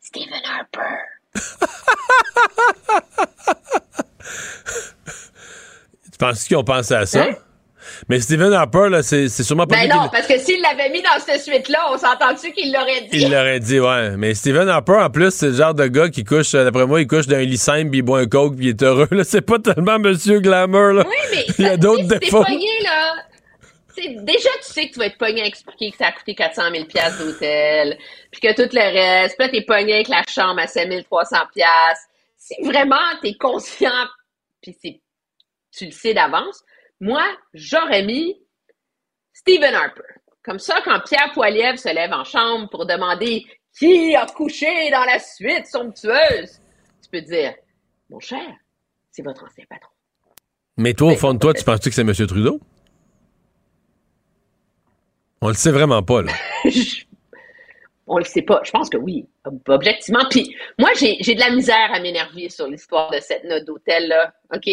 L: Stephen Harper. <laughs>
A: Tu penses qu'ils ont pensé à ça?
L: Hein?
A: Mais Stephen Harper, là, c'est c'est sûrement pas
L: Ben non, parce que s'il l'avait mis dans cette suite-là, on s'entend-tu qu'il l'aurait dit?
A: Il l'aurait dit, ouais. Mais Stephen Harper, en plus, c'est le genre de gars qui couche, euh, d'après moi, il couche d'un lit simple, puis il boit un coke, puis il est heureux. Là, <laughs> c'est pas tellement Monsieur Glamour, là.
L: Oui, mais
A: il y a d'autres défauts.
L: pogné, là. T'sais, déjà, tu sais que tu vas être pogné à expliquer que ça a coûté 400 000 piastres d'hôtel, puis que tout le reste, puis là, t'es pogné avec la chambre à 5 300 piastres. Si vraiment t'es conscient, puis c'est, tu le sais d'avance, moi, j'aurais mis Stephen Harper. Comme ça, quand Pierre Poilievre se lève en chambre pour demander qui a couché dans la suite somptueuse, tu peux dire, mon cher, c'est votre ancien patron.
A: Mais toi, au fond de toi, tu penses-tu que c'est Monsieur Trudeau? On le sait vraiment pas, là. <laughs>
L: On le sait pas. Je pense que oui, objectivement. Puis moi, j'ai de la misère à m'énerver sur l'histoire de cette note d'hôtel-là, OK?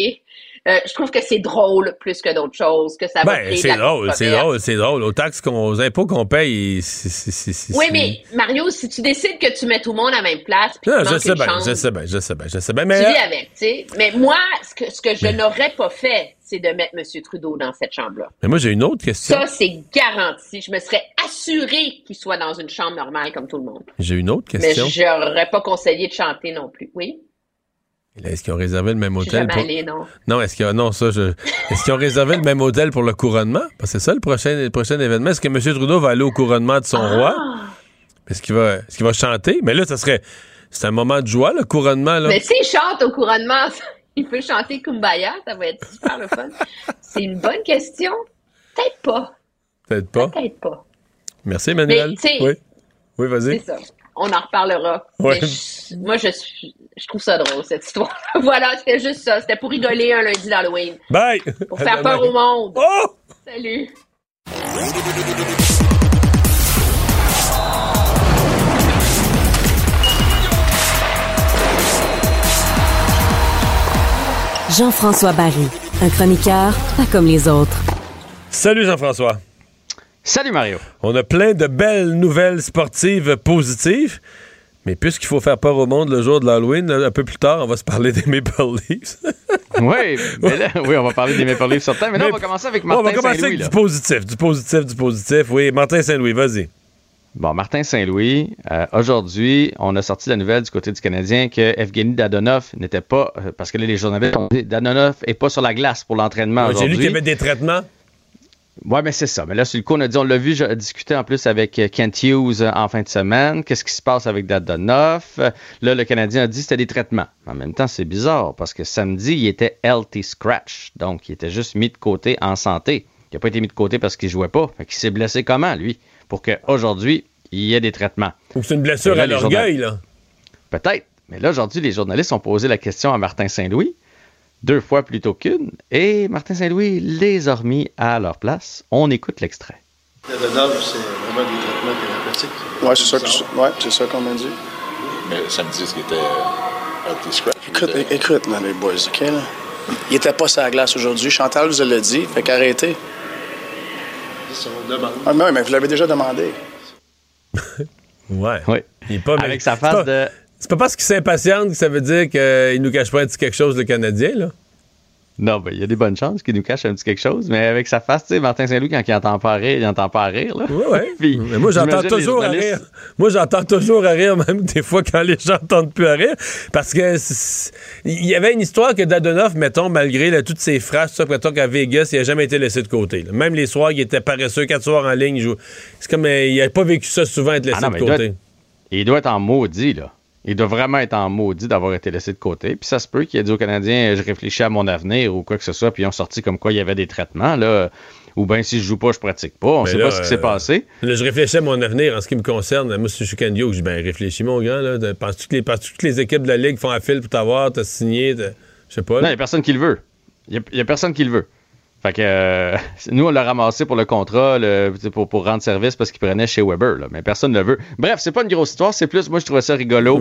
L: Euh, je trouve que c'est drôle plus que d'autres choses, que ça va
A: Ben, c'est drôle, c'est drôle, c'est drôle. Aux taxes, qu'on, aux impôts qu'on paye, c'est... c'est- c'est- c'est-
L: Oui, mais Mario, si tu décides que tu mets tout le monde à la même place,
A: Non, je sais bien, je sais bien, je sais bien, je sais bien.
L: tu
A: Mais,
L: vis avec, tu sais. Mais moi, ce que, ce que je n'aurais pas fait, c'est de mettre M. Trudeau dans cette chambre-là.
A: mais moi, j'ai une autre question.
L: Ça, c'est garanti. Je me serais assuré qu'il soit dans une chambre normale comme tout le monde.
A: J'ai une autre
L: Mais
A: question.
L: j'aurais pas conseillé de chanter non plus. Oui?
A: Est-ce qu'ils ont réservé le même hôtel pour...
L: allée, non.
A: Non, est-ce qu'il y a... non, ça, je... Est-ce qu'ils ont réservé le même hôtel pour le couronnement? Parce que c'est ça le prochain, le prochain événement. Est-ce que M. Trudeau va aller au couronnement de son
L: Ah!
A: roi? Est-ce qu'il va, est-ce qu'il va chanter? Mais là, ça serait, c'est un moment de joie, le couronnement, là.
L: Mais s'il chante au couronnement, <laughs> il peut chanter Kumbaya, ça va être super le fun. C'est une bonne question. Peut-être pas.
A: Peut-être pas.
L: Peut-être pas.
A: Merci, Emmanuel.
L: Mais,
A: oui. Oui, vas-y.
L: C'est ça. On en reparlera.
A: Ouais.
L: Mais je- moi, je, suis- je trouve ça drôle, cette histoire. <laughs> voilà, c'était juste ça. C'était pour rigoler un lundi d'Halloween.
A: Bye!
L: Pour faire peur au monde.
A: Oh!
L: Salut!
E: Jean-François Barry, un chroniqueur pas comme les autres.
A: Salut, Jean-François.
M: Salut, Mario.
A: On a plein de belles nouvelles sportives positives. Mais puisqu'il faut faire peur au monde le jour de l'Halloween, un peu plus tard, on va se parler des Maple Leafs. <laughs>
M: oui, mais là, oui, on va parler des Maple Leafs temps, mais là, on va commencer avec Martin
A: on va commencer
M: Saint-Louis.
A: avec
M: là.
A: du positif, du positif, du positif. Oui, Martin Saint-Louis, vas-y.
M: Bon, Martin Saint-Louis, euh, aujourd'hui, on a sorti la nouvelle du côté du Canadien que Evgeny Dadonov n'était pas, euh, parce que là, les journalistes ont dit Dadonov n'est pas sur la glace pour l'entraînement
A: Ouais, J'ai lu
M: aujourd'hui.
A: qu'il y avait des traitements.
M: Oui, mais c'est ça. Mais là, sur le coup, on a dit, on l'a vu j'ai discuté en plus avec euh, Kent Hughes euh, en fin de semaine. Qu'est-ce qui se passe avec Dadonoff? Euh, Là, le Canadien a dit que c'était des traitements. En même temps, c'est bizarre parce que samedi, il était healthy scratch. Donc, il était juste mis de côté en santé. Il n'a pas été mis de côté parce qu'il jouait pas. Fait qu'il s'est blessé comment, lui? Pour qu'aujourd'hui, il y ait des traitements.
A: Ou c'est une blessure
M: là,
A: à l'orgueil, là.
M: Peut-être. Mais là, aujourd'hui, les journalistes ont posé la question à Martin Saint-Louis, deux fois plutôt qu'une, et Martin Saint-Louis les a remis à leur place. On écoute l'extrait.
N: Dadonov, c'est vraiment des traitements thérapeutiques.
O: Oui, c'est ça, que- ouais, c'est ça qu'on m'a dit.
N: Mais ça me dit ce qui était euh, scratch.
O: Écoute, écoute, là, les boys, OK, là? Il était pas sur la glace aujourd'hui. Chantal vous l'a dit, fait qu'arrêtez.
N: Si on demande.
O: Ah, mais, vous l'avez déjà demandé.
A: Ouais.
M: Oui.
A: Il est pas,
M: Avec sa face
A: pas-
M: de-
A: C'est pas parce qu'il s'impatiente que ça veut dire qu'il nous cache pas un petit quelque chose, le Canadien, là.
M: Non, ben, il y a des bonnes chances qu'il nous cache un petit quelque chose, mais avec sa face, tu sais, Martin Saint-Louis, quand il entend pas rire, il entend pas rire, là.
A: Oui, oui. <laughs>
M: Puis,
A: Mais moi, j'entends toujours à rire. Moi, j'entends toujours à rire, même des fois quand les gens n'entendent plus à rire. Parce que il y avait une histoire que Dadonoff, mettons, malgré là, toutes ses phrases, tout ça, mettons qu'à Vegas, il n'a jamais été laissé de côté. là. Même les soirs, il était paresseux, quatre soirs en ligne. il joue- C'est comme, euh, il n'a pas vécu ça souvent, être laissé
M: Ah non,
A: de
M: mais il doit
A: côté.
M: être- il doit être en maudit, là. Il doit vraiment être en maudit d'avoir été laissé de côté. Puis ça se peut qu'il ait dit aux Canadiens, je réfléchis à mon avenir ou quoi que ce soit, puis ils ont sorti comme quoi il y avait des traitements, là. Ou bien si je joue pas, je pratique pas. On
A: Mais
M: sait
A: là,
M: pas ce qui s'est
A: euh,
M: passé.
A: Là, je réfléchis à mon avenir en ce qui me concerne. Moi, si je suis Candio, je dis, ben, réfléchis, mon grand. Là. Penses-tu que, les- penses-tu que toutes les équipes de la Ligue font un fil pour t'avoir, t'as signé, je sais pas.
M: Non, il n'y a personne qui le veut. Il n'y a, personne qui le veut. Fait que euh, <laughs> nous, on l'a ramassé pour le contrat, le- pour, pour rendre service parce qu'il prenait chez Weber, là, mais personne ne le veut. Bref, c'est pas une grosse histoire, c'est plus, moi, je trouvais ça rigolo.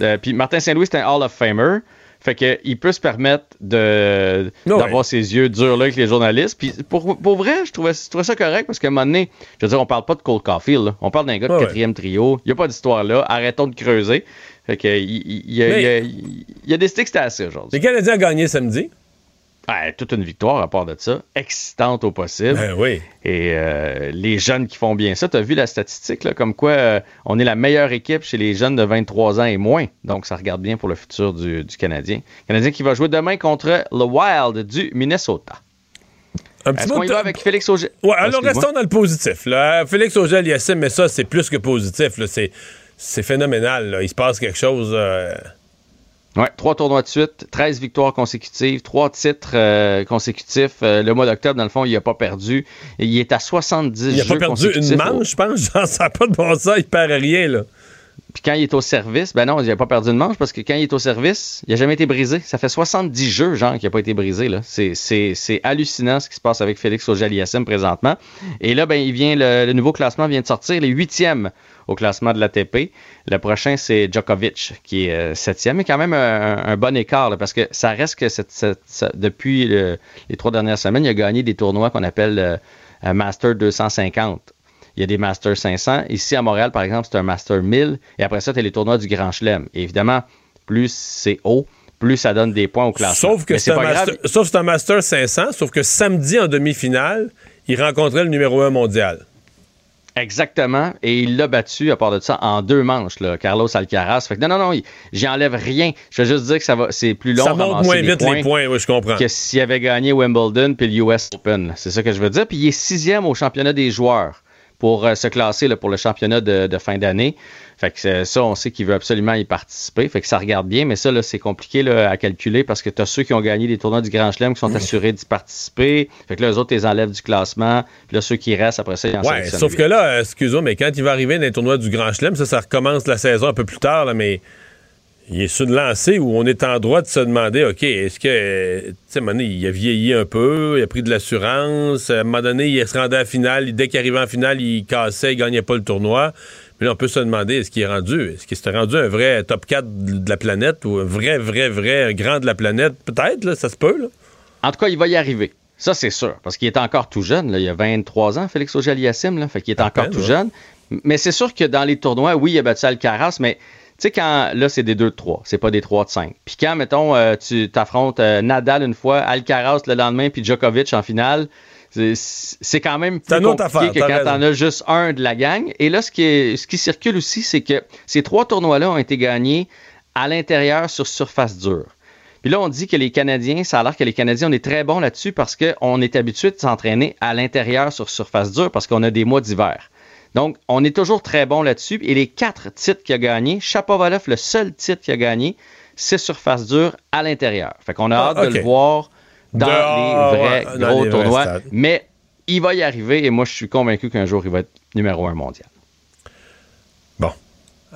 M: Euh, Puis Martin Saint-Louis, c'est un Hall of Famer. Fait que il peut se permettre de d'avoir ses yeux durs là avec les journalistes. Puis pour, pour vrai, je trouvais, je trouvais ça correct parce qu'à un moment donné, je veux dire, on parle pas de Cole Caulfield, là. on parle d'un gars de
A: Ouais, ouais.
M: quatrième trio. Il n'y a pas d'histoire là. Arrêtons de creuser. Fait que il, il- il y a,
A: Mais-
M: il y a- a des sticks, c'était assez aujourd'hui.
A: Les Canadiens ont gagné samedi.
M: Ouais, toute une victoire à part de ça, excitante au possible.
A: Ben oui.
M: Et euh, les jeunes qui font bien ça, tu as vu la statistique, là, comme quoi euh, on est la meilleure équipe chez les jeunes de 23 ans et moins. Donc ça regarde bien pour le futur du, du Canadien. Canadien qui va jouer demain contre le Wild du Minnesota.
A: Un petit mot de-
M: avec Félix Auger?
A: Ouais, alors restons dans le positif. Là. Félix Auger Yassim, mais ça, c'est plus que positif. C'est, c'est phénoménal. là. Il se passe quelque chose. euh,
M: Ouais, trois tournois de suite, 13 victoires consécutives, trois titres euh, consécutifs. Euh, le mois d'octobre, dans le fond, il n'a pas perdu. Il est à 70
A: Il n'a pas perdu une
M: au-
A: manche, je pense. <laughs> Genre, ça n'a pas de bon sens. Il perd à rien. Là.
M: Puis quand il est au service, ben non, il n'a pas perdu une manche parce que quand il est au service, il n'a jamais été brisé. Ça fait 70 jeux, genre, qui n'a pas été brisé. là. C'est, c'est, c'est hallucinant ce qui se passe avec Félix Auger-Aliassime présentement. Et là, ben, il vient, le, le nouveau classement vient de sortir, les huitièmes au classement de l'ATP. Le prochain, c'est Djokovic, qui est euh, septième, mais quand même un, un bon écart, là, parce que ça reste que cette- cette- ça- depuis le- les trois dernières semaines, il a gagné des tournois qu'on appelle euh, Master 250. Il y a des Masters 500. Ici, à Montréal, par exemple, c'est un Master 1000. Et après ça, tu as les tournois du Grand Chelem. Et évidemment, plus c'est haut, plus ça donne des points au classement.
A: Sauf que c'est un, master, sauf que c'est un Master 500. Sauf que samedi, en demi-finale, il rencontrait le numéro 1 mondial.
M: Exactement. Et il l'a battu, à part de ça, en deux manches, là, Carlos Alcaraz. Fait que non, non, non, il- j'y enlève rien. Je veux juste dire que ça va, c'est plus long
A: Ça monte moins vite les points, oui, je comprends.
M: que s'il avait gagné Wimbledon puis le US Open. C'est ça que je veux dire. Puis il est sixième au championnat des joueurs pour euh, se classer là, pour le championnat de, de fin d'année. Fait que c'est- ça, on sait qu'il veut absolument y participer. Fait que ça regarde bien, mais ça, là, c'est compliqué là, à calculer parce que tu as ceux qui ont gagné des tournois du Grand Chelem qui sont assurés d'y participer. Fait que là, eux autres, les enlèvent du classement. Puis là, ceux qui restent, après ça, ils en
A: Ouais, sauf que là, euh, excuse-moi, mais quand il va arriver dans les tournois du Grand Chelem, ça, ça recommence la saison un peu plus tard, là, mais il est sur une lancée où on est en droit de se demander, OK, est-ce que, euh, tu sais, il a vieilli un peu, il a pris de l'assurance, à un moment donné, il se rendait à la finale, dès qu'il arrivait en finale, il cassait, il gagnait pas le tournoi. Mais là, on peut se demander, est-ce qu'il est rendu, est-ce qu'il s'est rendu un vrai top 4 de la planète ou un vrai, vrai, vrai grand de la planète? Peut-être, là, ça se peut, là.
M: En tout cas, il va y arriver. Ça, c'est sûr. Parce qu'il est encore tout jeune. là. Il a 23 ans, Félix Auger-Aliassime. là. Fait qu'il est encore
A: peine,
M: tout
A: ouais.
M: jeune. Mais c'est sûr que dans les tournois, oui, il a battu Alcaraz, mais tu sais, quand là, c'est des 2 de 3, c'est pas des 3 de 5. Puis quand, mettons, euh, tu t'affrontes euh, Nadal une fois, Alcaraz le lendemain, puis Djokovic en finale, c'est- quand même plus
A: C'est une autre
M: compliqué
A: affaire,
M: que quand t'en as juste un de la gang. Et là, ce qui, est- ce qui circule aussi, c'est que ces trois tournois-là ont été gagnés à l'intérieur sur surface dure. Puis là, on dit que les Canadiens, ça a l'air que les Canadiens, on est très bons là-dessus parce qu'on est habitué de s'entraîner à l'intérieur sur surface dure parce qu'on a des mois d'hiver. Donc, on est toujours très bon là-dessus. Et les quatre titres qu'il a gagnés, Chapovalov, le seul titre qu'il a gagné, c'est surface dure à l'intérieur. Fait qu'on a
A: Ah,
M: hâte de le voir dans les vrais
A: dans
M: gros
A: les
M: tournois. Mais il va y arriver et moi, je suis convaincu qu'un jour, il va être numéro un mondial.
A: Bon.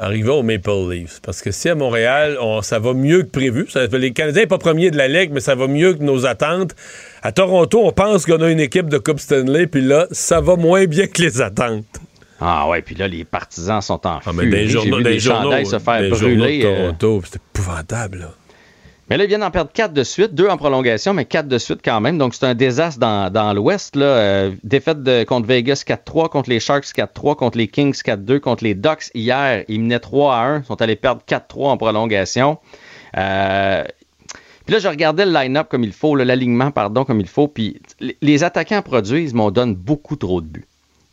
A: Arrivons aux Maple Leafs. Parce que si à Montréal, on- ça va mieux que prévu, ça, les Canadiens sont pas premiers de la Ligue, mais ça va mieux que nos attentes. À Toronto, on pense qu'on a une équipe de Coupe Stanley, puis là, ça va moins bien que les attentes.
M: Ah ouais, puis là, les partisans sont en
A: Ah,
M: furie.
A: des
M: J'ai
A: journaux,
M: vu
A: des
M: des
A: journaux,
M: chandails se faire brûler.
A: de
M: euh,
A: Toronto, c'est épouvantable, là.
M: Mais là, ils viennent d'en perdre quatre de suite, deux en prolongation, mais quatre de suite quand même. Donc, c'est un désastre dans, dans l'Ouest. là. Euh, défaite de, contre Vegas 4-3, contre les Sharks 4-3, contre les Kings 4-2, contre les Ducks hier. Ils menaient 3 à 1, sont allés perdre 4-3 en prolongation. Euh, puis là, je regardais le line-up comme il faut, l'alignement, pardon, comme il faut. Puis les attaquants produisent, mais on donne beaucoup trop de buts.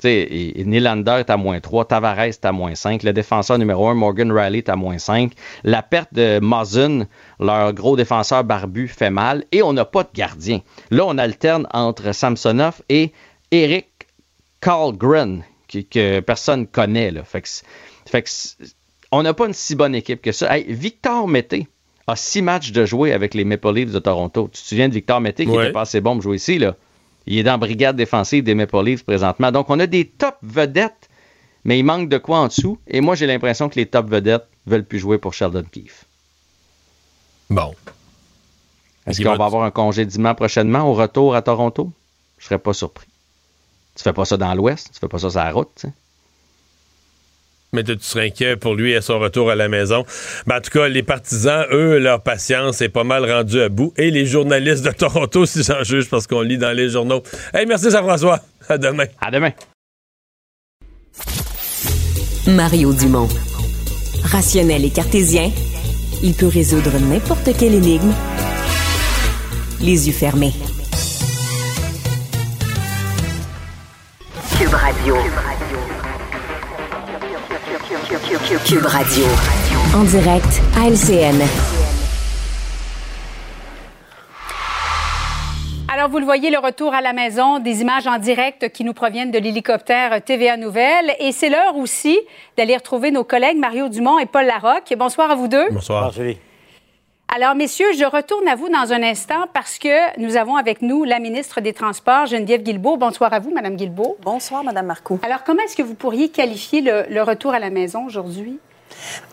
M: Et- et Nylander est à moins 3, Tavares est à moins 5, le défenseur numéro 1, Morgan Riley, est à moins 5. La perte de Muzzin, leur gros défenseur barbu, fait mal. Et on n'a pas de gardien. Là, on alterne entre Samsonov et Eric Karlgren, qui- que personne connaît. Là. Fait que, fait que on n'a pas une si bonne équipe que ça. Hey, Victor Mété a six matchs de jouer avec les Maple Leafs de Toronto. Tu te souviens de Victor Mété qui
A: Ouais.
M: était pas assez bon pour jouer ici, là? Il est dans la brigade défensive des Maple Leafs présentement. Donc, on a des top vedettes, mais il manque de quoi en dessous. Et moi, j'ai l'impression que les top vedettes veulent plus jouer pour Sheldon Keefe.
A: Bon.
M: Est-ce qu'on
A: va-
M: va avoir un congédiement prochainement au retour à Toronto? Je serais pas surpris. Tu fais pas ça dans l'Ouest, tu fais pas ça sur la route.
A: Mais tu serais inquiet pour lui à son retour à la maison. Ben, en tout cas, les partisans, eux, leur patience est pas mal rendue à bout. Et les journalistes de <laughs> Toronto, si j'en juge, parce qu'on lit dans les journaux. Hey, merci Jean-François. À demain.
M: À demain.
E: Mario Dumont. Rationnel et cartésien, il peut résoudre n'importe quelle énigme les yeux fermés.
P: Cube Radio.
E: Cube Radio. En direct à LCN.
Q: Alors, vous le voyez, le retour à la maison, des images en direct qui nous proviennent de l'hélicoptère TVA Nouvelle. Et c'est l'heure aussi d'aller retrouver nos collègues Mario Dumont et Paul Larocque. Bonsoir à vous deux.
A: Bonsoir.
Q: Alors, messieurs, je retourne à vous dans un instant parce que nous avons avec nous la ministre des Transports, Geneviève Guilbeault. Bonsoir à vous, Madame Guilbeault.
I: Bonsoir, Madame Marcoux.
Q: Alors, comment est-ce que vous pourriez qualifier le, le retour à la maison aujourd'hui?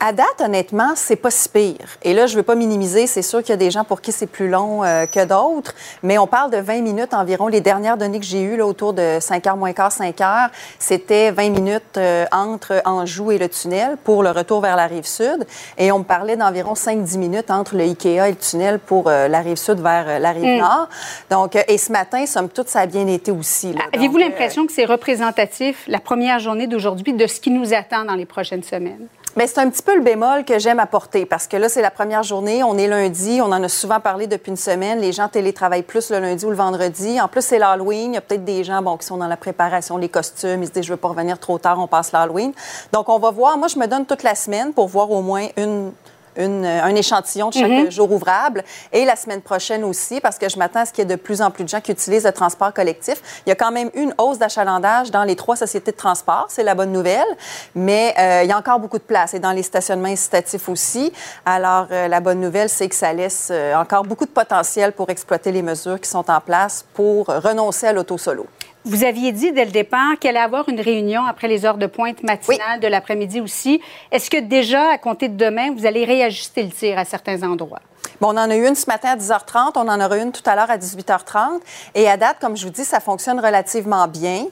I: À date, honnêtement, c'est pas si pire. Et là, je veux pas minimiser. C'est sûr qu'il y a des gens pour qui c'est plus long euh, que d'autres. Mais on parle de 20 minutes environ. Les dernières données que j'ai eues, là, autour de 5 heures moins quart, 5 heures, c'était 20 minutes euh, entre Anjou et le tunnel pour le retour vers la rive sud. Et on me parlait d'environ 5-10 minutes entre le Ikea et le tunnel pour euh, la rive sud vers la rive
Q: Mm.
I: nord. Donc, et ce matin, somme toute, ça a bien été aussi. là.
Q: Avez-vous l'impression que c'est représentatif, la première journée d'aujourd'hui, de ce qui nous attend dans les prochaines semaines?
I: Mais c'est un petit peu le bémol que j'aime apporter parce que là, c'est la première journée. On est lundi. On en a souvent parlé depuis une semaine. Les gens télétravaillent plus le lundi ou le vendredi. En plus, c'est l'Halloween. Il y a peut-être des gens qui sont dans la préparation, les costumes. Ils se disent, je veux pas revenir trop tard, on passe l'Halloween. Donc, on va voir. Moi, je me donne toute la semaine pour voir au moins une. Une- un échantillon de chaque
Q: Mhm.
I: jour ouvrable et la semaine prochaine aussi parce que je m'attends à ce qu'il y ait de plus en plus de gens qui utilisent le transport collectif. Il y a quand même une hausse d'achalandage dans les trois sociétés de transport, c'est la bonne nouvelle, mais euh, il y a encore beaucoup de place et dans les stationnements incitatifs aussi. Alors euh, la bonne nouvelle, c'est que ça laisse euh, encore beaucoup de potentiel pour exploiter les mesures qui sont en place pour renoncer à l'auto-solo.
Q: Vous aviez dit dès le départ qu'il allait y avoir une réunion après les heures de pointe matinale de l'après-midi aussi. Est-ce que déjà, à compter de demain, vous allez réajuster le tir à certains endroits?
I: Bon, on en a eu une ce matin à 10h30, on en aura une tout à l'heure à 18h30. Et à date, comme je vous dis, ça fonctionne relativement bien.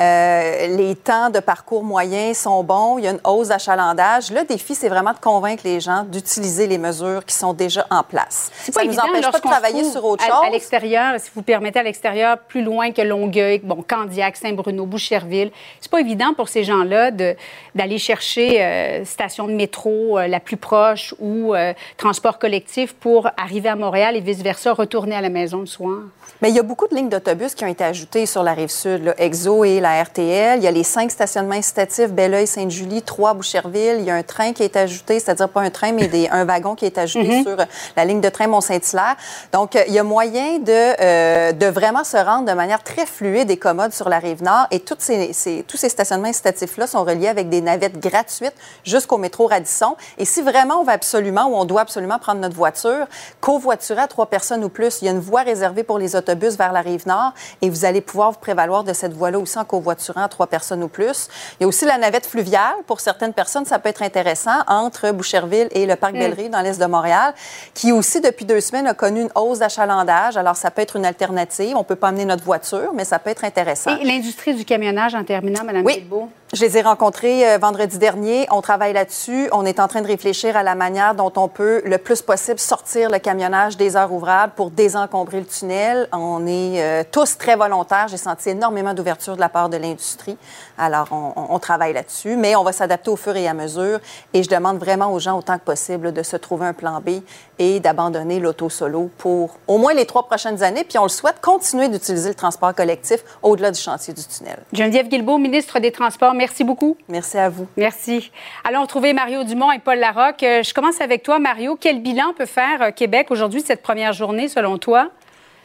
I: Euh, les temps de parcours moyens sont bons, il y a une hausse d'achalandage. Le défi, c'est vraiment de convaincre les gens d'utiliser les mesures qui sont déjà en place.
Q: C'est
I: Ça ne nous empêche pas de travailler sur autre
Q: à-
I: chose.
Q: À, l'extérieur, si vous permettez, à l'extérieur, plus loin que Longueuil, bon, Candiac, Saint-Bruno, Boucherville. C'est pas évident pour ces gens-là d'aller chercher euh, station de métro euh, la plus proche ou transport collectif pour arriver à Montréal et vice-versa, retourner à la maison le soir?
I: Mais il y a beaucoup de lignes d'autobus qui ont été ajoutées sur la rive sud, là. EXO et la RTL. Il y a les cinq stationnements incitatifs, Belleuil, Sainte-Julie, trois Boucherville. Il y a un train qui est ajouté, c'est-à-dire pas un train, mais des, un wagon qui est ajouté
Q: Mhm.
I: sur la ligne de train Mont-Saint-Hilaire. Donc, euh, il y a moyen de, euh, de vraiment se rendre de manière très fluide et commode sur la rive nord. Et toutes ces, ces- tous ces stationnements incitatifs-là sont reliés avec des navettes gratuites jusqu'au métro Radisson. Et si vraiment on va absolument ou on doit absolument prendre notre voiture, covoiturer à trois personnes ou plus, il y a une voie réservée pour les autobus vers la rive nord et vous allez pouvoir vous prévaloir de cette voie-là aussi en covoiturant à trois personnes ou plus. Il y a aussi la navette fluviale. Pour certaines personnes, ça peut être intéressant entre Boucherville et le parc
Q: Mm.
I: Bellerive dans l'est de Montréal, qui aussi depuis deux semaines a connu une hausse d'achalandage. Alors ça peut être une alternative. On peut pas amener notre voiture, mais ça peut être intéressant.
Q: Et l'industrie du camionnage en terminant, Mme
I: Oui.
Q: Guilbeault?
I: Je les ai rencontrés euh, vendredi dernier. On travaille là-dessus. On est en train de réfléchir à la manière dont on peut le plus possible sortir le camionnage des heures ouvrables pour désencombrer le tunnel. On est euh, tous très volontaires. J'ai senti énormément d'ouverture de la part de l'industrie. Alors, on, travaille là-dessus, mais on va s'adapter au fur et à mesure. Et je demande vraiment aux gens autant que possible de se trouver un plan B et d'abandonner l'auto solo pour au moins les trois prochaines années. Puis on le souhaite continuer d'utiliser le transport collectif au-delà du chantier du tunnel.
Q: Geneviève Guilbeault, ministre des Transports, merci beaucoup.
I: Merci à vous.
Q: Merci. Allons retrouver Mario Dumont et Paul Larocque. Euh, Je commence avec toi, Mario. Quel bilan peut faire euh, Québec aujourd'hui, cette première journée, selon toi?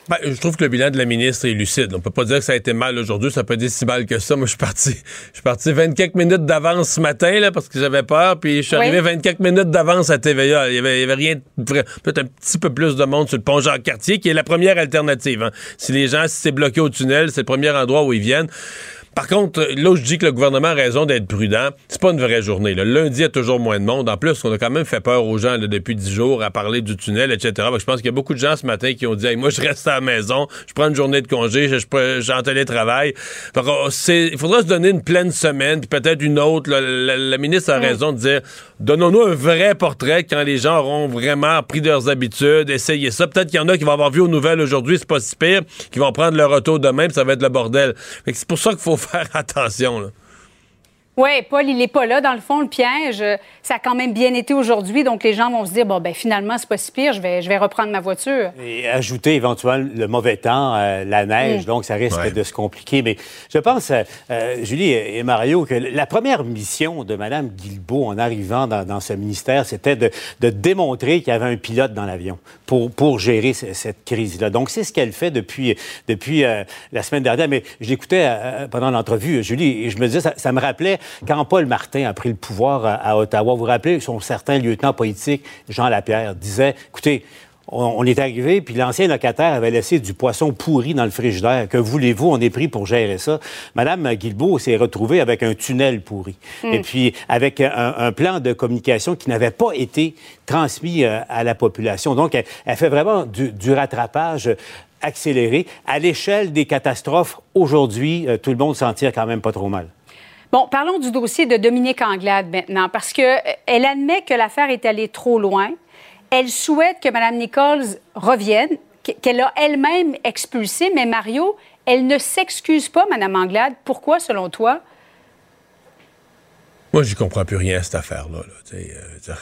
A: Ben, je trouve que le bilan de la ministre est lucide. On peut pas dire que ça a été mal aujourd'hui, ça peut être si mal que ça. Moi, je suis parti, <laughs> je suis parti 24 minutes d'avance ce matin, là, parce que j'avais peur, puis je suis
Q: Oui.
A: arrivé 24 minutes d'avance à TVA. Il y avait, il y avait rien de vrai. Peut-être un petit peu plus de monde sur le pont Jacques-Cartier, qui est la première alternative. hein. Si les gens, si c'est bloqué au tunnel, c'est le premier endroit où ils viennent. Par contre, là où je dis que le gouvernement a raison d'être prudent, c'est pas une vraie journée. Là. Lundi, il y a toujours moins de monde. En plus, on a quand même fait peur aux gens là, depuis dix jours à parler du tunnel, etc. Je pense qu'il y a beaucoup de gens ce matin qui ont dit Hey, moi, je reste à la maison, je prends une journée de congé, je, je, je, suis en télétravail. Il faudra se donner une pleine semaine, puis peut-être une autre. là. La, la ministre a raison de dire donnons-nous un vrai portrait quand les gens auront vraiment pris leurs habitudes, essayé ça. Peut-être qu'il y en a qui vont avoir vu aux nouvelles aujourd'hui, c'est pas si pire, qui vont prendre leur auto demain, puis ça va être le bordel. C'est pour ça qu'il faut faire attention. Là.
Q: Oui, Paul, il n'est pas là. Dans le fond, le piège, euh, ça a quand même bien été aujourd'hui. Donc, les gens vont se dire, bon, ben finalement, c'est pas si pire, je vais, je vais reprendre ma voiture.
R: Et ajouter éventuellement le mauvais temps, euh, la neige,
Q: Mm.
R: donc ça risque
A: Ouais.
R: de se compliquer. Mais je pense, euh, Julie et Mario, que la première mission de Mme Guilbeault en arrivant dans, dans ce ministère, c'était de, de démontrer qu'il y avait un pilote dans l'avion pour, pour gérer ce- cette crise-là. Donc c'est ce qu'elle fait depuis, depuis euh, la semaine dernière. Mais je l'écoutais euh, pendant l'entrevue, Julie, et je me disais, ça, ça me rappelait quand Paul Martin a pris le pouvoir à, à Ottawa. Vous vous rappelez, son certain lieutenant politique, Jean Lapierre, disait, écoutez, on, est arrivé, puis l'ancien locataire avait laissé du poisson pourri dans le frigidaire. Que voulez-vous, on est pris pour gérer ça. Madame Guilbeault s'est retrouvée avec un tunnel pourri.
Q: Mm.
R: Et puis, avec un, un plan de communication qui n'avait pas été transmis euh, à la population. Donc, elle, elle fait vraiment du, du rattrapage accéléré. À l'échelle des catastrophes, aujourd'hui, euh, tout le monde s'en tire quand même pas trop mal.
Q: Bon, parlons du dossier de Dominique Anglade maintenant, parce qu'elle admet que l'affaire est allée trop loin. Elle souhaite que Mme Nichols revienne, qu- qu'elle a elle-même expulsé, mais Mario, elle ne s'excuse pas, Mme Anglade. Pourquoi, selon toi?
A: Moi, j'y comprends plus rien à cette affaire-là. là. Euh,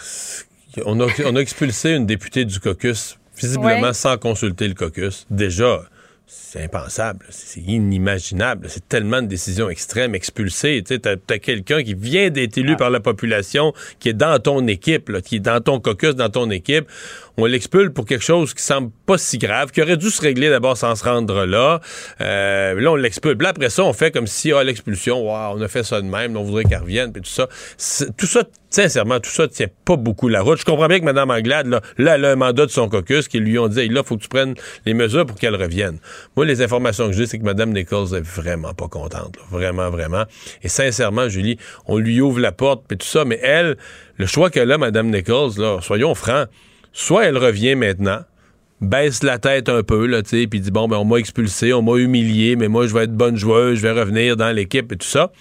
A: <laughs> on, a, on a expulsé une députée du caucus, visiblement
Q: Ouais.
A: sans consulter le caucus. Déjà, c'est impensable, c'est inimaginable. C'est tellement de décisions extrêmes, expulsées. Tu sais, t'as, t'as quelqu'un qui vient d'être élu par la population, qui est dans ton équipe, là, qui est dans ton caucus, dans ton équipe. On l'expulse pour quelque chose qui semble pas si grave, qui aurait dû se régler d'abord sans se rendre là. Euh, là, on l'expulse. Là, après ça, on fait comme si, ah, l'expulsion, wow, on a fait ça de même, on voudrait qu'elle revienne, puis tout ça. Tout ça, sincèrement, tout ça tient pas beaucoup la route. Je comprends bien que Mme Anglade, là, là, elle a un mandat de son caucus qui lui ont dit, hey, là, faut que tu prennes les mesures pour qu'elle revienne. Moi, les informations que j'ai, c'est que Mme Nichols est vraiment pas contente, là. vraiment, vraiment. Et sincèrement, Julie, on lui ouvre la porte, puis tout ça, mais elle, le choix qu'elle a, Mme Nichols, là, soyons francs, soit elle revient maintenant, baisse la tête un peu, là, tu sais, puis dit, bon, ben, on m'a expulsé, on m'a humilié, mais moi, je vais être bonne joueuse, je vais revenir dans l'équipe et tout ça.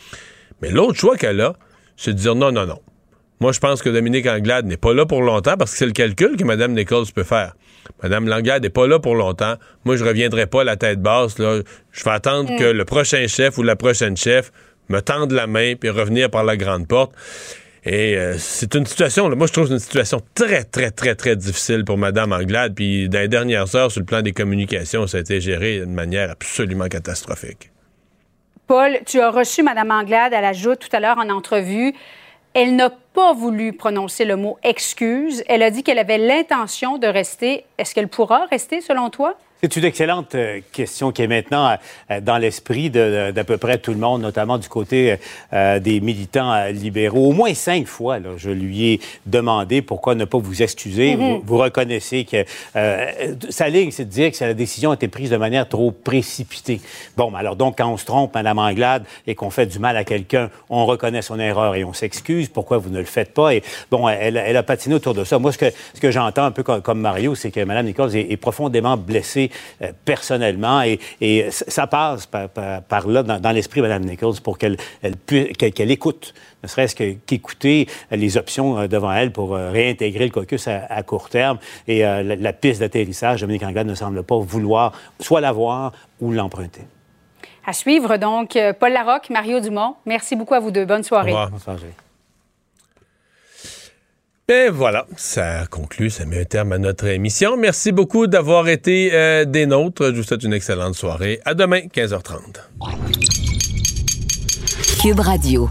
A: Mais l'autre choix qu'elle a, c'est de dire non, non, non. Moi, je pense que Dominique Anglade n'est pas là pour longtemps parce que c'est le calcul que Mme Nichols peut faire. Mme Anglade n'est pas là pour longtemps. Moi, je reviendrai pas la tête basse. Là. Je vais attendre
Q: Mm.
A: que le prochain chef ou la prochaine chef me tende la main puis revenir par la grande porte. Et euh, c'est une situation, là, moi je trouve c'est une situation très, très, très, très difficile pour Mme Anglade. Puis dans les dernières heures, sur le plan des communications, ça a été géré d'une manière absolument catastrophique.
Q: Paul, tu as reçu Mme Anglade, elle ajoute tout à l'heure en entrevue. Elle n'a pas voulu prononcer le mot excuse. Elle a dit qu'elle avait l'intention de rester. Est-ce qu'elle pourra rester selon toi?
R: C'est une excellente euh, question qui est maintenant euh, dans l'esprit d'à peu près tout le monde, notamment du côté euh, des militants libéraux. Au moins cinq fois, là, je lui ai demandé pourquoi ne pas vous excuser.
Q: Mm-hmm.
R: vous, reconnaissez que sa ligne, c'est de dire que la décision a été prise de manière trop précipitée. Bon, alors donc, quand on se trompe, Mme Anglade, et qu'on fait du mal à quelqu'un, on reconnaît son erreur et on s'excuse. Pourquoi vous ne le faites pas? Et bon, elle, elle a patiné autour de ça. Moi, ce que, ce que j'entends un peu comme, comme Mario, c'est que Mme Nichols est, est profondément blessée euh, personnellement. Et, et, ça passe par, par, là dans, dans l'esprit de Mme Nichols pour qu'elle elle, qu'elle, qu'elle écoute, ne serait-ce qu'écouter les options euh, devant elle pour euh, réintégrer le caucus à, à court terme. Et la, la, piste d'atterrissage, Dominique Anglade ne semble pas vouloir soit l'avoir ou l'emprunter.
Q: À suivre, donc, Paul Larocque, Mario Dumont. Merci beaucoup à vous deux. Bonne soirée.
R: Bonne soirée.
A: Et voilà, ça conclut, ça met un terme à notre émission. Merci beaucoup d'avoir été euh, des nôtres. Je vous souhaite une excellente soirée. À demain, 15h30.
E: Cube Radio.